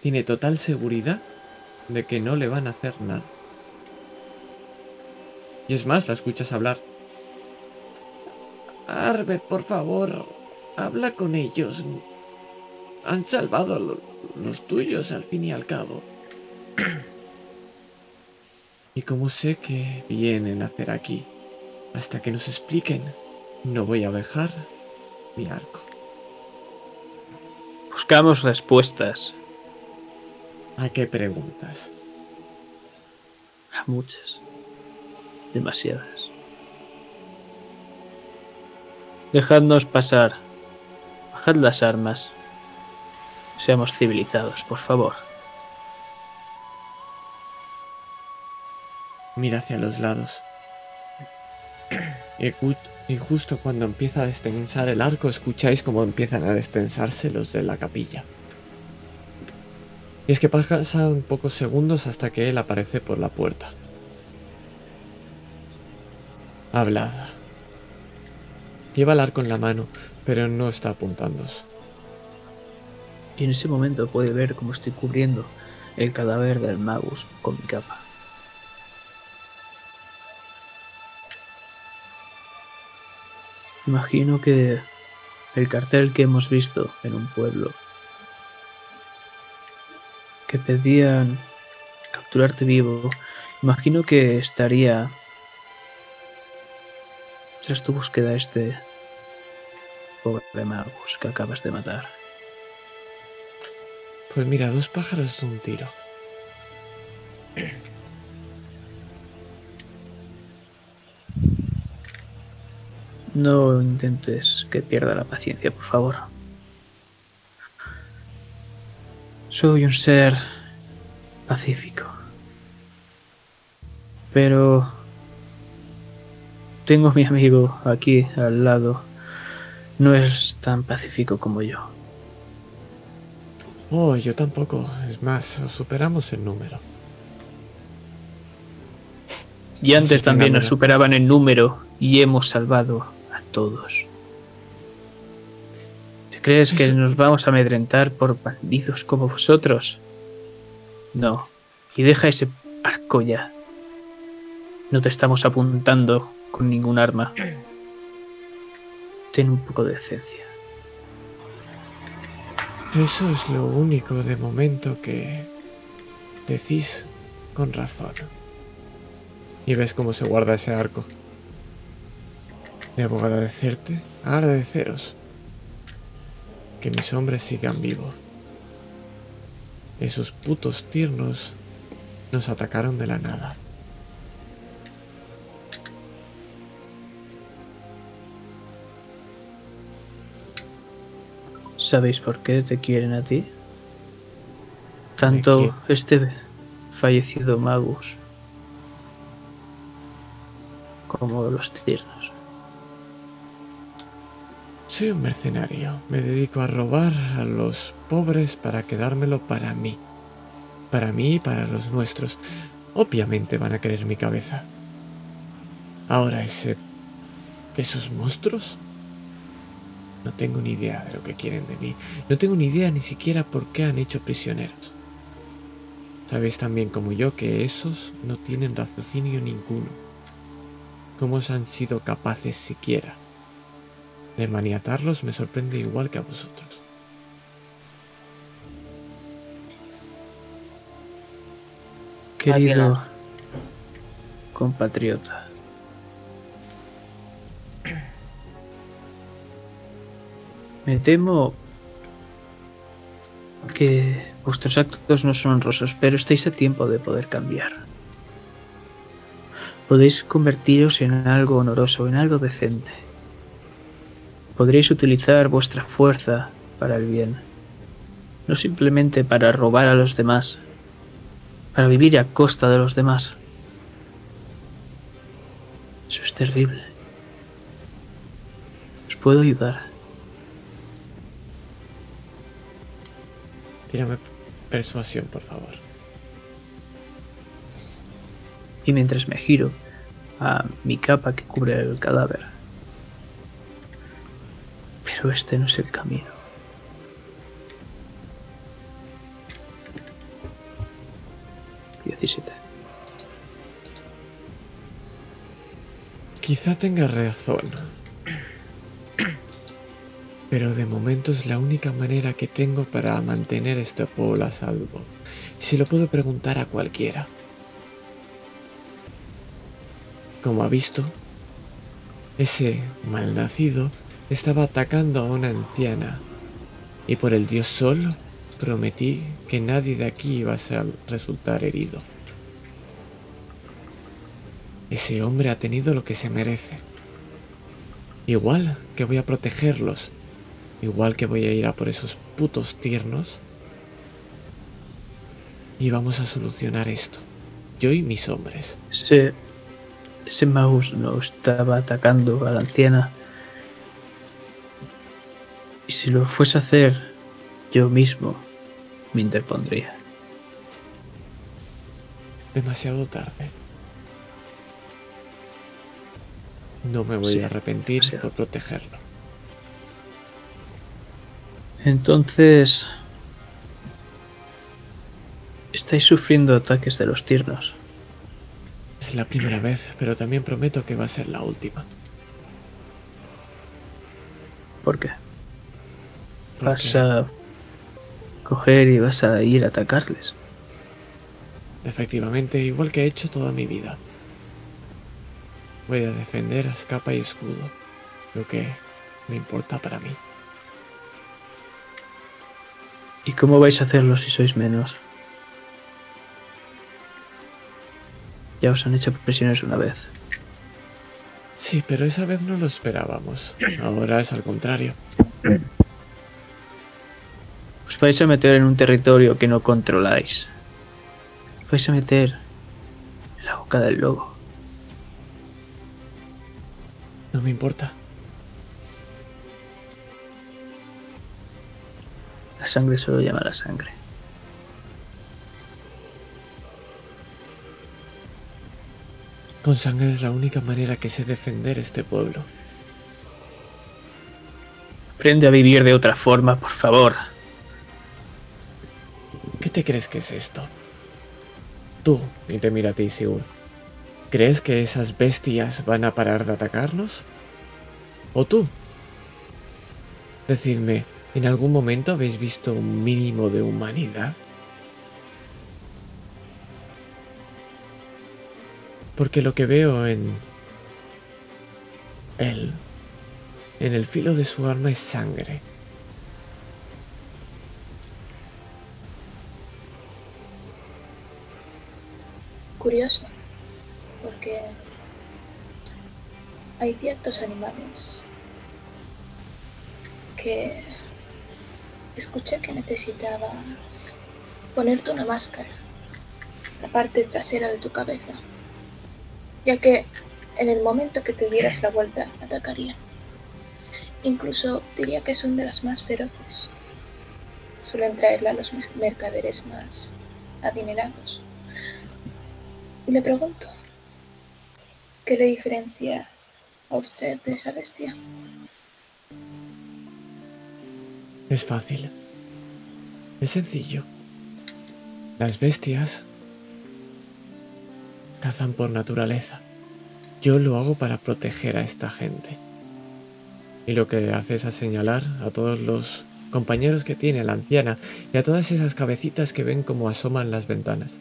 Tiene total seguridad de que no le van a hacer nada. Y es más, la escuchas hablar. Arbe, por favor, habla con ellos. Han salvado lo- los tuyos al fin y al cabo. Y como sé que vienen a hacer aquí, hasta que nos expliquen, no voy a dejar mi arco. Buscamos respuestas ¿A qué preguntas? a muchas. Demasiadas. Dejadnos pasar. Bajad las armas. Seamos civilizados, por favor. Mira hacia los lados. Y, justo cuando empieza a destensar el arco, escucháis como empiezan a destensarse los de la capilla. Y es que pasan pocos segundos hasta que él aparece por la puerta. Hablad. Lleva el arco en la mano, pero no está apuntándos. Y en ese momento puede ver cómo estoy cubriendo el cadáver del Magus con mi capa. Imagino que el cartel que hemos visto en un pueblo que pedían capturarte vivo, imagino que estaría tras tu búsqueda este pobre Magus que acabas de matar. Pues mira, dos pájaros de un tiro. No intentes que pierda la paciencia, por favor. Soy un ser pacífico. Pero tengo a mi amigo aquí al lado. No es tan pacífico como yo. Oh, yo tampoco. Es más, os superamos el número. Y antes también nos superaban en número y hemos salvado a todos. ¿Te crees que nos vamos a amedrentar por bandidos como vosotros? No. Y deja ese arco ya. No te estamos apuntando con ningún arma. Ten un poco de decencia. Eso es lo único de momento que decís con razón. Y ves cómo se guarda ese arco. Debo agradecerte, agradeceros que mis hombres sigan vivos. Esos putos tiernos nos atacaron de la nada. ¿Sabéis por qué te quieren a ti? Tanto este fallecido Magus como los tiernos. Soy un mercenario. Me dedico a robar a los pobres para quedármelo para mí. Para mí y para los nuestros. Obviamente van a querer mi cabeza. Ahora ese... ¿Esos monstruos? No tengo ni idea de lo que quieren de mí. No tengo ni idea ni siquiera por qué han hecho prisioneros. Sabéis también como yo que esos no tienen raciocinio ninguno. ¿Cómo han sido capaces siquiera de maniatarlos me sorprende igual que a vosotros. Querido compatriota, me temo que vuestros actos no son honrosos, pero estáis a tiempo de poder cambiar. Podéis convertiros en algo honoroso, en algo decente. Podréis utilizar vuestra fuerza para el bien, no simplemente para robar a los demás, para vivir a costa de los demás. Eso es terrible. Os puedo ayudar. Tírame persuasión, por favor. Y mientras me giro a mi capa que cubre el cadáver. Pero este no es el camino. Diecisiete. Quizá tenga razón. Pero de momento es la única manera que tengo para mantener este pueblo a salvo. Se lo puedo preguntar a cualquiera. Como ha visto, ese malnacido estaba atacando a una anciana. Y por el dios Sol prometí que nadie de aquí iba a resultar herido. Ese hombre ha tenido lo que se merece. Igual que voy a protegerlos. Igual que voy a ir a por esos putos tiernos. Y vamos a solucionar esto. Yo y mis hombres. Ese, ese mouse no estaba atacando a la anciana. Y si lo fuese a hacer, yo mismo me interpondría. Demasiado tarde. No me voy Sí, a arrepentir demasiado. por protegerlo. Entonces... Estáis sufriendo ataques de los tiernos. Es la primera vez, pero también prometo que va a ser la última. ¿Por qué? Vas a coger y vas a ir a atacarles. Efectivamente, igual que he hecho toda mi vida. Voy a defender a capa y escudo. Lo que me importa para mí. ¿Y cómo vais a hacerlo si sois menos? Ya os han hecho prisioneros una vez. Sí, pero esa vez no lo esperábamos. Ahora es al contrario. Os vais a meter en un territorio que no controláis. Os vais a meter en la boca del lobo. No me importa. La sangre solo llama a la sangre. Con sangre es la única manera que sé defender este pueblo. Aprende a vivir de otra forma, por favor. ¿Qué te crees que es esto? Tú, y te mira a ti, Sigurd. ¿Crees que esas bestias van a parar de atacarnos? ¿O tú? Decidme, ¿en algún momento habéis visto un mínimo de humanidad? Porque lo que veo en él, en el filo de su arma es sangre. Curioso, porque hay ciertos animales que escuché que necesitabas ponerte una máscara, la parte trasera de tu cabeza, ya que en el momento que te dieras la vuelta atacarían. Incluso diría que son de las más feroces. Suelen traerla los mercaderes más adinerados. Y le pregunto, ¿qué le diferencia a usted de esa bestia? Es fácil. Es sencillo. Las bestias cazan por naturaleza. Yo lo hago para proteger a esta gente. Y lo que hace es a señalar a todos los compañeros que tiene la anciana y a todas esas cabecitas que ven como asoman las ventanas.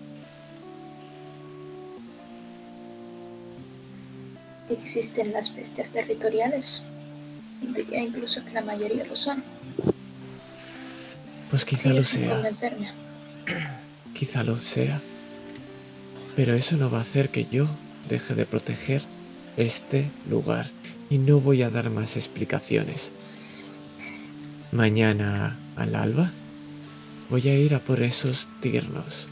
Existen las bestias territoriales. Diría incluso que la mayoría lo son. Pues quizá lo sea. Quizá lo sea. Pero eso no va a hacer que yo deje de proteger este lugar. Y no voy a dar más explicaciones. Mañana al alba voy a ir a por esos tiernos.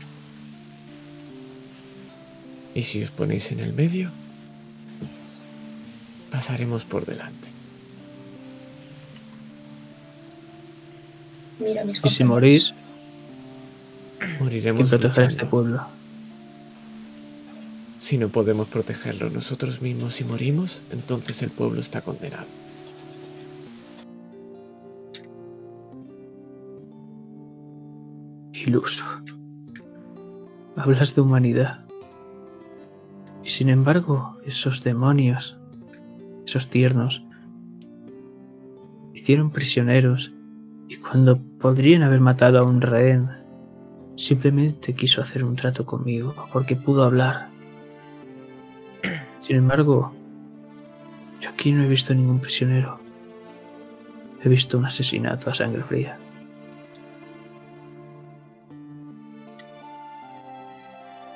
Y si os ponéis en el medio, pasaremos por delante. Mira a mis Y si morís, Moriremos ¿quién protegerá este pueblo? Si no podemos protegerlo nosotros mismos y morimos, entonces el pueblo está condenado. Iluso. Hablas de humanidad. Y sin embargo, esos demonios, esos tiernos, hicieron prisioneros y cuando podrían haber matado a un rehén, simplemente quiso hacer un trato conmigo porque pudo hablar. Sin embargo, yo aquí no he visto ningún prisionero. He visto un asesinato a sangre fría.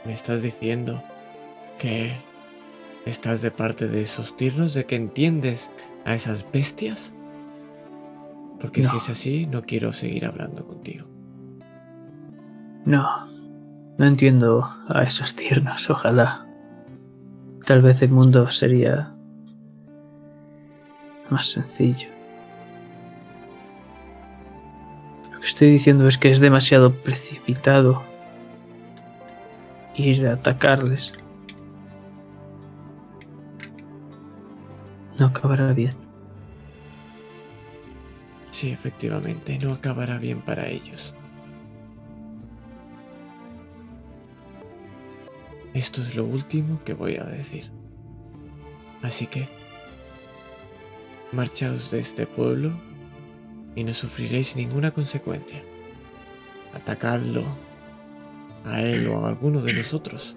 ¿Me estás diciendo que estás de parte de esos tiernos, de que entiendes a esas bestias? Porque si No. es así, no quiero seguir hablando contigo. No, no entiendo a esos tiernos, ojalá. Tal vez el mundo sería más sencillo. Lo que estoy diciendo es que es demasiado precipitado ir a atacarles. No acabará bien. Sí, efectivamente, no acabará bien para ellos. Esto es lo último que voy a decir. Así que, marchaos de este pueblo y no sufriréis ninguna consecuencia. Atacadlo a él o a alguno de nosotros.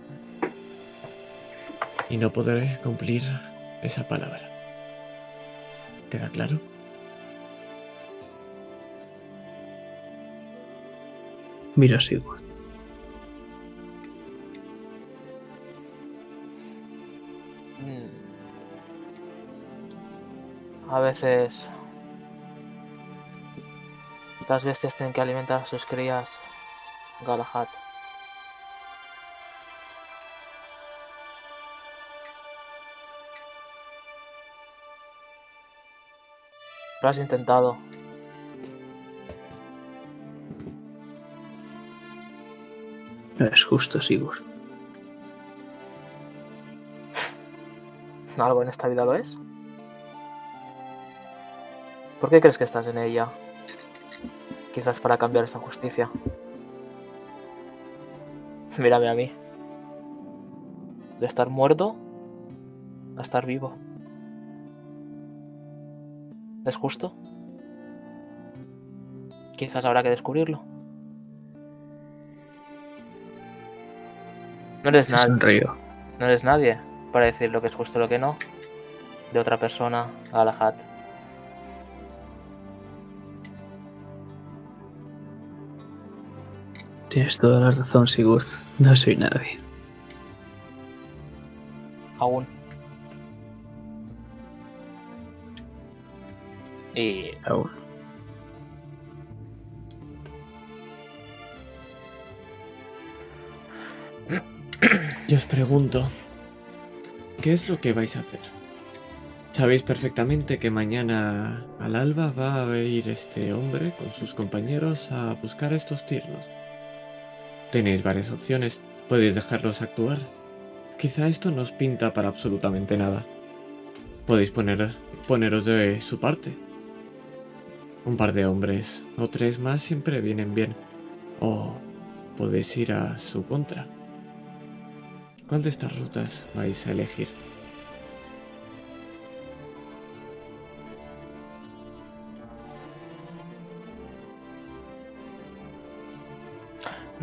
Y no podré cumplir esa palabra. ¿Queda claro? Mira, Sigurd. Mm. A veces las bestias tienen que alimentar a sus crías, Galahad. Lo has intentado. No es justo, Sigurd. ¿Algo en esta vida lo es? ¿Por qué crees que estás en ella? Quizás para cambiar esa justicia. Mírame a mí. De estar muerto a estar vivo. ¿Es justo? Quizás habrá que descubrirlo. No eres nadie. No eres nadie para decir lo que es justo y lo que no. De otra persona, Galahad. Tienes toda la razón, Sigurd. No soy nadie. Aún. Y Aún. Y os pregunto, ¿qué es lo que vais a hacer? Sabéis perfectamente que mañana al alba va a ir este hombre con sus compañeros a buscar a estos tiernos. Tenéis varias opciones, podéis dejarlos actuar. Quizá esto no os pinta para absolutamente nada. Podéis poner, poneros de su parte. Un par de hombres o tres más siempre vienen bien. O podéis ir a su contra. ¿Cuál de estas rutas vais a elegir?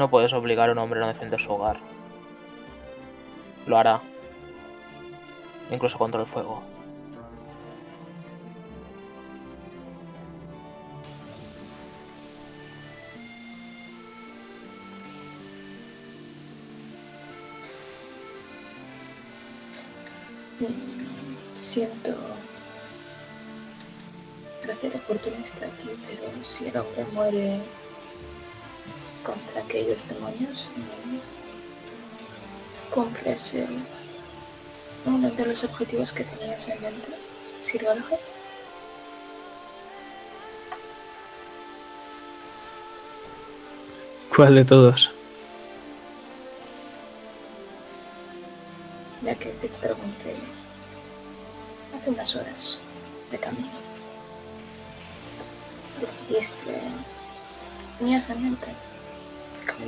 no puedes obligar a un hombre a no defender su hogar. Lo hará. Incluso contra el fuego. Siento parecer oportunista aquí, pero si el hombre muere contra aquellos demonios, cumples el- uno de los objetivos que tenías en mente. Sir Galahad. ¿Cuál de todos?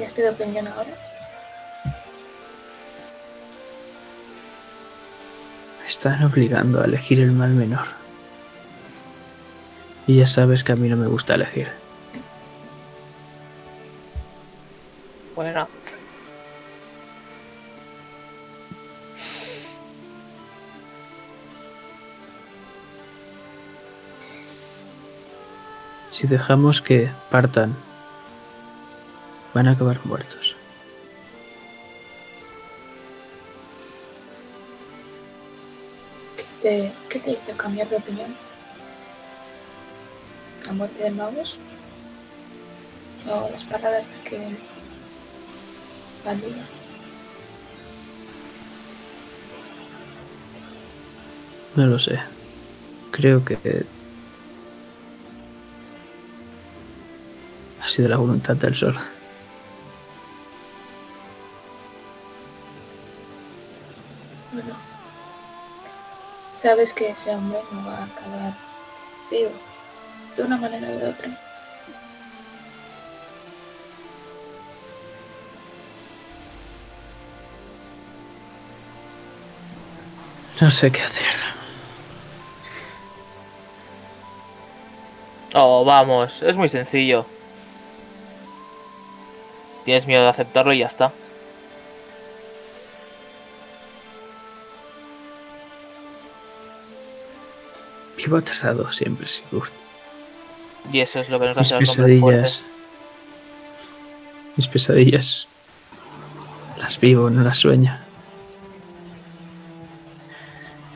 ¿Cambiaste de opinión ahora? Me están obligando a elegir el mal menor. Y ya sabes que a mí no me gusta elegir. Bueno, Si dejamos que partan, van a acabar muertos. ¿Qué te, qué te hizo cambiar de opinión? ¿La muerte de magos? ¿O las palabras de aquel bandido? No lo sé. Creo que ha sido la voluntad del sol. Sabes que ese hombre no va a acabar vivo, de una manera o de otra. No sé qué hacer. oh, vamos, es muy sencillo. Tienes miedo de aceptarlo y ya está. Vivo aterrado siempre, Sigurd. Y eso es lo que nos Mis hace fuertes. pesadillas. Mis pesadillas. Las vivo, no las sueño.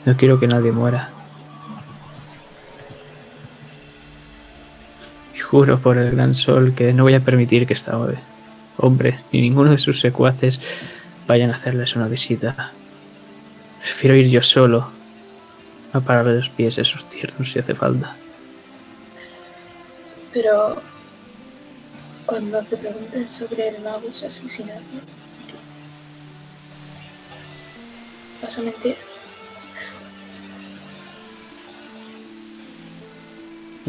No quiero que nadie muera. Y juro por el gran sol que no voy a permitir que esta hombre, ni ninguno de sus secuaces vayan a hacerles una visita. Prefiero ir yo solo a pararle los pies esos tiernos si hace falta. Pero cuando te pregunten sobre el mago asesinado, vas a mentir.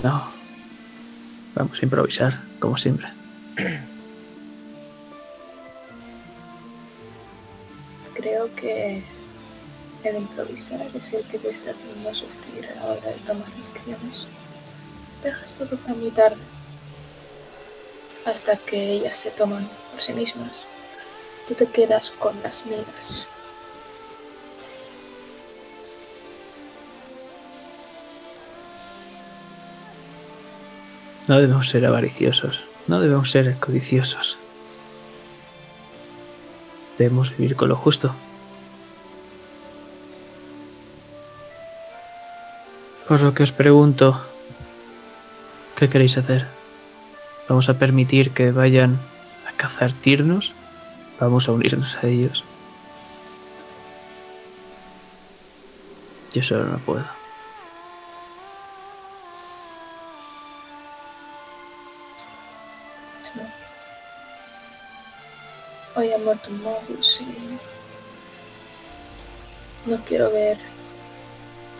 No. Vamos a improvisar, como siempre. Creo que el improvisar es el que te está haciendo sufrir a la hora de tomar lecciones. Dejas todo para muy tarde, hasta que ellas se toman por sí mismas. Tú te quedas con las migas. No debemos ser avariciosos. No debemos ser codiciosos. Debemos vivir con lo justo. Por lo que os pregunto, ¿qué queréis hacer? ¿Vamos a permitir que vayan a cazar tirnos? ¿Vamos a unirnos a ellos? Yo solo no puedo. Hoy ha muerto un Mogus y no quiero ver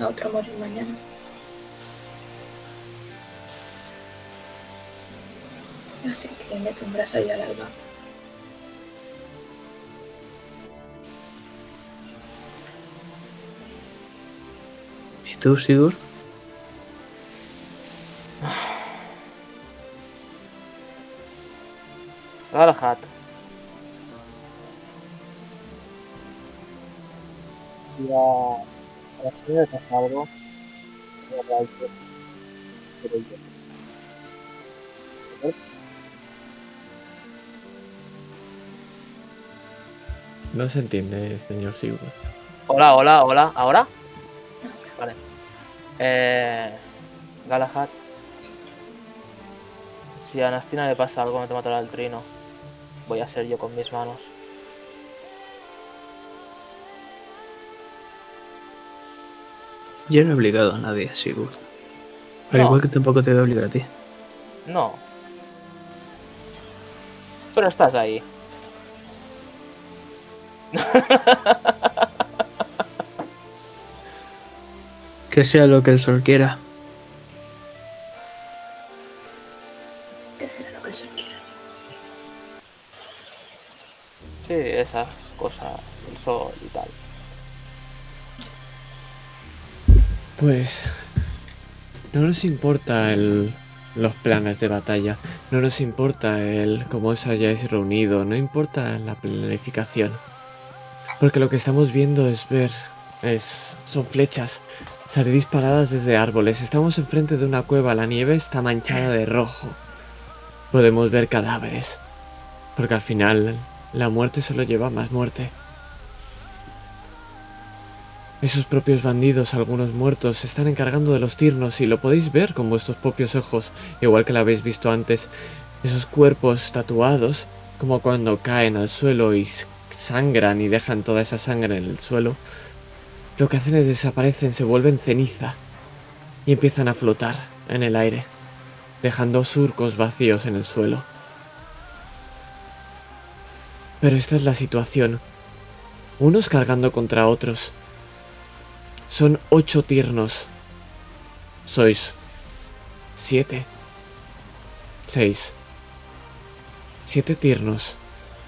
a otro morir mañana. Así que me tendrás ahí al alba. ¿Y tú, Sigurd? Galahad. Ya, a las primeras de la que- pero yo- No se entiende, señor Sigurd. Hola, hola, hola. ¿Ahora? Vale. Eh, Galahad. Si a Anastina le pasa algo, me te matará el trino. Voy a ser yo con mis manos. Yo no he obligado a nadie, Sigurd. Al No. igual que tampoco te voy a obligar a ti. No. Pero estás ahí. Que sea lo que el sol quiera. Que será lo que el sol quiera. Sí, esas cosas, el sol y tal. Pues no nos importa el, los planes de batalla, no nos importa el cómo os hayáis reunido, no importa la planificación. Porque lo que estamos viendo es ver, es, son flechas salir disparadas desde árboles. Estamos enfrente de una cueva, la nieve está manchada de rojo. Podemos ver cadáveres. Porque al final la muerte solo lleva más muerte. Esos propios bandidos, algunos muertos, se están encargando de los tirnos y lo podéis ver con vuestros propios ojos, igual que lo habéis visto antes. Esos cuerpos tatuados, como cuando caen al suelo y sangran y dejan toda esa sangre en el suelo, lo que hacen es desaparecen, se vuelven ceniza y empiezan a flotar en el aire, dejando surcos vacíos en el suelo. Pero esta es la situación. Unos cargando contra otros. Son ocho tiernos. Sois siete. Seis. Siete tiernos.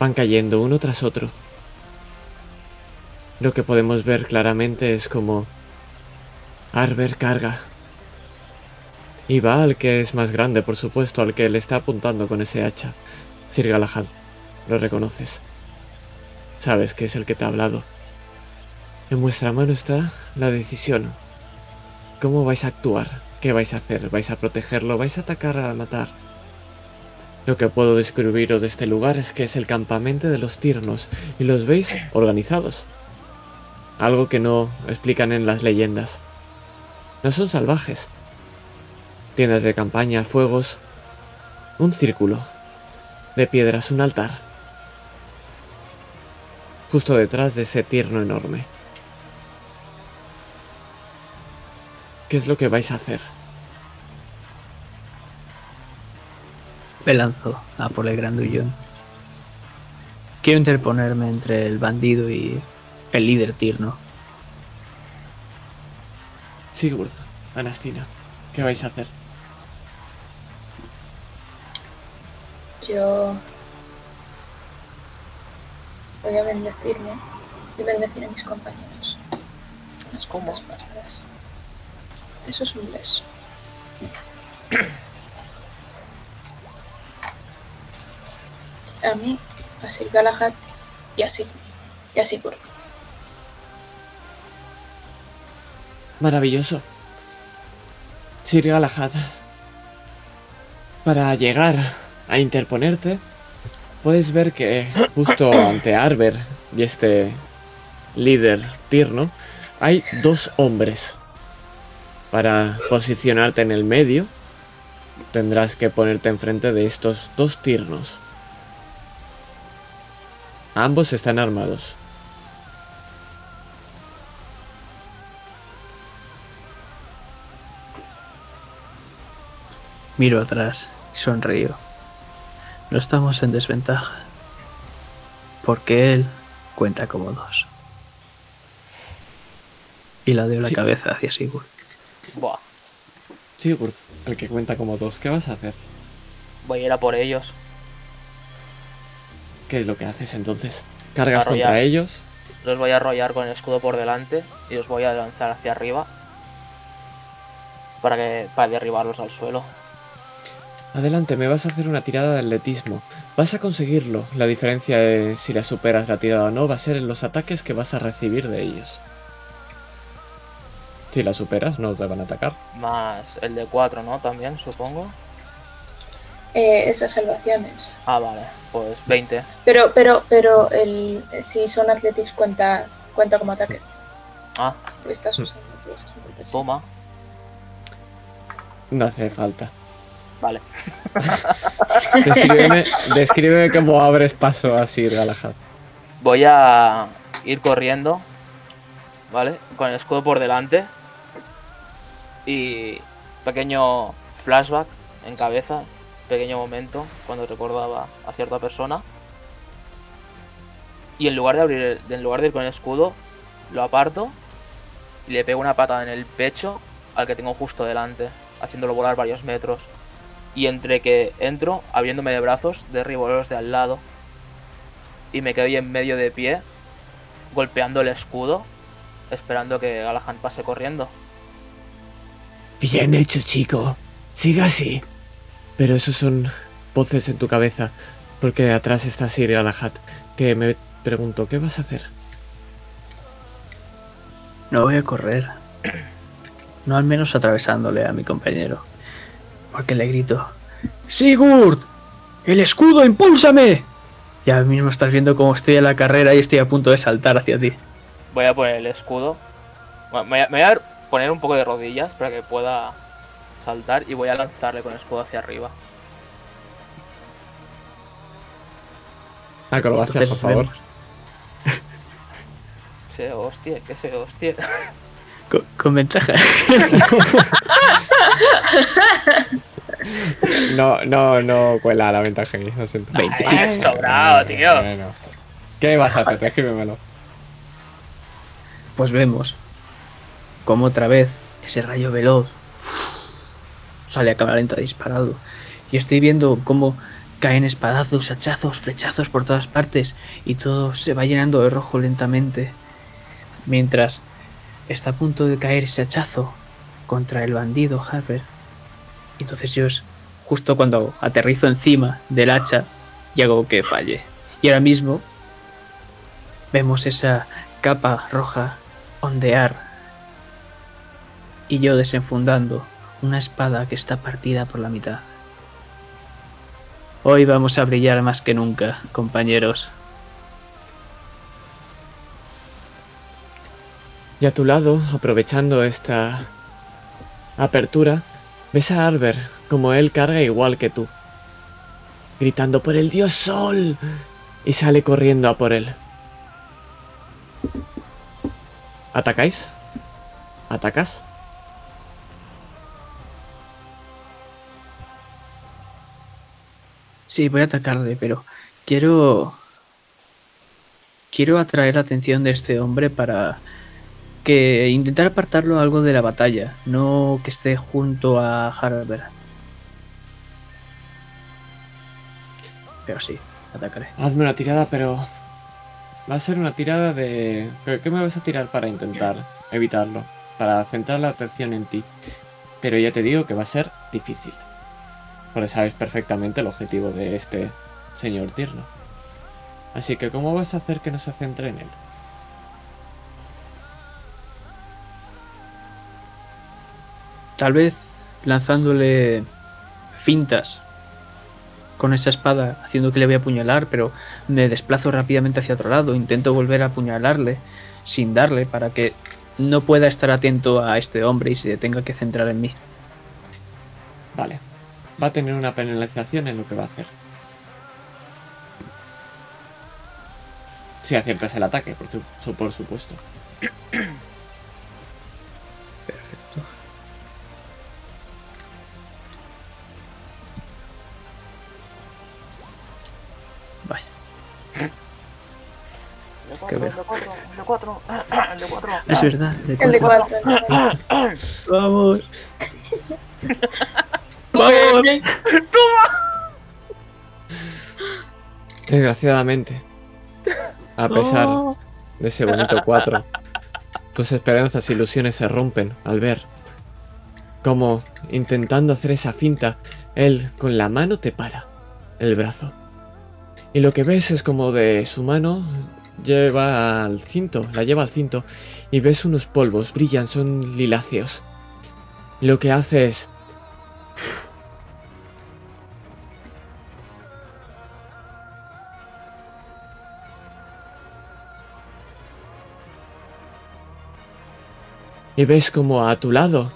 Van cayendo uno tras otro. Lo que podemos ver claramente es como Arber carga. Y va al que es más grande, por supuesto, al que le está apuntando con ese hacha. Sir Galahad, lo reconoces. Sabes que es el que te ha hablado. En vuestra mano está la decisión. ¿Cómo vais a actuar? ¿Qué vais a hacer? ¿Vais a protegerlo? ¿Vais a atacar a matar? Lo que puedo describiros de este lugar es que es el campamento de los tirnos y los veis organizados. Algo que no explican en las leyendas. No son salvajes. Tiendas de campaña, fuegos, un círculo de piedras, un altar. Justo detrás de ese tierno enorme. ¿Qué es lo que vais a hacer? Me lanzo a por el grandullón. Quiero interponerme entre el bandido y el líder tierno. Sigurd, Anastina, ¿qué vais a hacer? Yo voy a bendecirme y bendecir a mis compañeros. Unas cuantas palabras. Eso es un beso. A mí, a Sir Galahad y así. Y así por Maravilloso. Sir Galahad, para llegar a interponerte, puedes ver que justo ante Arber y este líder tierno hay dos hombres. Para posicionarte en el medio, tendrás que ponerte enfrente de estos dos tiernos. Ambos están armados. Miro atrás y sonrío. No estamos en desventaja. Porque él cuenta como dos. Y la dio la Sí. cabeza hacia Sigurd. Buah, Sigurd, el que cuenta como dos, ¿qué vas a hacer? voy a ir a por ellos. ¿Qué es lo que haces entonces? ¿Cargas Arrollar. contra ellos? Los voy a arrollar con el escudo por delante y los voy a lanzar hacia arriba. Para que para derribarlos al suelo. Adelante, me vas a hacer una tirada de atletismo. Vas a conseguirlo. La diferencia de si la superas la tirada o no va a ser en los ataques que vas a recibir de ellos. Si la superas, no te van a atacar. Más el de 4, ¿no? También, supongo. Eh, esas salvaciones. Ah, vale. Pues 20. Pero, pero, pero el, si son athletics cuenta, cuenta como ataque. Ah, Porque estás usando tú esas, entonces sí. toma. No hace falta. Vale. Descríbeme, descríbeme cómo abres paso a Sir Galahad. Voy a ir corriendo. ¿Vale? Con el escudo por delante. Y pequeño flashback en cabeza, pequeño momento cuando recordaba a cierta persona. Y en lugar de abrir, el- en lugar de ir con el escudo, lo aparto y le pego una patada en el pecho al que tengo justo delante, haciéndolo volar varios metros. Y entre que entro, abriéndome de brazos, derribo los de al lado y me quedo ahí en medio de pie, golpeando el escudo, esperando que Galahad pase corriendo. Bien hecho, chico. Siga así. Pero esos son voces en tu cabeza, porque atrás está Sir Galahad, que me preguntó, ¿qué vas a hacer? No voy a correr. No al menos atravesándole a mi compañero. Porque le grito: ¡Sigurd! ¡El escudo, impúlsame! Y ahora mismo estás viendo cómo estoy en la carrera y estoy a punto de saltar hacia ti. Voy a poner el escudo. Bueno, me voy a poner un poco de rodillas para que pueda saltar y voy a lanzarle con el escudo hacia arriba. Acrobacia, Entonces, por favor. Se hostia, que se hostia. Con, con ventaja. No, no, no cuela la ventaja ahí, lo siento. Ay, sobrado, tío. Bueno. ¿Qué vas a hacer? Descríbemelo. Pues vemos como otra vez ese rayo veloz sale a cámara lenta disparado. Y estoy viendo cómo caen espadazos, hachazos, flechazos por todas partes y todo se va llenando de rojo lentamente. Mientras está a punto de caer ese hachazo contra el bandido Harper. Entonces yo es justo cuando aterrizo encima del hacha y hago que falle. Y ahora mismo vemos esa capa roja ondear y yo desenfundando una espada que está partida por la mitad. Hoy vamos a brillar más que nunca, compañeros. Y a tu lado, aprovechando esta apertura, ves a Arber como él carga igual que tú, gritando por el dios sol y sale corriendo a por él. ¿Atacáis? ¿Atacas? Sí, voy a atacarle, pero quiero... Quiero atraer la atención de este hombre para que intentar apartarlo algo de la batalla, no que esté junto a Harber. Pero sí, atacaré. Hazme una tirada, pero... Va a ser una tirada de... ¿Qué me vas a tirar para intentar evitarlo? Para centrar la atención en ti. Pero ya te digo que va a ser difícil. Porque sabes perfectamente el objetivo de este señor tierno. Así que ¿cómo vas a hacer que no se centre en él? Tal vez lanzándole fintas con esa espada, haciendo que le voy a apuñalar, pero me desplazo rápidamente hacia otro lado. Intento volver a apuñalarle sin darle para que no pueda estar atento a este hombre y se tenga que centrar en mí. Vale. Va a tener una penalización en lo que va a hacer. Si aciertas el ataque, por, tu- su- por supuesto. Perfecto. Vaya. Qué El de bueno. 4, el de 4, el de 4. Es verdad. de El de cuatro. cuatro. Vamos. Vamos. Desgraciadamente. A pesar de ese bonito 4, tus esperanzas e ilusiones se rompen al ver cómo, intentando hacer esa finta, él con la mano te para el brazo. Y lo que ves es como de su mano lleva al cinto, la lleva al cinto, y ves unos polvos, brillan, son liláceos. Lo que hace es y ves como a tu lado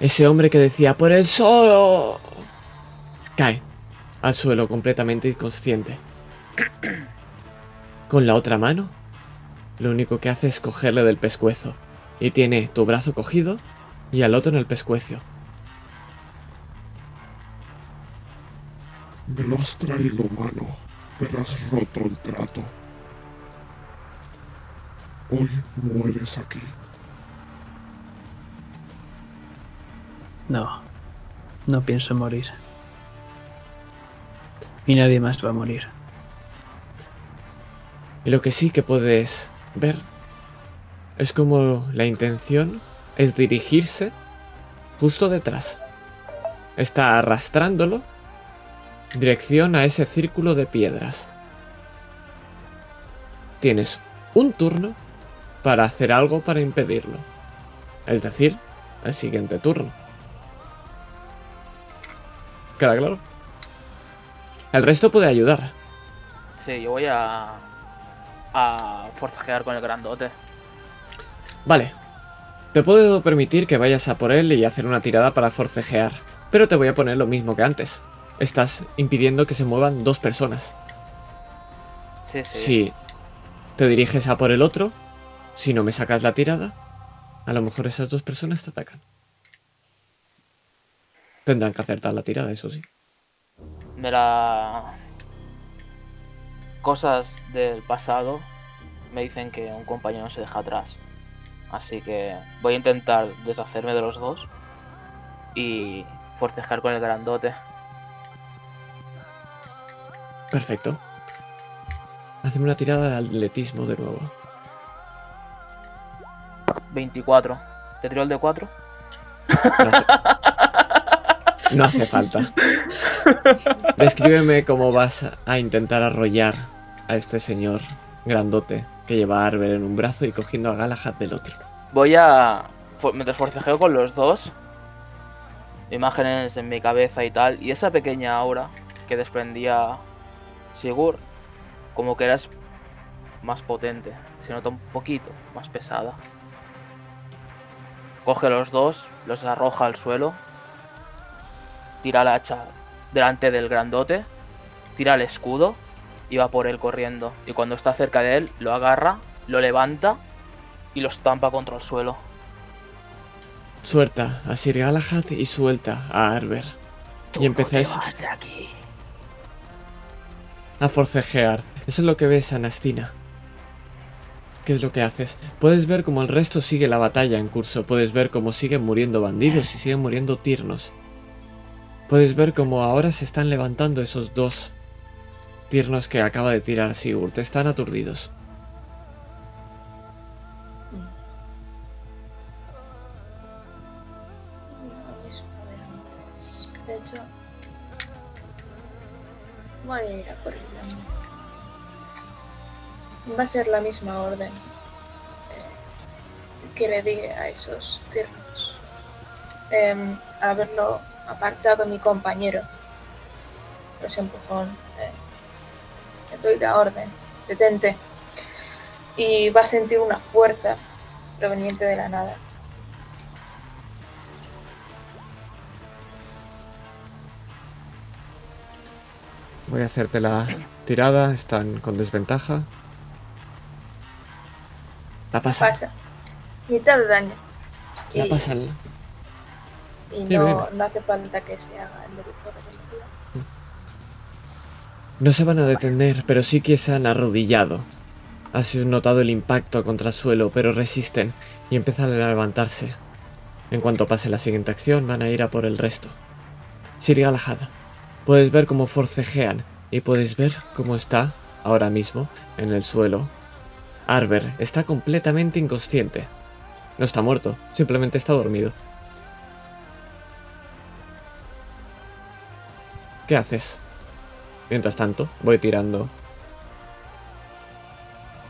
ese hombre que decía por el sol cae al suelo completamente inconsciente. Con la otra mano, lo único que hace es cogerle del pescuezo y tiene tu brazo cogido y al otro en el pescuezo. Me lo has traído, mano, pero has roto el trato. Hoy mueres aquí. No, no pienso morir. Y nadie más va a morir. Y lo que sí que puedes ver es como la intención es dirigirse justo detrás. Está arrastrándolo dirección a ese círculo de piedras. Tienes un turno para hacer algo para impedirlo. Es decir, el siguiente turno. ¿Queda claro? El resto puede ayudar. Sí, yo voy a. a forcejear con el grandote. Vale. Te puedo permitir que vayas a por él y hacer una tirada para forcejear. Pero te voy a poner lo mismo que antes. Estás impidiendo que se muevan dos personas. Sí, sí. Si te diriges a por el otro, si no me sacas la tirada, a lo mejor esas dos personas te atacan. Tendrán que acertar la tirada, eso sí. Me la. Cosas del pasado me dicen que un compañero se deja atrás. Así que voy a intentar deshacerme de los dos y forcejar con el grandote. Perfecto. Hazme una tirada de atletismo de nuevo. 24. ¿Te tiro el de 4? No hace, falta. Descríbeme cómo vas a intentar arrollar a este señor grandote que lleva a Arber en un brazo y cogiendo a Galahad del otro. Voy a. Mientras forcejeo con los dos, imágenes en mi cabeza y tal, y esa pequeña aura que desprendía Sigur, como que era es- más potente, se nota un poquito más pesada. Coge los dos, los arroja al suelo, tira la hacha delante del grandote, tira el escudo y va por él corriendo. Y cuando está cerca de él, lo agarra, lo levanta y lo estampa contra el suelo. Suelta a Sir Galahad y suelta a Arber. Y empezáis a forcejear. Eso es lo que ves, Anastina. ¿Qué es lo que haces? Puedes ver cómo el resto sigue la batalla en curso. Puedes ver cómo siguen muriendo bandidos y siguen muriendo tiernos. Puedes ver cómo ahora se están levantando esos dos tiernos que acaba de tirar Sigurd. Están aturdidos. Voy a ir a. Va a ser la misma orden eh, que le di a esos tiernos. Em, haberlo apartado mi compañero. Ese empujón. Eh, le doy la orden. Detente. Y va a sentir una fuerza proveniente de la nada. Voy a hacerte la tirada. Están con desventaja. La pasa. Pasa. Mitad de daño. La Y- pasa. Y no, hace falta que se haga el de velocidad. No se van a detener, pero sí que se han arrodillado. Has notado el impacto contra el suelo, pero resisten y empiezan a levantarse. En cuanto pase la siguiente acción, van a ir a por el resto. Sir Galahad, puedes ver cómo forcejean y puedes ver cómo está ahora mismo en el suelo. Arber está completamente inconsciente. No está muerto, simplemente está dormido. ¿Qué haces? Mientras tanto, voy tirando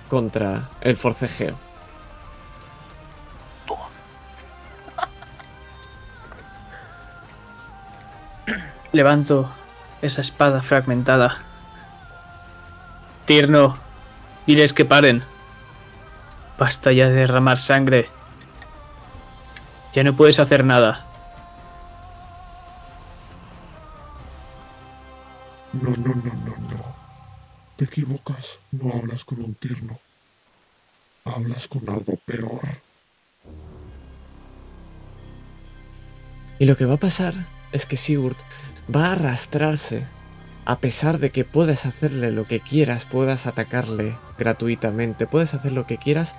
contra el forcejeo. Levanto esa espada fragmentada. Tierno, diles que paren. Basta ya de derramar sangre. Ya no puedes hacer nada. No, no, no, no, no. Te equivocas. No hablas con un tierno. Hablas con algo peor. Y lo que va a pasar es que Sigurd va a arrastrarse. A pesar de que puedas hacerle lo que quieras, puedas atacarle gratuitamente, puedes hacer lo que quieras,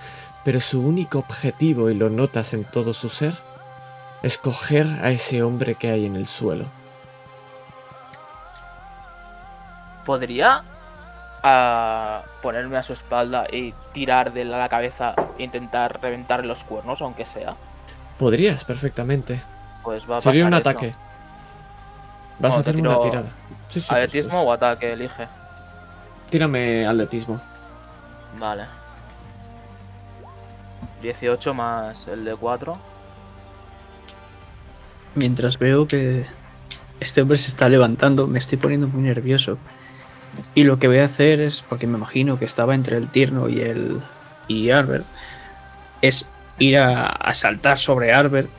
pero su único objetivo, y lo notas en todo su ser, es coger a ese hombre que hay en el suelo. ¿Podría ah, ponerme a su espalda y tirar de la cabeza e intentar reventarle los cuernos, aunque sea? Podrías perfectamente. Pues va a Sería un eso. ataque. Vas No, a hacer una tirada. Sí, sí, ¿Atletismo o ataque? Elige. Tírame atletismo. Vale. 18 más el de 4. Mientras veo que este hombre se está levantando, me estoy poniendo muy nervioso. Y lo que voy a hacer es, porque me imagino que estaba entre el tierno y el. y Albert, es ir a, a saltar sobre Albert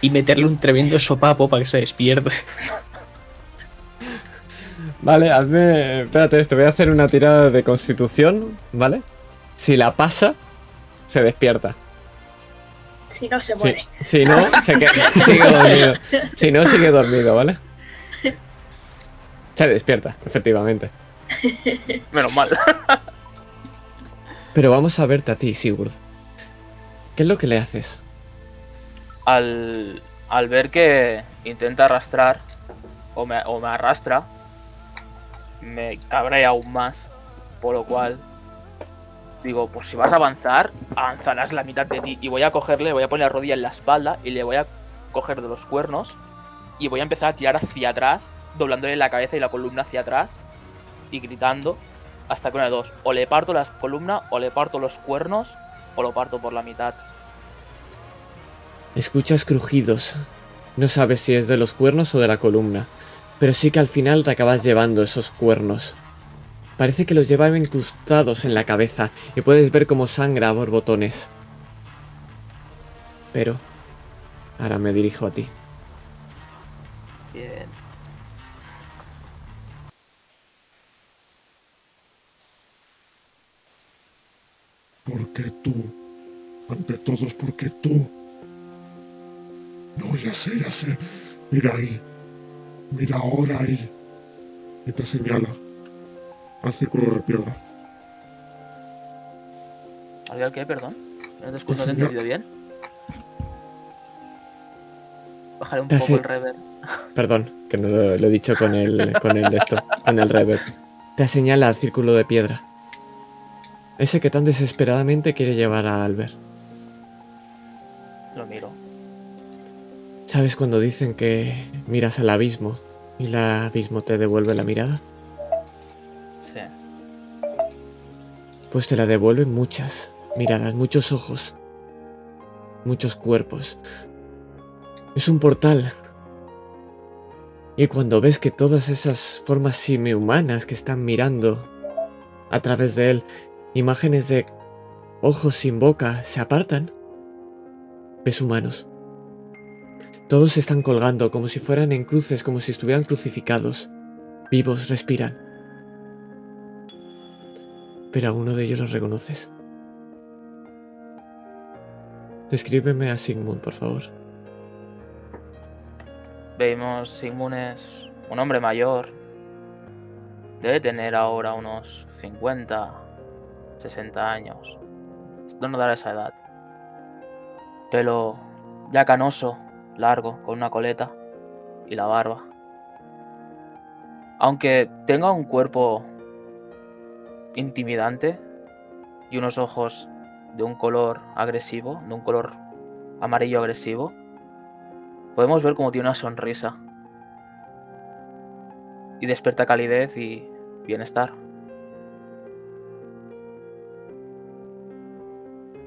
y meterle un tremendo sopapo para que se despierte. Vale, hazme. Espérate, te voy a hacer una tirada de constitución, ¿vale? Si la pasa, se despierta. Si no se muere. si no, se que- sigue dormido. Si no, sigue dormido, ¿vale? Se despierta, efectivamente. Menos mal. Pero vamos a verte a ti, Sigurd. ¿Qué es lo que le haces? al, al ver que intenta arrastrar o me, o me arrastra, me cabrea aún más. Por lo cual digo, pues si vas a avanzar, avanzarás la mitad de ti. Y voy a cogerle, voy a poner la rodilla en la espalda y le voy a coger de los cuernos y voy a empezar a tirar hacia atrás, doblándole la cabeza y la columna hacia atrás y gritando hasta que una de dos. O le parto la columna, o le parto los cuernos, o lo parto por la mitad. Escuchas crujidos. No sabes si es de los cuernos o de la columna, pero sí que al final te acabas llevando esos cuernos. Parece que los llevaba incrustados en la cabeza y puedes ver cómo sangra a borbotones. Pero... Ahora me dirijo a ti. Tú, ante todos, porque tú. No, ya sé, ya sé. Mira ahí. Mira ahora ahí. Y te señala al círculo de piedra. ¿Alguien qué? Perdón. No te, escu- Pues no te he señor. entendido bien. Bajaré un Te poco hace- el rever. Perdón, que no lo, lo he dicho con el, con el esto, con el reverb. Te señala al círculo de piedra. Ese que tan desesperadamente quiere llevar a Albert. Lo miro. ¿Sabes cuando dicen que miras al abismo y el abismo te devuelve la mirada? Sí. Pues te la devuelven muchas miradas, muchos ojos, muchos cuerpos. Es un portal. Y cuando ves que todas esas formas semi-humanas que están mirando a través de él, imágenes de ojos sin boca, se apartan, ves humanos. Todos están colgando como si fueran en cruces, como si estuvieran crucificados. Vivos, respiran. Pero a uno de ellos los reconoces. Descríbeme a Sigmund, por favor. Vemos Sigmund es un hombre mayor. Debe tener ahora unos 50, 60 años. No nos dará esa edad. Pelo ya canoso, largo, con una coleta y la barba. Aunque tenga un cuerpo intimidante y unos ojos de un color agresivo, de un color amarillo agresivo, podemos ver como tiene una sonrisa. Y despierta calidez y bienestar.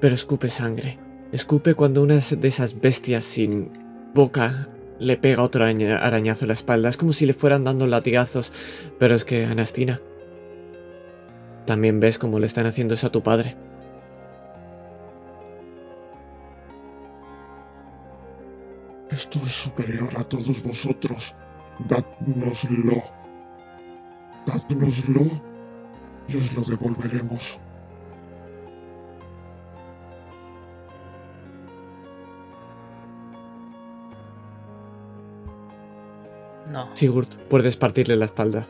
Pero escupe sangre. Escupe cuando una de esas bestias sin boca le pega otro araña- arañazo en la espalda. Es como si le fueran dando latigazos. Pero es que, Anastina, también ves cómo le están haciendo eso a tu padre. Esto es superior a todos vosotros. Dádnoslo. Dádnoslo y os lo devolveremos. No. Sigurd, puedes partirle la espalda.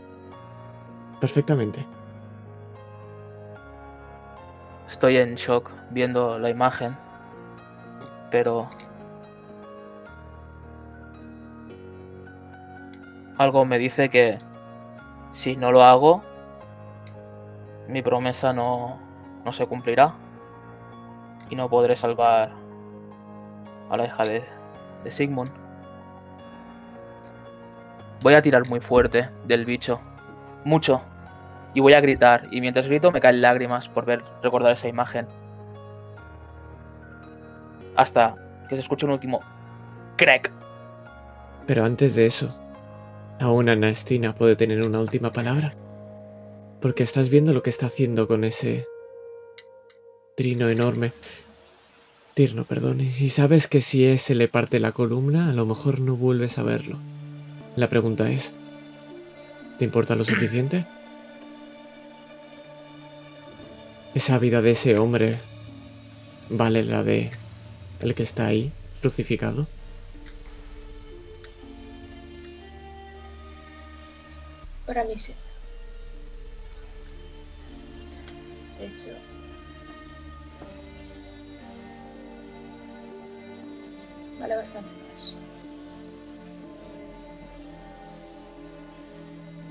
Perfectamente. Estoy en shock viendo la imagen. Pero... Algo me dice que si no lo hago, mi promesa no, no se cumplirá. Y no podré salvar a la hija de, de Sigmund. Voy a tirar muy fuerte del bicho. Mucho. Y voy a gritar. Y mientras grito me caen lágrimas por ver, recordar esa imagen. Hasta que se escuche un último crack. Pero antes de eso, aún Anastina puede tener una última palabra. Porque estás viendo lo que está haciendo con ese trino enorme. Tirno, perdón. Y sabes que si ese le parte la columna, a lo mejor no vuelves a verlo. La pregunta es, ¿te importa lo suficiente? Esa vida de ese hombre vale la de el que está ahí, crucificado. Para mí sí. De hecho, vale bastante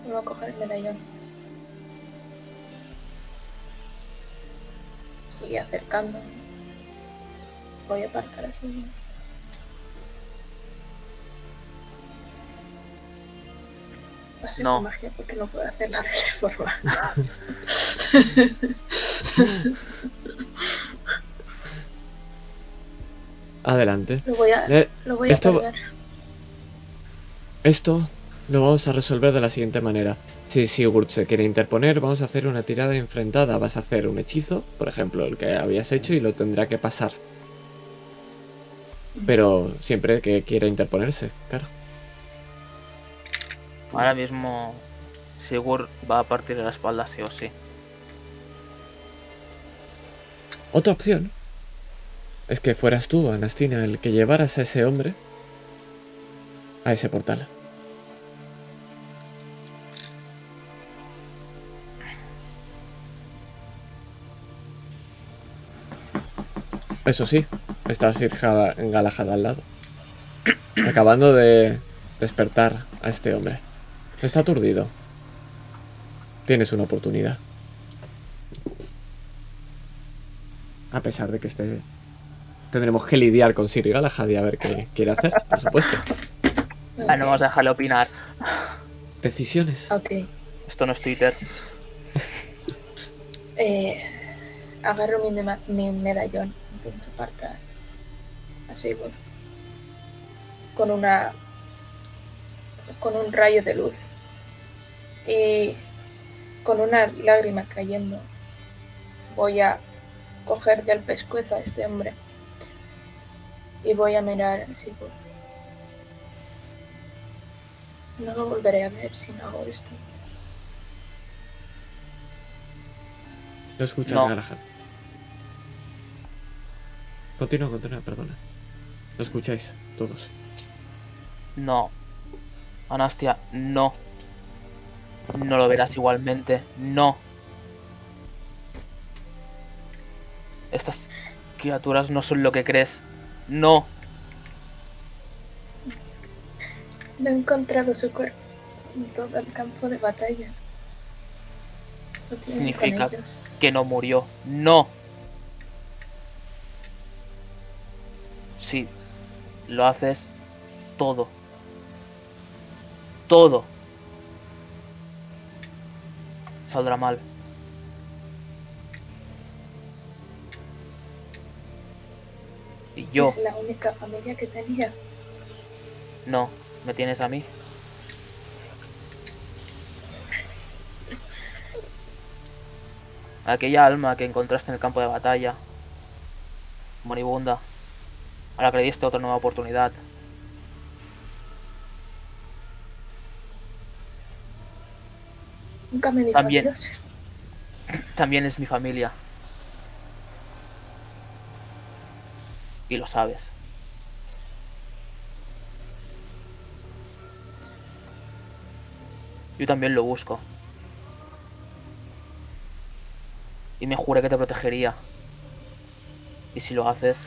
Voy a coger el medallón. Sigue acercando. Voy a apartar así. Va a ser No. magia porque no puedo hacerla de esa forma. Adelante. Lo voy a, lo voy a esto- cargar. Esto lo vamos a resolver de la siguiente manera. Si Sigurd se quiere interponer, vamos a hacer una tirada enfrentada. Vas a hacer un hechizo, por ejemplo, el que habías hecho, y lo tendrá que pasar. Pero siempre que quiera interponerse, claro. Ahora mismo Sigurd va a partir de la espalda sí o sí. Otra opción es que fueras tú, Anastina, el que llevaras a ese hombre a ese portal. Eso sí, está Sir Galahad al lado. Acabando de despertar a este hombre. Está aturdido. Tienes una oportunidad. A pesar de que esté... Tendremos que lidiar con Sir Galahad y a ver qué quiere hacer, por supuesto. Ah, no vamos a dejarle opinar. Decisiones. Ok. Esto no es Twitter. Eh, agarro mi, mi medallón, intento apartar a Sigurd con una con un rayo de luz y con una lágrima cayendo voy a coger del pescuezo a este hombre y voy a mirar a Sigurd. No lo volveré a ver si no hago esto. Lo escuchas, No. Galahad. Continúa, continúa, perdona. Lo escucháis, todos. No. Anastia, no. No lo verás igualmente. No. Estas criaturas no son lo que crees. No. No he encontrado su cuerpo en todo el campo de batalla. Significa-. Que no murió. No. Lo haces todo. Todo. Saldrá mal. Y yo, Es la única familia que tenía. no, me tienes a mí. Aquella alma que encontraste en el campo de batalla, moribunda, a la que le diste otra nueva oportunidad. Nunca me También. adiós. También es mi familia. Y lo sabes. Yo también lo busco. Y me juré que te protegería. Y si lo haces,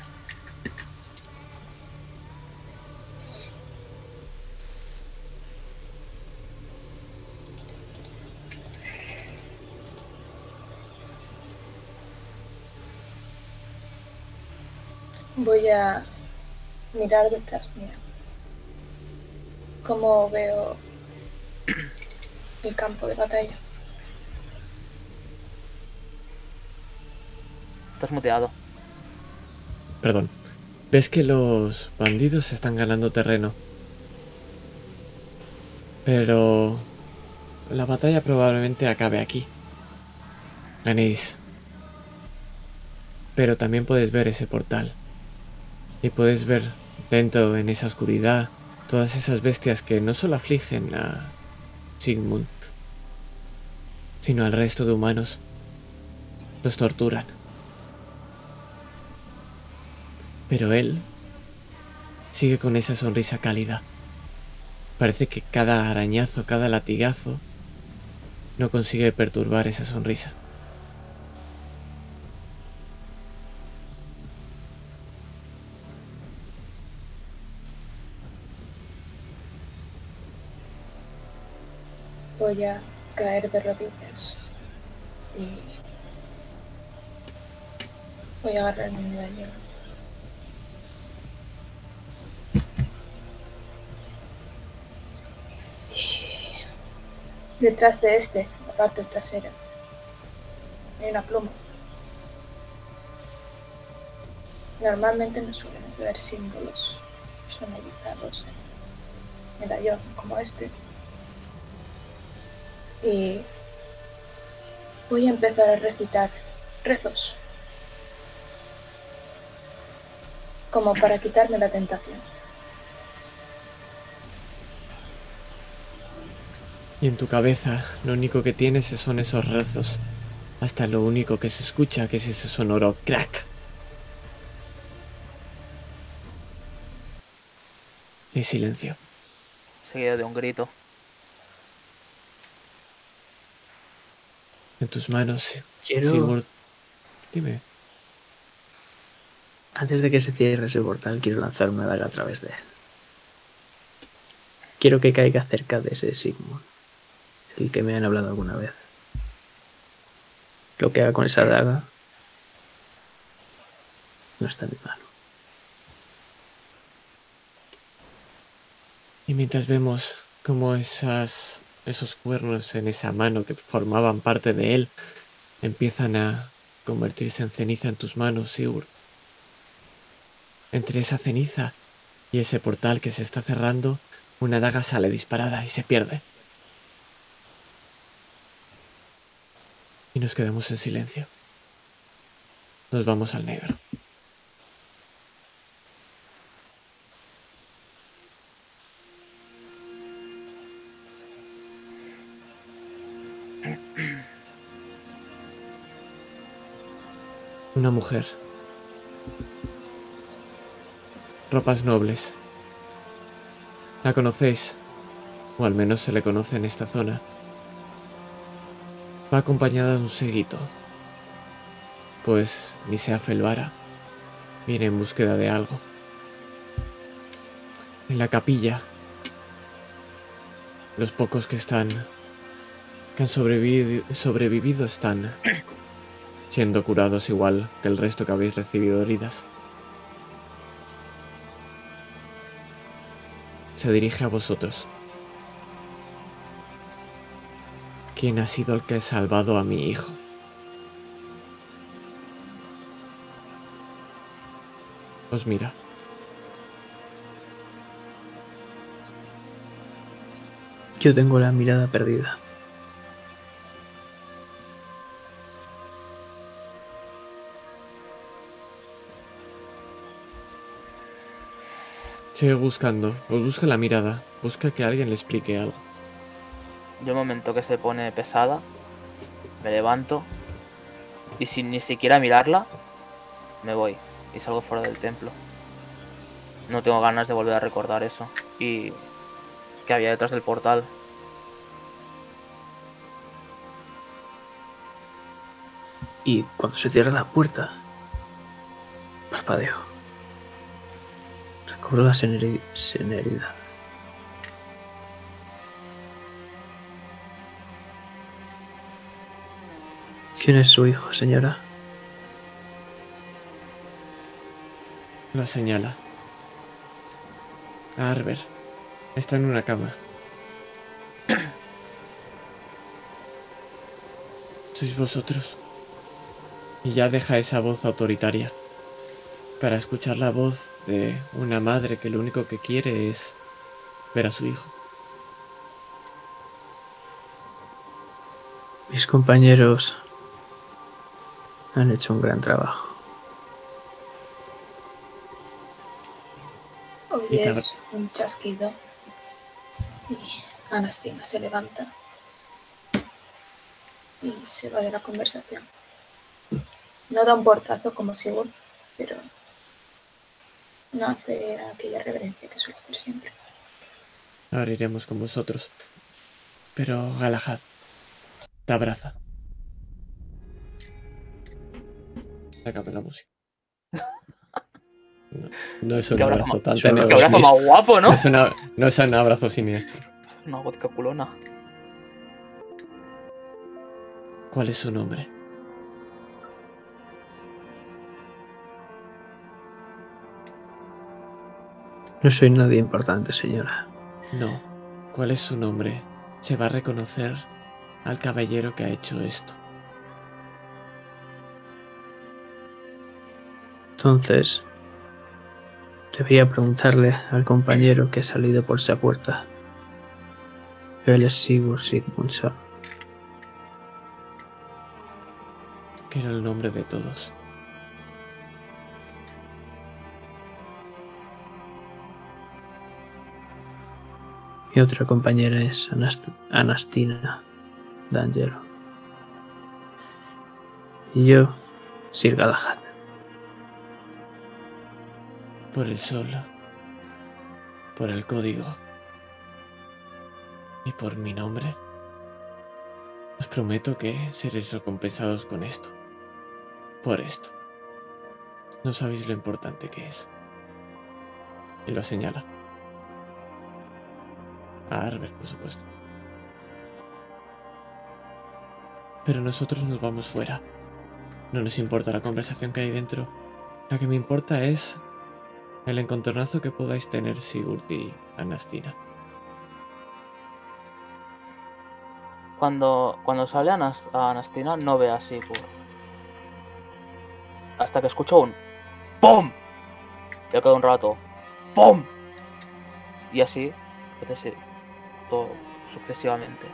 Voy a mirar detrás mía. Cómo veo el campo de batalla. estás muteado. Perdón. Ves que los bandidos están ganando terreno. Pero la batalla probablemente acabe aquí. Ganéis. Pero también puedes ver ese portal. Y puedes ver dentro en esa oscuridad todas esas bestias que no solo afligen a Sigmund, sino al resto de humanos. Los torturan. Pero él sigue con esa sonrisa cálida. Parece que cada arañazo, cada latigazo no consigue perturbar esa sonrisa. Voy a caer de rodillas. Y voy a agarrar mi medallón. Detrás de este, la parte trasera, hay una pluma. Normalmente no suelen ver símbolos personalizados en medallón como este. Y voy a empezar a recitar rezos. Como para quitarme la tentación. Y en tu cabeza lo único que tienes son esos rezos. Hasta lo único que se escucha que es ese sonoro crack. De silencio. Seguido de un grito. En tus manos, Quiero, Sigurd. Dime. antes de que se cierre ese portal, quiero lanzar una daga a través de él. Quiero que caiga cerca de ese Sigmund, el que me han hablado alguna vez. Lo que haga con esa daga no está en mi mano. Y mientras vemos cómo esas, esos cuernos en esa mano que formaban parte de él empiezan a convertirse en ceniza en tus manos, Sigurd. Entre esa ceniza y ese portal que se está cerrando, una daga sale disparada y se pierde. Y nos quedamos en silencio. Nos vamos al negro. Una mujer. Ropas nobles. La conocéis, o al menos se le conoce en esta zona. Va acompañada de un seguito, pues ni sea Felvara viene en búsqueda de algo. En la capilla, los pocos que están, que han sobrevivido, sobrevivido están siendo curados igual que el resto que habéis recibido heridas. Se dirige a vosotros. ¿Quién ha sido el que ha salvado a mi hijo? Os mira. Yo tengo la mirada perdida. Sigue buscando, os busca la mirada, busca que alguien le explique algo. Yo un momento que se pone pesada, me levanto y sin ni siquiera mirarla, me voy y salgo fuera del templo. No tengo ganas de volver a recordar eso y que había detrás del portal. Y cuando se cierra la puerta, parpadeo. La seneri- serenidad. ¿Quién es su hijo, señora? Lo señala. Arber. Está en una cama. Sois vosotros. Y ya deja esa voz autoritaria. Para escuchar la voz de una madre que lo único que quiere es ver a su hijo. Mis compañeros han hecho un gran trabajo. Oyes un chasquido y Anastina se levanta y se va de la conversación. No da un portazo como Sigurd, pero no hace aquella reverencia que suele hacer siempre. Ahora iremos con vosotros. Pero Galahad te abraza. Sácame la música. No, no es un abrazo abrazo tan qué abrazo Qué abrazo más guapo, ¿no? No es, una- no es un abrazo siniestro. Una vodka culona. ¿Cuál es su nombre? No soy nadie importante, señora. No. ¿Cuál es su nombre? Se va a reconocer al caballero que ha hecho esto. Entonces, debería preguntarle al compañero que ha salido por esa puerta. Él es Sigurd Sigmundsson. Que era el nombre de todos. Mi otra compañera es Anast- Anastina D'Angelo. Y yo, Sir Galahad. Por el sol. Por el código. Y por mi nombre. Os prometo que seréis recompensados con esto. Por esto. No sabéis lo importante que es. Y lo señala. A Arber, por supuesto. Pero nosotros nos vamos fuera. No nos importa la conversación que hay dentro. La que me importa es el encontronazo que podáis tener Sigurd y Anastina. Cuando, cuando sale a Anastina no ve a Sigurd. Hasta que escucho un ¡PUM! Ya queda un rato. ¡PUM! Y así, hace así, todo sucesivamente.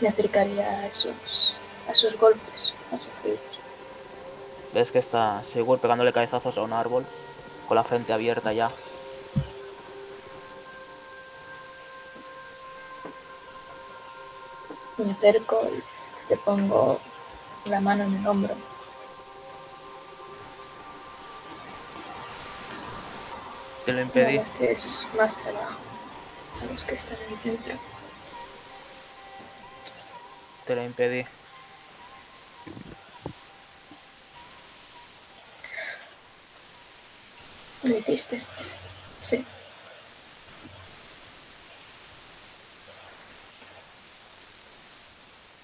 Me acercaría a esos, a esos golpes, a esos ruidos. Ves que está Sigurd pegándole cabezazos a un árbol, con la frente abierta ya. Me acerco y te pongo la mano en el hombro. Te lo No impedí. estés más trabajo a los que están ahí dentro. Te lo impedí. Lo hiciste. Sí.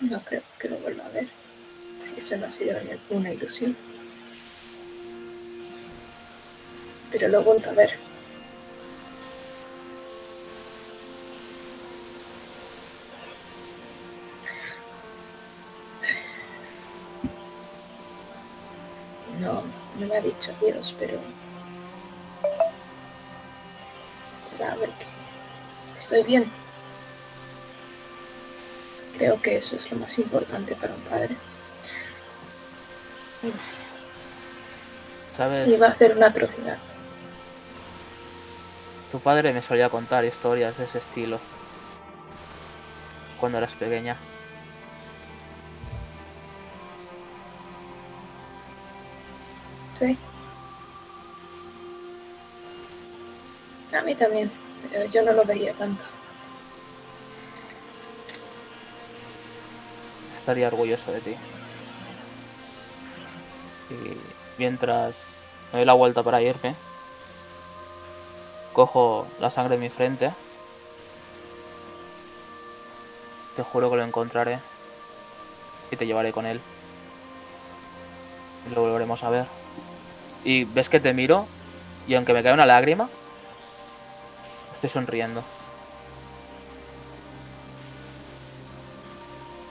No creo que lo vuelva a ver. Si eso no ha sido una ilusión. Pero lo he vuelto a ver. No, me ha dicho adiós, pero sabe que estoy bien. Creo que eso es lo más importante para un padre. ¿Sabes? Iba a hacer una atrocidad. Tu padre me solía contar historias de ese estilo. Cuando eras pequeña. Sí. A mí también. pero yo no lo veía tanto. Estaría orgulloso de ti. Y mientras me doy la vuelta para irme, cojo la sangre en mi frente. Te juro que lo encontraré y te llevaré con él. Y lo volveremos a ver. Y ves que te miro y aunque me cae una lágrima, estoy sonriendo.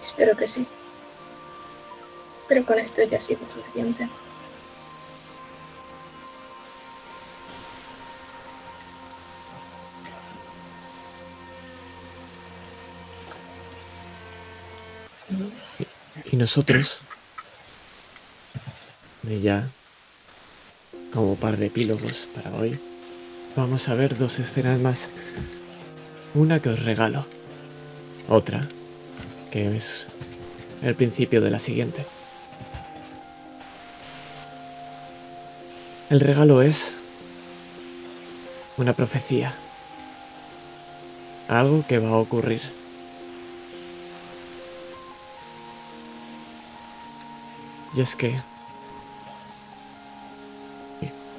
Espero que sí. Pero con esto ya ha sido suficiente. Y nosotros, ya, como par de epílogos para hoy, vamos a ver dos escenas más. Una que os regalo. Otra, que es el principio de la siguiente. El regalo es una profecía. Algo que va a ocurrir. Y es que...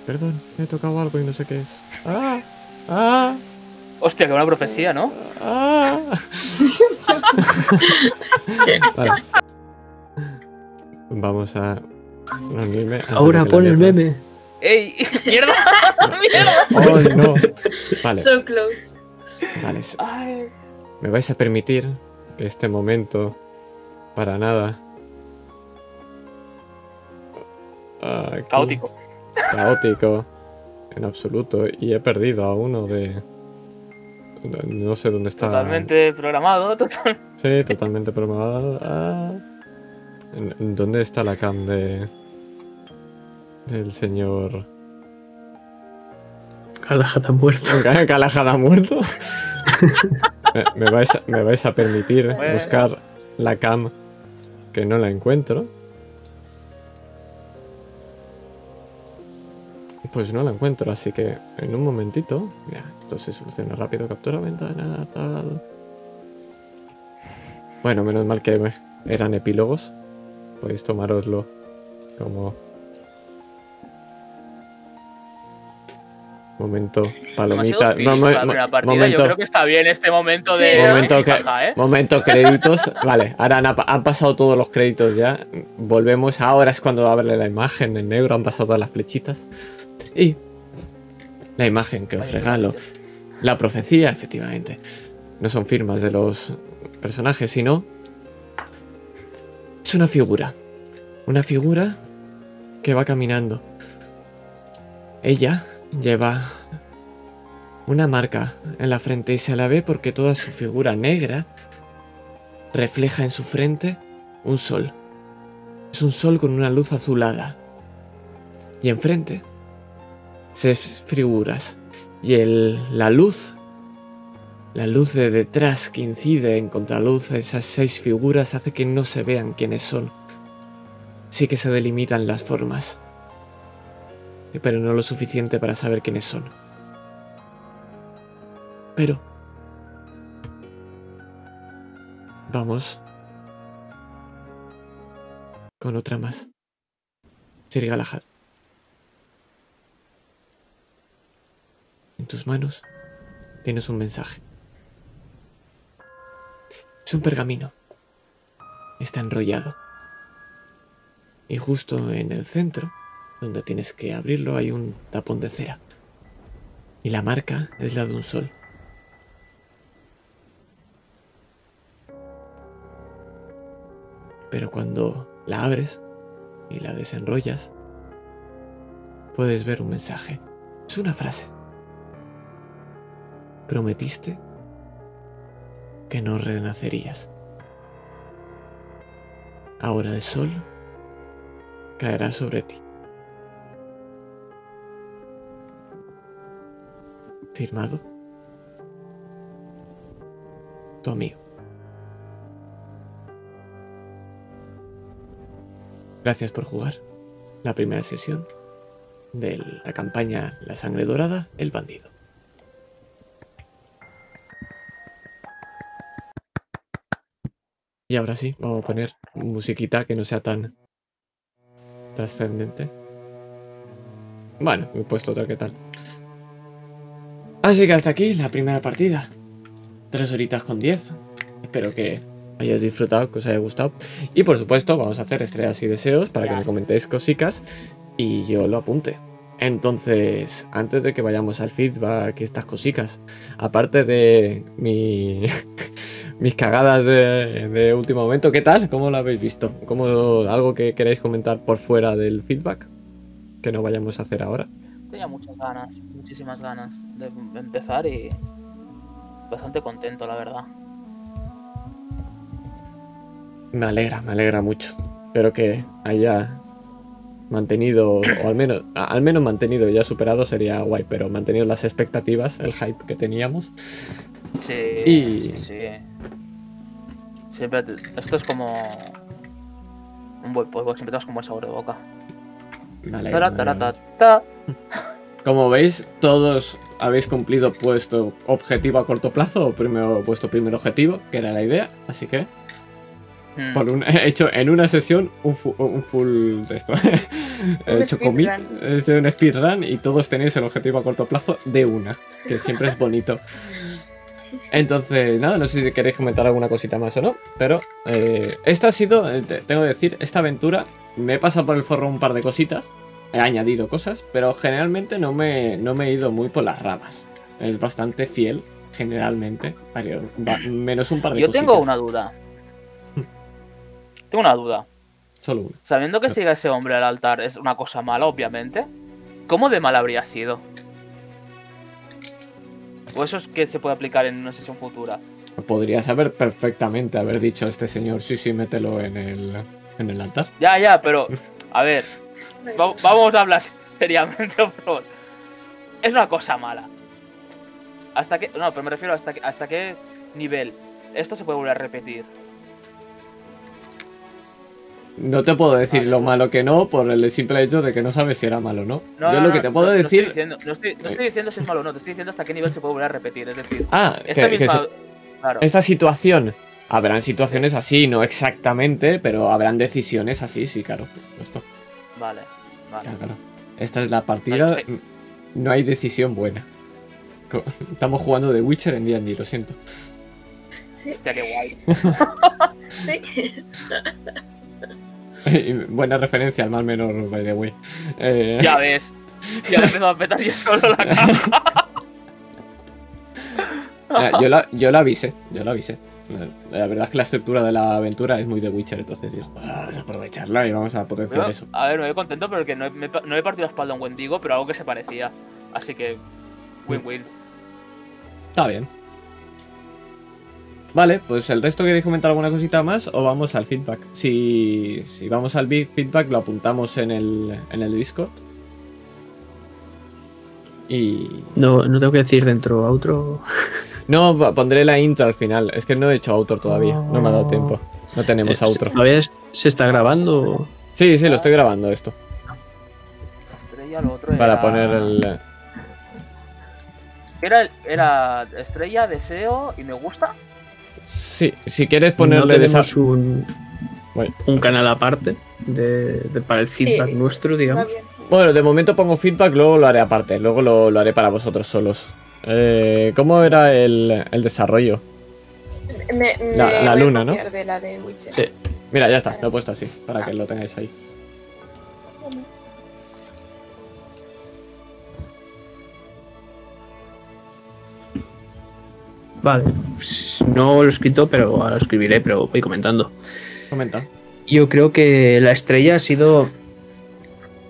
Perdón, me he tocado algo y no sé qué es. ¡Ah! ¡Ah! Hostia, que buena profecía, ¿no? ¡Ah! vale. Vamos a Ahora pon el meme. ¡Ey! ¡Mierda! ¡Mierda! ¡Ay, no! Vale, So close. vale. Ay. ¿Me vais a permitir que este momento, para nada... aquí- Caótico. Caótico en absoluto y he perdido a uno de no- sé dónde está Totalmente programado. Total... sí totalmente programado Ah. ¿En- en dónde está la cam de del señor Galahad ha muerto. Galahad ha muerto me, me vais a, me vais a permitir Bueno. buscar la cam que no la encuentro Pues no la encuentro, así que en un momentito. Mira, esto se soluciona rápido. Captura ventana, tal. Bueno, menos mal que eran epílogos. Podéis tomároslo como. Momento, palomita. Mo- la partida. momento, Yo creo que está bien este momento Sí, de. momento, Jaja, ¿eh? momento créditos. Vale, ahora han, han pasado todos los créditos ya. Volvemos. Ahora es cuando abre la imagen en negro. Han pasado todas las flechitas. Y la imagen que os regalo. La profecía, efectivamente. No son firmas de los personajes, sino. Es una figura. Una figura que va caminando. Ella lleva una marca en la frente y se la ve porque toda su figura negra refleja en su frente un sol. Es un sol con una luz azulada. Y enfrente, seis figuras. Y el, la luz, la luz de detrás que incide en contraluz esas seis figuras hace que no se vean quiénes son. Sí que se delimitan las formas. Pero no lo suficiente para saber quiénes son. Pero... Vamos. Con otra más. Sir Galahad. En tus manos tienes un mensaje. Es un pergamino. Está enrollado. Y justo en el centro, donde tienes que abrirlo, hay un tapón de cera. Y la marca es la de un sol. Pero cuando la abres y la desenrollas, puedes ver un mensaje. Es una frase. Prometiste que no renacerías. Ahora el sol caerá sobre ti. Firmado. Tu amigo. Gracias por jugar la primera sesión de la campaña La sangre dorada, el bandido. Y ahora sí, vamos a poner musiquita que no sea tan trascendente. Bueno, me he puesto otra que tal. Así que hasta aquí la primera partida. Tres horitas con 10. Espero que hayáis disfrutado, que os haya gustado. Y por supuesto, vamos a hacer estrellas y deseos para que me comentéis cositas y yo lo apunte. Entonces, antes de que vayamos al feedback y estas cositas, aparte de mi, mis cagadas de, de último momento, ¿qué tal? ¿Cómo lo habéis visto? ¿Cómo, ¿Algo que queráis comentar por fuera del feedback? Que no vayamos a hacer ahora. Tenía muchas ganas, muchísimas ganas de empezar y bastante contento, la verdad. Me alegra, me alegra mucho. Espero que haya mantenido, o al menos, al menos mantenido, ya superado sería guay, pero mantenido las expectativas, el hype que teníamos. Sí, Y- sí, sí. Siempre esto es como un buen polvo, siempre te vas con buen sabor de boca. Como veis, todos habéis cumplido vuestro objetivo a corto plazo, o primero, vuestro primer objetivo, que era la idea, así que Mm. por un, he hecho en una sesión un, fu- un full de esto. he hecho speedrun. he hecho un speedrun y todos tenéis el objetivo a corto plazo de una, que siempre es bonito. Entonces, nada, no sé si queréis comentar alguna cosita más o no, pero eh, esta ha sido, eh, te- tengo que decir, esta aventura me he pasado por el forro un par de cositas, he añadido cosas, pero generalmente no me, no me he ido muy por las ramas. Es bastante fiel, generalmente, menos un par de Yo cositas. tengo una duda. Tengo una duda. Solo una. Sabiendo que siga ese hombre al altar es una cosa mala, obviamente. ¿Cómo de mal habría sido? O eso es que se puede aplicar en una sesión futura. Podrías haber perfectamente haber dicho a este señor, sí, sí, mételo en el, en el altar. Ya, ya, pero. A ver, va- vamos a hablar seriamente, por favor. Es una cosa mala. ¿Hasta qué.? No, pero me refiero hasta, qué- hasta qué nivel esto se puede volver a repetir. No te puedo decir Vale. lo malo que no por el simple hecho de que no sabes si era malo o no. No, Yo no, lo que te no, puedo no estoy decir... diciendo- no, estoy, no estoy diciendo si es malo o no, te estoy diciendo hasta qué nivel se puede volver a repetir. Es decir, Ah, esta que- que misma. se- Claro. esta situación... Habrán situaciones así, no exactamente, pero habrán decisiones así, sí, claro. por supuesto. Vale, vale. Claro, claro. Esta es la partida. Vale, No hay decisión buena. Estamos jugando de Witcher en D&D, lo siento. Sí, Hostia, qué guay. sí. Buena referencia al mal menor, by the way. Eh, Ya ves. Ya he empezado a petar yo solo la caja. Ah, yo, la, yo la avisé, yo la avisé. La, verdad es que la estructura de la aventura es muy de Witcher, entonces digo, vamos a aprovecharla y vamos a potenciar eso. a ver, me voy contento porque no he, me no he partido la espalda a un Wendigo, pero algo que se parecía. Así que. Win-win. Está bien. Vale, pues el resto queréis comentar alguna cosita más o vamos al feedback. Si, si vamos al feedback lo apuntamos en el, en el Discord. Y... No, no tengo que decir dentro outro. No, pondré la intro al final. Es que no he hecho outro todavía. No me ha dado tiempo. No tenemos Eh, outro. ¿Todavía se está grabando? Sí, sí, lo estoy grabando esto. La estrella, lo otro Para era- poner el... Era, el- era estrella, deseo y me gusta. Sí, si quieres no ponerle de tenemos un, Bueno. un canal aparte de, de- para el feedback Sí. nuestro, digamos. Bueno, de momento pongo feedback, luego lo haré aparte, luego lo, lo haré para vosotros solos. Eh, ¿Cómo era el, el desarrollo? Me, me La- luna, ¿no? de la de Witcher. Sí. Mira, ya está, lo he puesto así, para que lo tengáis ahí. Vale. pues No lo he escrito, pero ahora lo escribiré, pero voy comentando. Comenta. Yo creo que la estrella ha sido,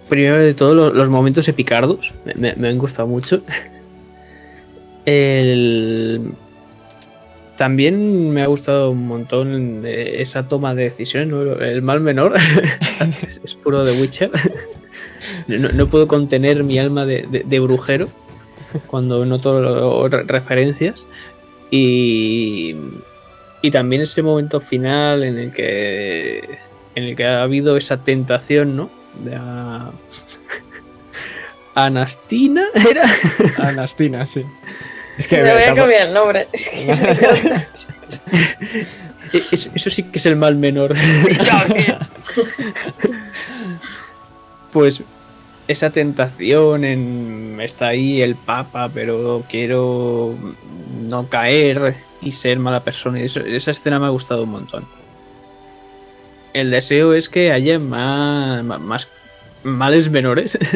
primero de todo, lo- los, momentos epicardos. Me, me- me han gustado mucho. El... También me ha gustado un montón esa toma de decisiones, ¿no? el mal menor. es, es puro de Witcher. No, no puedo contener mi alma de, de- de brujero cuando noto referencias. Y, y también ese momento final en el que en el que ha habido esa tentación, ¿no? De a- Anastina era Anastina, sí. Es que me voy a cambiar el nombre. Es que me encanta. Es- Eso sí que es el mal menor. Pues esa tentación en está ahí el Papa, pero quiero no caer y ser mala persona. Eso- esa escena me ha gustado un montón. El deseo es que haya más, más males menores.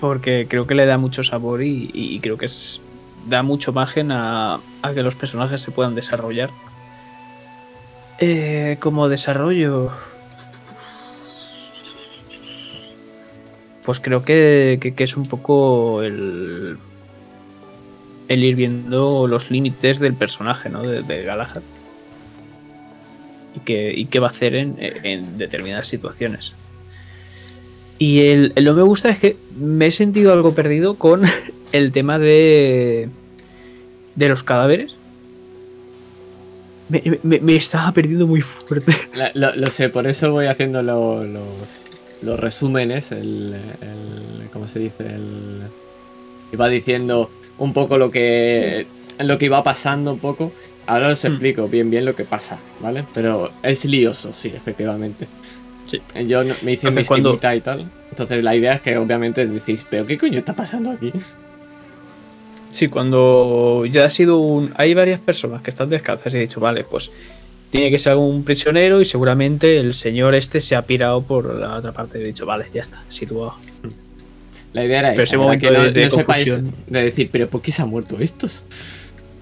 Porque creo que le da mucho sabor y, y creo que es, da mucho margen a, a que los personajes se puedan desarrollar. Eh, como desarrollo, pues creo que, que- que es un poco el, el ir viendo los límites del personaje, ¿no? De, Galahad. Y qué, va a hacer en, determinadas situaciones. Y el no me gusta es que me he sentido algo perdido con el tema de, de los cadáveres. Me, estaba perdiendo muy fuerte. Lo, lo sé, por eso voy haciendo lo- los, los resúmenes, el, el- ¿Cómo se dice? El, iba diciendo un poco lo que. Lo que iba pasando un poco. Ahora os Hmm. explico bien bien lo que pasa, ¿vale? Pero es lioso, sí, efectivamente. Sí. Yo me hice mi cuando- y tal. Entonces la idea es que obviamente decís, ¿pero qué coño está pasando aquí? Sí, cuando ya ha sido un. Hay varias personas que están descalzas y he dicho, vale, pues tiene que ser un prisionero y seguramente el señor este se ha pirado por la otra parte. He dicho, vale, ya está, situado. La idea era Pero esa, ese era momento que no, de- de no sepáis de decir, pero ¿por qué se han muerto estos?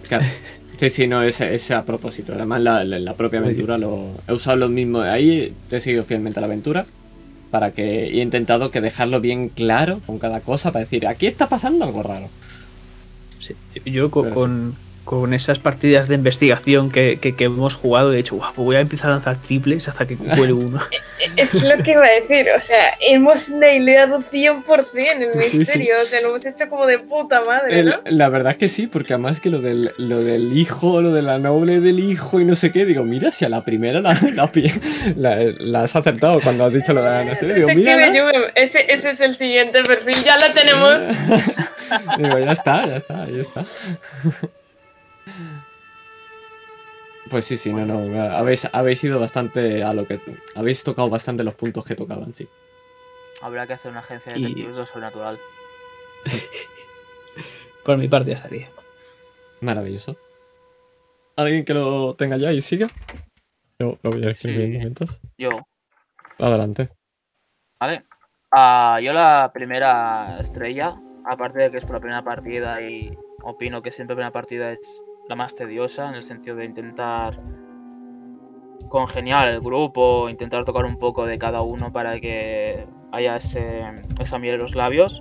Claro. Sí, sí, no, es, es a propósito. Además, la, la- la propia aventura lo he usado lo mismo. Ahí he seguido fielmente la aventura. Para que y he intentado que dejarlo bien claro con cada cosa. Para decir, aquí está pasando algo raro. Sí, Yo con, con esas partidas de investigación que, que- que hemos jugado, he dicho, "Guau, pues voy a empezar a lanzar triples hasta que cuele uno. Es lo que iba a decir, o sea, hemos naileado 100% el Sí, sí. misterio, o sea, lo hemos hecho como de puta madre, El- ¿no? la verdad es que sí, porque además que lo del, lo del hijo, lo de la noble del hijo y no sé qué, digo, mira, si a la primera la, la, pi- la- la has acertado cuando has dicho lo de la nación. Digo, mira. Ese, ese es el siguiente perfil, ya lo tenemos. Digo, ya está, ya está, ahí está. Pues sí, sí, no, no. Habéis, habéis ido bastante a lo que. Habéis tocado bastante los puntos que tocaban, sí. Habrá que hacer una agencia de Y- detectives de lo sobrenatural. Por mi parte ya estaría. Maravilloso. ¿Alguien que lo tenga ya y siga? Yo lo voy a escribir en momentos. Yo, Adelante. ¿vale? Ah, yo la primera estrella, aparte de que es por la primera partida y opino que siempre la primera partida es la más tediosa en el sentido de intentar congeniar el grupo, intentar tocar un poco de cada uno para que haya ese, esa miel en los labios.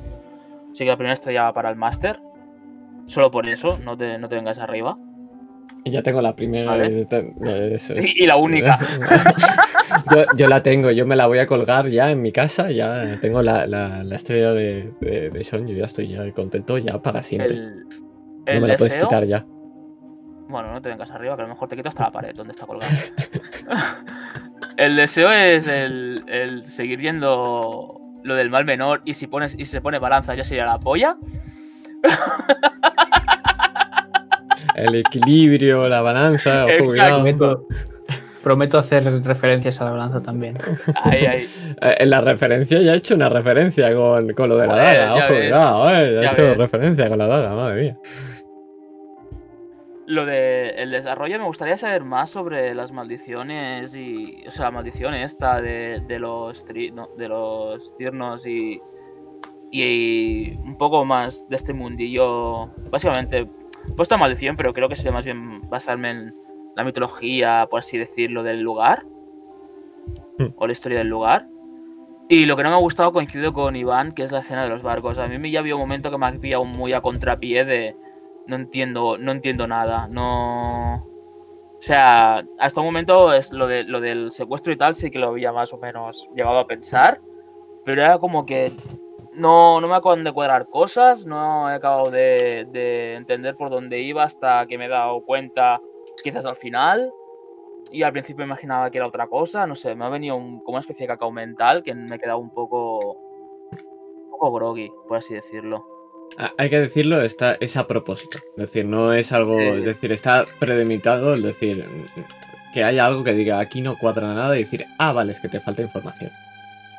Así que la primera estrella va para el máster. Solo por eso, no te, no te vengas arriba. Y ya tengo la primera. Vale. es. Y, la única. yo, yo la tengo, yo me la voy a colgar ya en mi casa. Ya tengo la, la, la estrella de, de, de Sean. Yo ya estoy ya contento ya para siempre. El, no me la puedes quitar ya. Bueno, no te vengas arriba, que a lo mejor te quito hasta la pared donde está colgado. el deseo es el, el seguir viendo lo del mal menor y si pones y se pone balanza ya sería la polla. El equilibrio, la balanza. ojo. Prometo, prometo hacer referencias a la balanza también. Ahí, ahí. Eh, En la referencia ya he hecho una referencia con, con lo de la daga. ya Ojo, cuidado, eh, ya he hecho ves. referencia con la daga, madre mía. Lo de el desarrollo me gustaría saber más sobre las maldiciones y. O sea, la maldición esta de, de los tri- no, de los tiernos y. Y un poco más de este mundillo. Básicamente, puesto maldición, pero creo que sería más bien basarme en la mitología, por así decirlo, del lugar. Hmm. O la historia del lugar. Y lo que no me ha gustado coincido con Iván, que es la escena de los barcos. A mí me ya había un momento que me ha pillado muy a contrapié de no entiendo, no entiendo nada. No. O sea, hasta un momento es lo, de, lo del secuestro y tal, sí que lo había más o menos llegado a pensar. Pero era como que no, no me acaban de cuadrar cosas, no he acabado de, de entender por dónde iba hasta que me he dado cuenta, quizás al final. Y al principio imaginaba que era otra cosa, no sé, me ha venido un- como una especie de cacao mental que me he quedado un poco. un poco groggy, por así decirlo. Ah, Hay que decirlo, está, es a propósito. Es decir, no es algo. Sí. Es decir, está premeditado. Es decir, que haya algo que diga aquí no cuadra nada y decir, ah, vale, es que te falta información.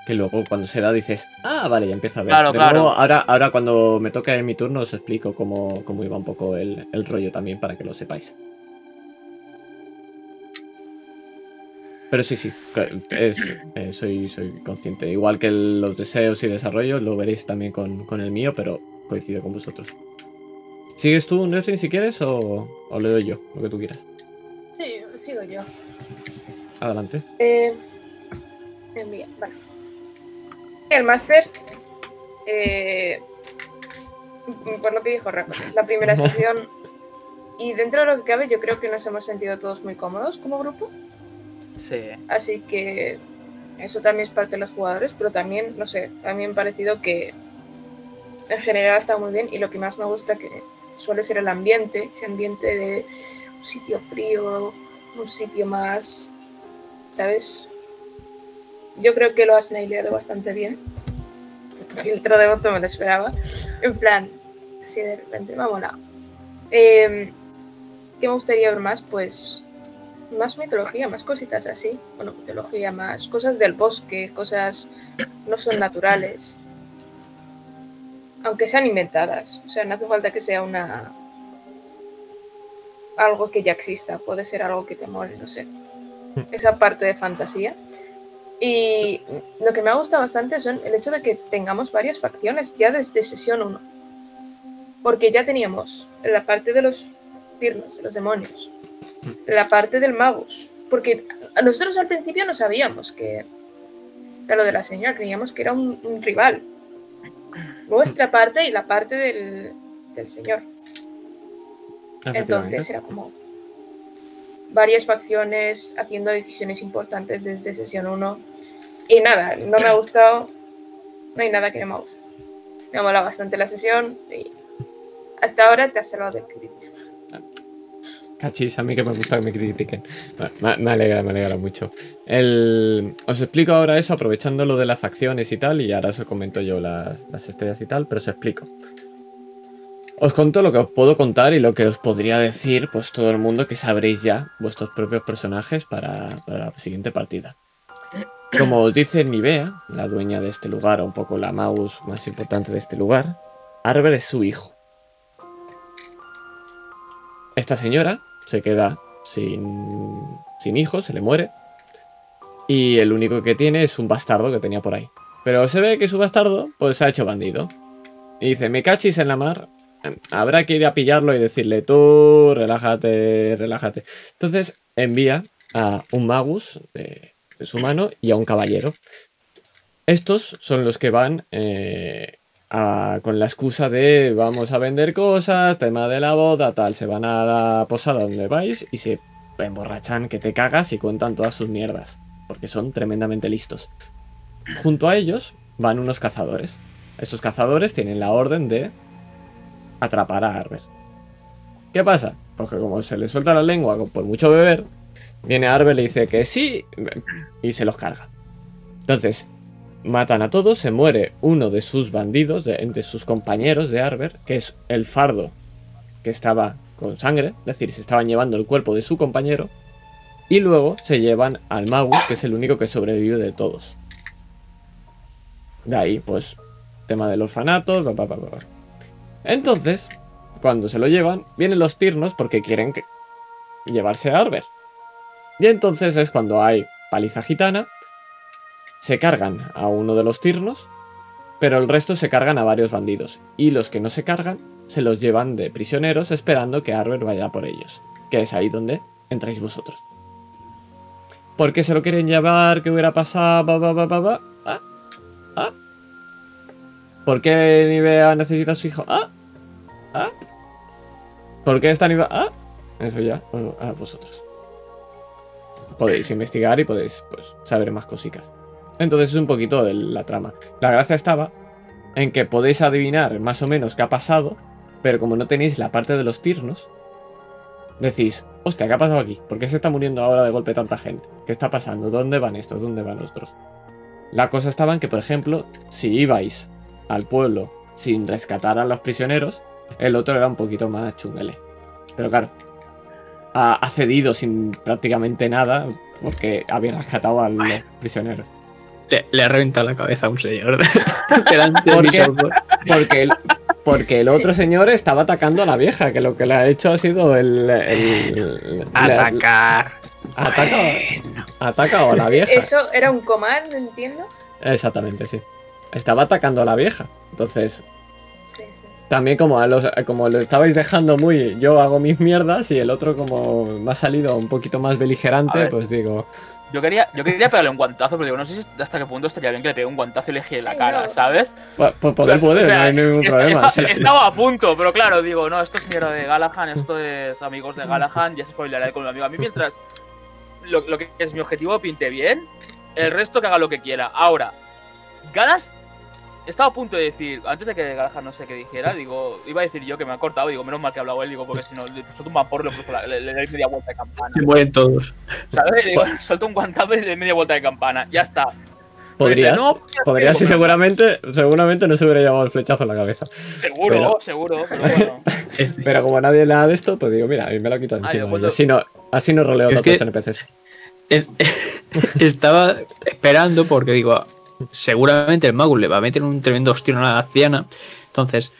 Que luego cuando se da dices, ah, vale, ya empiezo a ver. Claro, De claro. nuevo, ahora, ahora cuando me toque mi turno os explico cómo, cómo iba un poco el, el rollo también para que lo sepáis. Pero sí, sí, es, eh, soy, soy consciente. Igual que el- los deseos y desarrollos, lo veréis también con, con el mío, pero coincido con vosotros. ¿Sigues tú, Nesrin, si quieres, o, o le doy yo, lo que tú quieras? Sí, sigo yo. Adelante. Eh, envía, vale. El máster, eh, por lo que dijo Rafa, es la primera sesión y dentro de lo que cabe yo creo que nos hemos sentido todos muy cómodos como grupo, Sí. así que eso también es parte de los jugadores, pero también, no sé, a mí me ha parecido que en general está muy bien y lo que más me gusta que suele ser el ambiente, ese ambiente de un sitio frío, un sitio más, ¿sabes? Yo creo que lo has naileado bastante bien. Tu filtro de voto me lo esperaba. En plan, así de repente, molado. Eh, ¿Qué me gustaría ver más? Pues más mitología, más cositas así. Bueno, mitología, más cosas del bosque, cosas no son naturales. Aunque sean inventadas. O sea, no hace falta que sea una. algo que ya exista. Puede ser algo que te mole, no sé. Esa parte de fantasía. Y lo que me ha gustado bastante son el hecho de que tengamos varias facciones ya desde sesión 1. Porque ya teníamos la parte de los tirnos, de los demonios, la parte del magus. Porque a- nosotros al principio no sabíamos que de lo de la señora, creíamos que era un, un rival. Nuestra parte y la parte del, del señor. Entonces era como varias facciones haciendo decisiones importantes desde sesión 1. Y nada, no me ha gustado. No hay nada que no me guste. Me ha molado bastante la sesión y hasta ahora te has salvado del criticismo. Cachis, a mí que me gusta que me critiquen. Me, alegra, me alegra mucho. Os explico ahora eso, aprovechando lo de las facciones y tal, y ahora os comento yo las, las estrellas y tal, pero os explico. Os conto lo que os puedo contar y lo que os podría decir, pues todo el mundo que sabréis ya vuestros propios personajes para, para la siguiente partida. Como os dice Nivea, la dueña de este lugar, o un poco la mouse más importante de este lugar, Arber es su hijo. Esta señora se queda sin, hijos, se le muere. Y el único que tiene es un bastardo que tenía por ahí. Pero se ve que su bastardo, pues se ha hecho bandido. Y dice, me cachis en la mar. Habrá que ir a pillarlo y decirle, tú, relájate, relájate. Entonces envía a un magus de, de su mano y a un caballero. Estos son los que van eh, con la excusa de vamos a vender cosas, tema de la boda, tal. Se van a la posada donde vais y se emborrachan que te cagas y cuentan todas sus mierdas. Porque son tremendamente listos. Junto a ellos van unos cazadores. Estos cazadores tienen la orden de atrapar a Arber. ¿Qué pasa? Porque como se le suelta la lengua por mucho beber, viene Arber y le dice que sí y se los carga. Entonces, matan a todos, se muere uno de sus bandidos, de, de sus compañeros de Arber, que es el fardo que estaba con sangre, es decir, se estaban llevando el cuerpo de su compañero, y luego se llevan al Magus, que es el único que sobrevive de todos. De ahí, pues, tema del orfanato, bla, bla, bla. Entonces, cuando se lo llevan, vienen los tirnos porque quieren llevarse a Arber. Y entonces es cuando hay paliza gitana, se cargan a uno de los tirnos, pero el resto se cargan a varios bandidos. Y los que no se cargan, se los llevan de prisioneros esperando que Arber vaya por ellos. Que es ahí donde entráis vosotros. ¿Por qué se lo quieren llevar? ¿Qué hubiera pasado? ¿Ah? ¿Ah? ¿Por qué Nivea necesita a su hijo? ¿Ah? ¿Ah? ¿Por qué está Nivea? ¿Ah? Eso ya, a vosotros. Podéis investigar y podéis pues, saber más cositas. Entonces es un poquito la trama. La gracia estaba en que podéis adivinar más o menos qué ha pasado, pero como no tenéis la parte de los tirnos, decís, hostia, ¿qué ha pasado aquí? ¿Por qué se está muriendo ahora de golpe tanta gente? ¿Qué está pasando? ¿Dónde van estos? ¿Dónde van otros? La cosa estaba en que, por ejemplo, si ibais al pueblo sin rescatar a los prisioneros. El otro era un poquito más chunguele. Pero claro, ha, ha cedido sin prácticamente nada porque había rescatado a los prisioneros. Le, le ha reventado la cabeza a un señor. Porque el, porque el otro señor estaba atacando a la vieja, que lo que le ha hecho ha sido el. Atacar. Ataca, ha atacado a la vieja. Eso era un comando, entiendo. Exactamente, sí. Estaba atacando a la vieja. Entonces, Sí, sí. también como, a los, como lo estabais dejando muy. Yo hago mis mierdas y el otro, como me ha salido un poquito más beligerante, pues digo. Yo quería, yo quería pegarle un guantazo, pero digo, no sé si hasta qué punto estaría bien que le pegue un guantazo y le gire la Sí, cara, no. ¿sabes? Pues pues poder, poder, o sea, no hay ningún problema. Estaba a punto, pero claro, digo, no, esto es mierda de Galahad, esto es amigos de Galahad, ya se spoilerá con un amigo. A mí mientras lo, lo que es mi objetivo pinte bien, el resto que haga lo que quiera. Ahora, Galas estaba a punto de decir, antes de que Galahad no sé qué dijera, digo, iba a decir yo que me ha cortado, digo, menos mal que ha hablado él, digo, porque si no, le suelto un vapor, le, le, le doy media vuelta de campana. Se mueren todos. ¿Sabes? Digo, suelto un guantazo y le doy media vuelta de campana, ya está. Podrías, Dice, no, y seguramente, seguramente no se hubiera llevado el flechazo en la cabeza. Seguro, pero- seguro, pero bueno. Pero como nadie le da de esto, pues digo, mira, a mí me lo quito Ah, encima. yo y cuando- así no, así no roleo Es tantos NPCs. Es- estaba esperando porque digo, seguramente el mago le va a meter un tremendo ostión a la anciana. Entonces,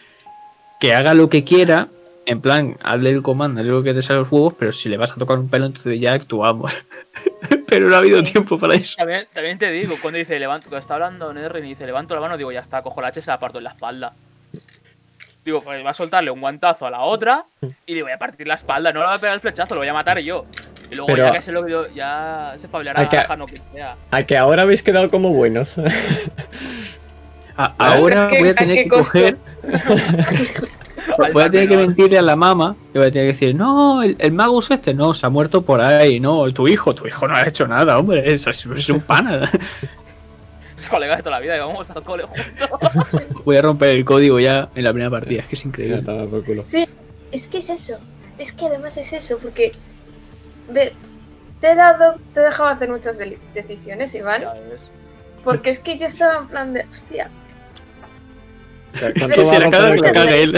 que haga lo que quiera, en plan, hazle el comando, hazle lo que te sale los huevos, pero si le vas a tocar un pelo, entonces ya actuamos. pero no ha habido Sí. tiempo para eso. También, también te digo, cuando dice levanto, cuando está hablando Nerrin y dice levanto la mano, digo ya está, cojo la y se la parto en la espalda. Digo, pues va a soltarle un guantazo a la otra y le voy a partir la espalda, no le voy a pegar el flechazo, lo voy a matar yo. Y luego Pero- ya que se lo yo, ya se espabilará que- a lo que sea. A que ahora habéis quedado como buenos. A- ahora ¿A qué- voy a tener que costo? coger, voy a tener que mentirle a la mamá, y voy a tener que decir, no, el, el magus este no, se ha muerto por ahí, no, tu hijo, tu hijo no ha hecho nada, hombre, eso es, es un pana. Es colega de toda la vida y vamos al cole juntos. voy a romper el código ya en la primera partida, es que es increíble. Sí, es que es eso. Es que además es eso, porque ve, te he dado, te he dejado hacer muchas decisiones, Iván. Porque es que yo estaba en plan de, hostia, ¿Cuánto pero va se a la caga la él.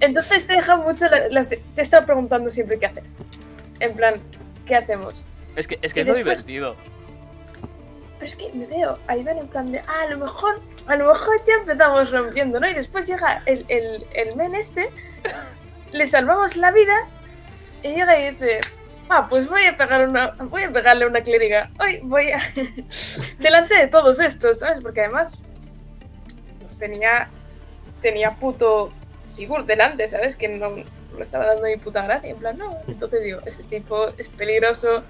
Entonces te deja mucho, la- las de- te he estado preguntando siempre qué hacer. En plan, ¿qué hacemos? Es que, es que es después- divertido. Pero es que me veo a Iván en plan de, ah, a lo mejor, a lo mejor ya empezamos rompiendo, ¿no? Y después llega el, el, el men este, le salvamos la vida y llega y dice, ah, pues voy a pegar una, voy a pegarle una clériga. Hoy voy a delante de todos estos, ¿sabes? Porque además, pues tenía, tenía puto Sigurd delante, ¿sabes? Que no me estaba dando ni puta gracia. En plan, no. Entonces digo, este tipo es peligroso.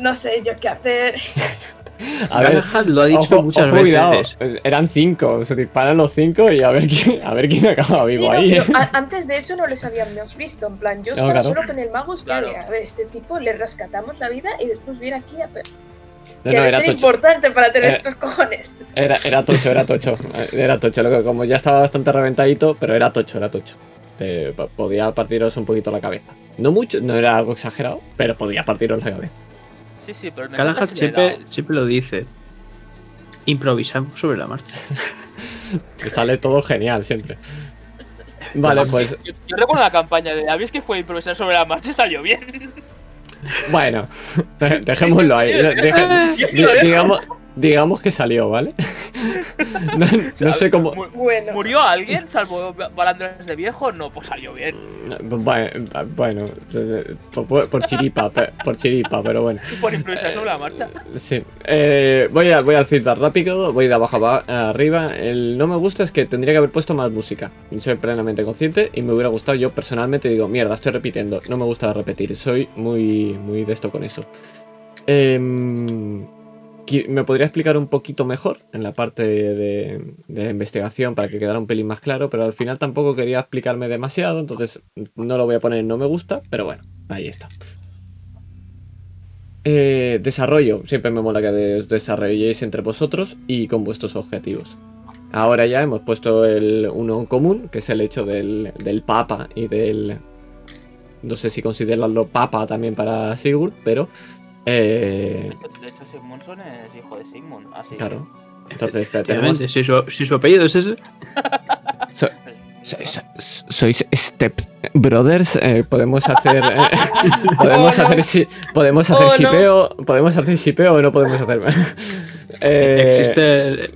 No sé yo qué hacer. A ver, lo ha dicho ojo, muchas ojo, veces. cuidado. Pues Eran cinco, se disparan los cinco y a ver quién, a ver quién acaba vivo Sí, no, ahí. pero ¿eh? a- antes de eso no les habíamos visto. En plan, yo No, estaba claro. solo con el magus. Claro. Que, a ver, este tipo le rescatamos la vida y después viene aquí a. No, Debe no, era ser tocho. importante para tener estos cojones. Era, era tocho, era tocho. Era tocho. Lo que como ya estaba bastante reventadito, pero era tocho, era tocho. Te po- podía partiros un poquito la cabeza. No mucho, no era algo exagerado, pero podía partiros la cabeza. Sí, sí, pero el siempre, siempre lo dice. Improvisamos sobre la marcha. Que sale todo genial siempre. Vale, pues Yo, yo recuerdo la campaña de ¿Habéis que fue improvisar sobre la marcha? Salió bien. bueno, dejémoslo ahí. Deje- digamos, digamos que salió, ¿vale? No, no sé cómo. Bueno, ¿Murió alguien salvo balandrones de viejo? No, pues salió bien. Bueno, bueno, por, por chiripa, por chiripa, pero bueno. Por improvisar sobre la marcha. Sí. Eh, voy, a, voy al feedback rápido, voy de abajo a arriba. El no me gusta es que tendría que haber puesto más música. Soy plenamente consciente y me hubiera gustado. Yo personalmente digo, mierda, estoy repitiendo. No me gusta repetir, soy muy, muy de esto con eso. Qui- ¿Me podría explicar un poquito mejor en la parte de, la investigación para que quedara un pelín más claro? Pero al final tampoco quería explicarme demasiado, entonces no lo voy a poner en no me gusta, pero bueno, ahí está. Eh, desarrollo. Siempre me mola que os desarrolléis entre vosotros y con vuestros objetivos. Ahora ya hemos puesto el uno en común, que es el hecho del, del papa y del... No sé si considerarlo papa también para Sigurd, pero... eh, De hecho, Sigmundsson es hijo de Sigmund. Así que- claro. Entonces te- tenemos si su, si su apellido es ese. So- so- so- sois Step Brothers, eh, podemos hacer eh, podemos Oh, no. hacer shi- podemos hacer Oh, no. shipeo, podemos hacer shipeo o no podemos hacer Eh, Existe.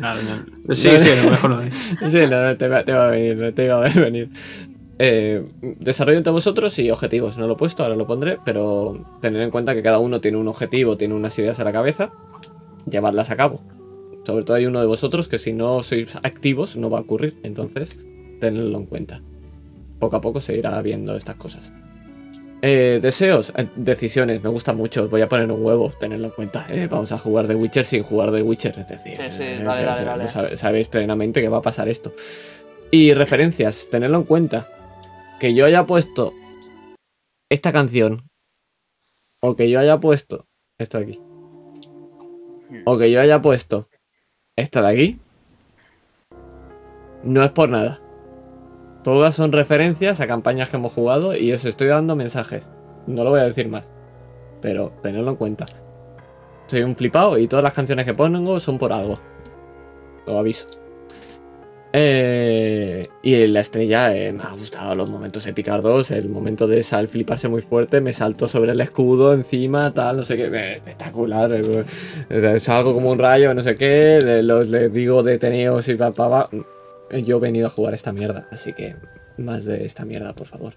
no, no. Sí, sí, no, mejor no. Sí, no, no, te, va, te va a venir, no te iba a venir. Eh, desarrollo entre vosotros y objetivos. No lo he puesto, ahora lo pondré, pero tener en cuenta que cada uno tiene un objetivo, tiene unas ideas a la cabeza, llevadlas a cabo. Sobre todo hay uno de vosotros que si no sois activos no va a ocurrir, entonces tenedlo en cuenta. Poco a poco se irá viendo estas cosas. Eh, deseos, eh, decisiones, me gusta mucho. Os voy a poner un huevo, tenedlo en cuenta. eh, vamos a jugar de Witcher sin jugar de Witcher, es decir, Sí, sí, vale, vale, vale. sabéis plenamente que va a pasar esto. Y referencias, tenedlo en cuenta. Que yo haya puesto esta canción, o que yo haya puesto esto de aquí, o que yo haya puesto esta de aquí, no es por nada. Todas son referencias a campañas que hemos jugado y os estoy dando mensajes. No lo voy a decir más. Pero tenedlo en cuenta. Soy un flipado y todas las canciones que pongo son por algo. Lo aviso. Eh, y la estrella eh, me ha gustado los momentos epicardos, el momento de sal fliparse muy fuerte, me saltó sobre el escudo encima, tal, no sé qué, eh, espectacular. salgo como un rayo, no sé qué, los les digo deteneos y pa, pa, pa. Yo he venido a jugar esta mierda, así que más de esta mierda, por favor.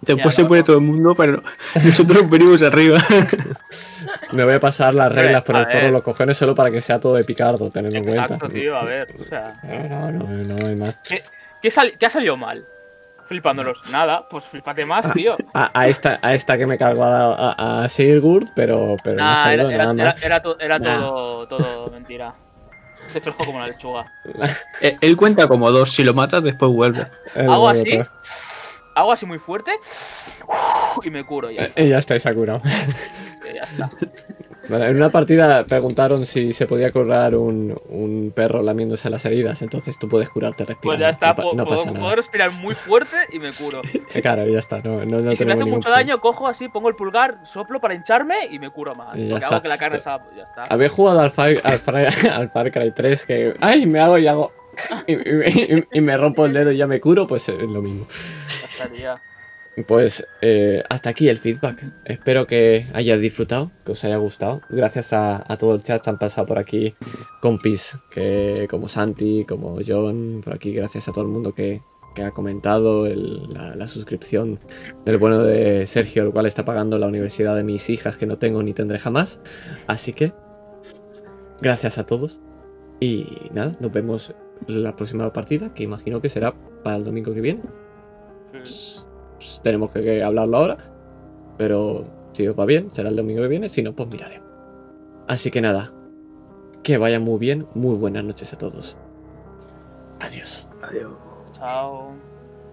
Después Ya, se pone todo el mundo, pero nosotros venimos arriba. Me voy a pasar las reglas por el de los cojones solo para que sea todo epicardo, tenedlo en cuenta. Exacto, tío, a ver. O sea, No, no, no, no hay más. ¿qué, sal- qué ha salido mal? Flipándolos. Nada, pues flipate más, tío. A, a esta, a esta que me cargo a, a, a Sigurd, pero, pero no ha Nah, salido era, era, nada era, más. era to- era Nah. todo, todo mentira. Te fresco como la lechuga. Eh, Él cuenta como dos. Si lo matas, después vuelve. El Hago así, hago así muy fuerte y me curo ya. Eh, ya está, se ha curado. Ya está. En una partida preguntaron si se podía curar un, un perro lamiéndose las heridas, entonces tú puedes curarte respirando. Pues ya está, no, puedo, no puedo- pasa puedo nada. respirar muy fuerte y me curo. Eh, Claro, ya está, no, no, no y si me hace mucho problema. daño, cojo así, pongo el pulgar, soplo para hincharme y me curo más. Ya Porque está. hago que la carne pues ya está. Habéis jugado al Far, al, Far, al Far Cry 3 que. ¡Ay! Me hago y hago. Y, y- y- y me rompo el dedo y ya me curo, pues es lo mismo. Pues eh, hasta aquí el feedback. Espero que hayáis disfrutado, que os haya gustado. Gracias a, a todo el chat, han pasado por aquí compis que, como Santi, como John, por aquí. Gracias a todo el mundo que, que ha comentado el- la, la suscripción del bueno de Sergio, el cual está pagando la universidad de mis hijas que no tengo ni tendré jamás. Así que, gracias a todos. Y nada, nos vemos la próxima partida, que imagino que será para el domingo que viene pues, tenemos que, que hablarlo ahora. Pero si os va bien, será el domingo que viene. Si no, pues miraremos. Así que nada. Que vaya muy bien. Muy buenas noches a todos. Adiós. Adiós. Chao.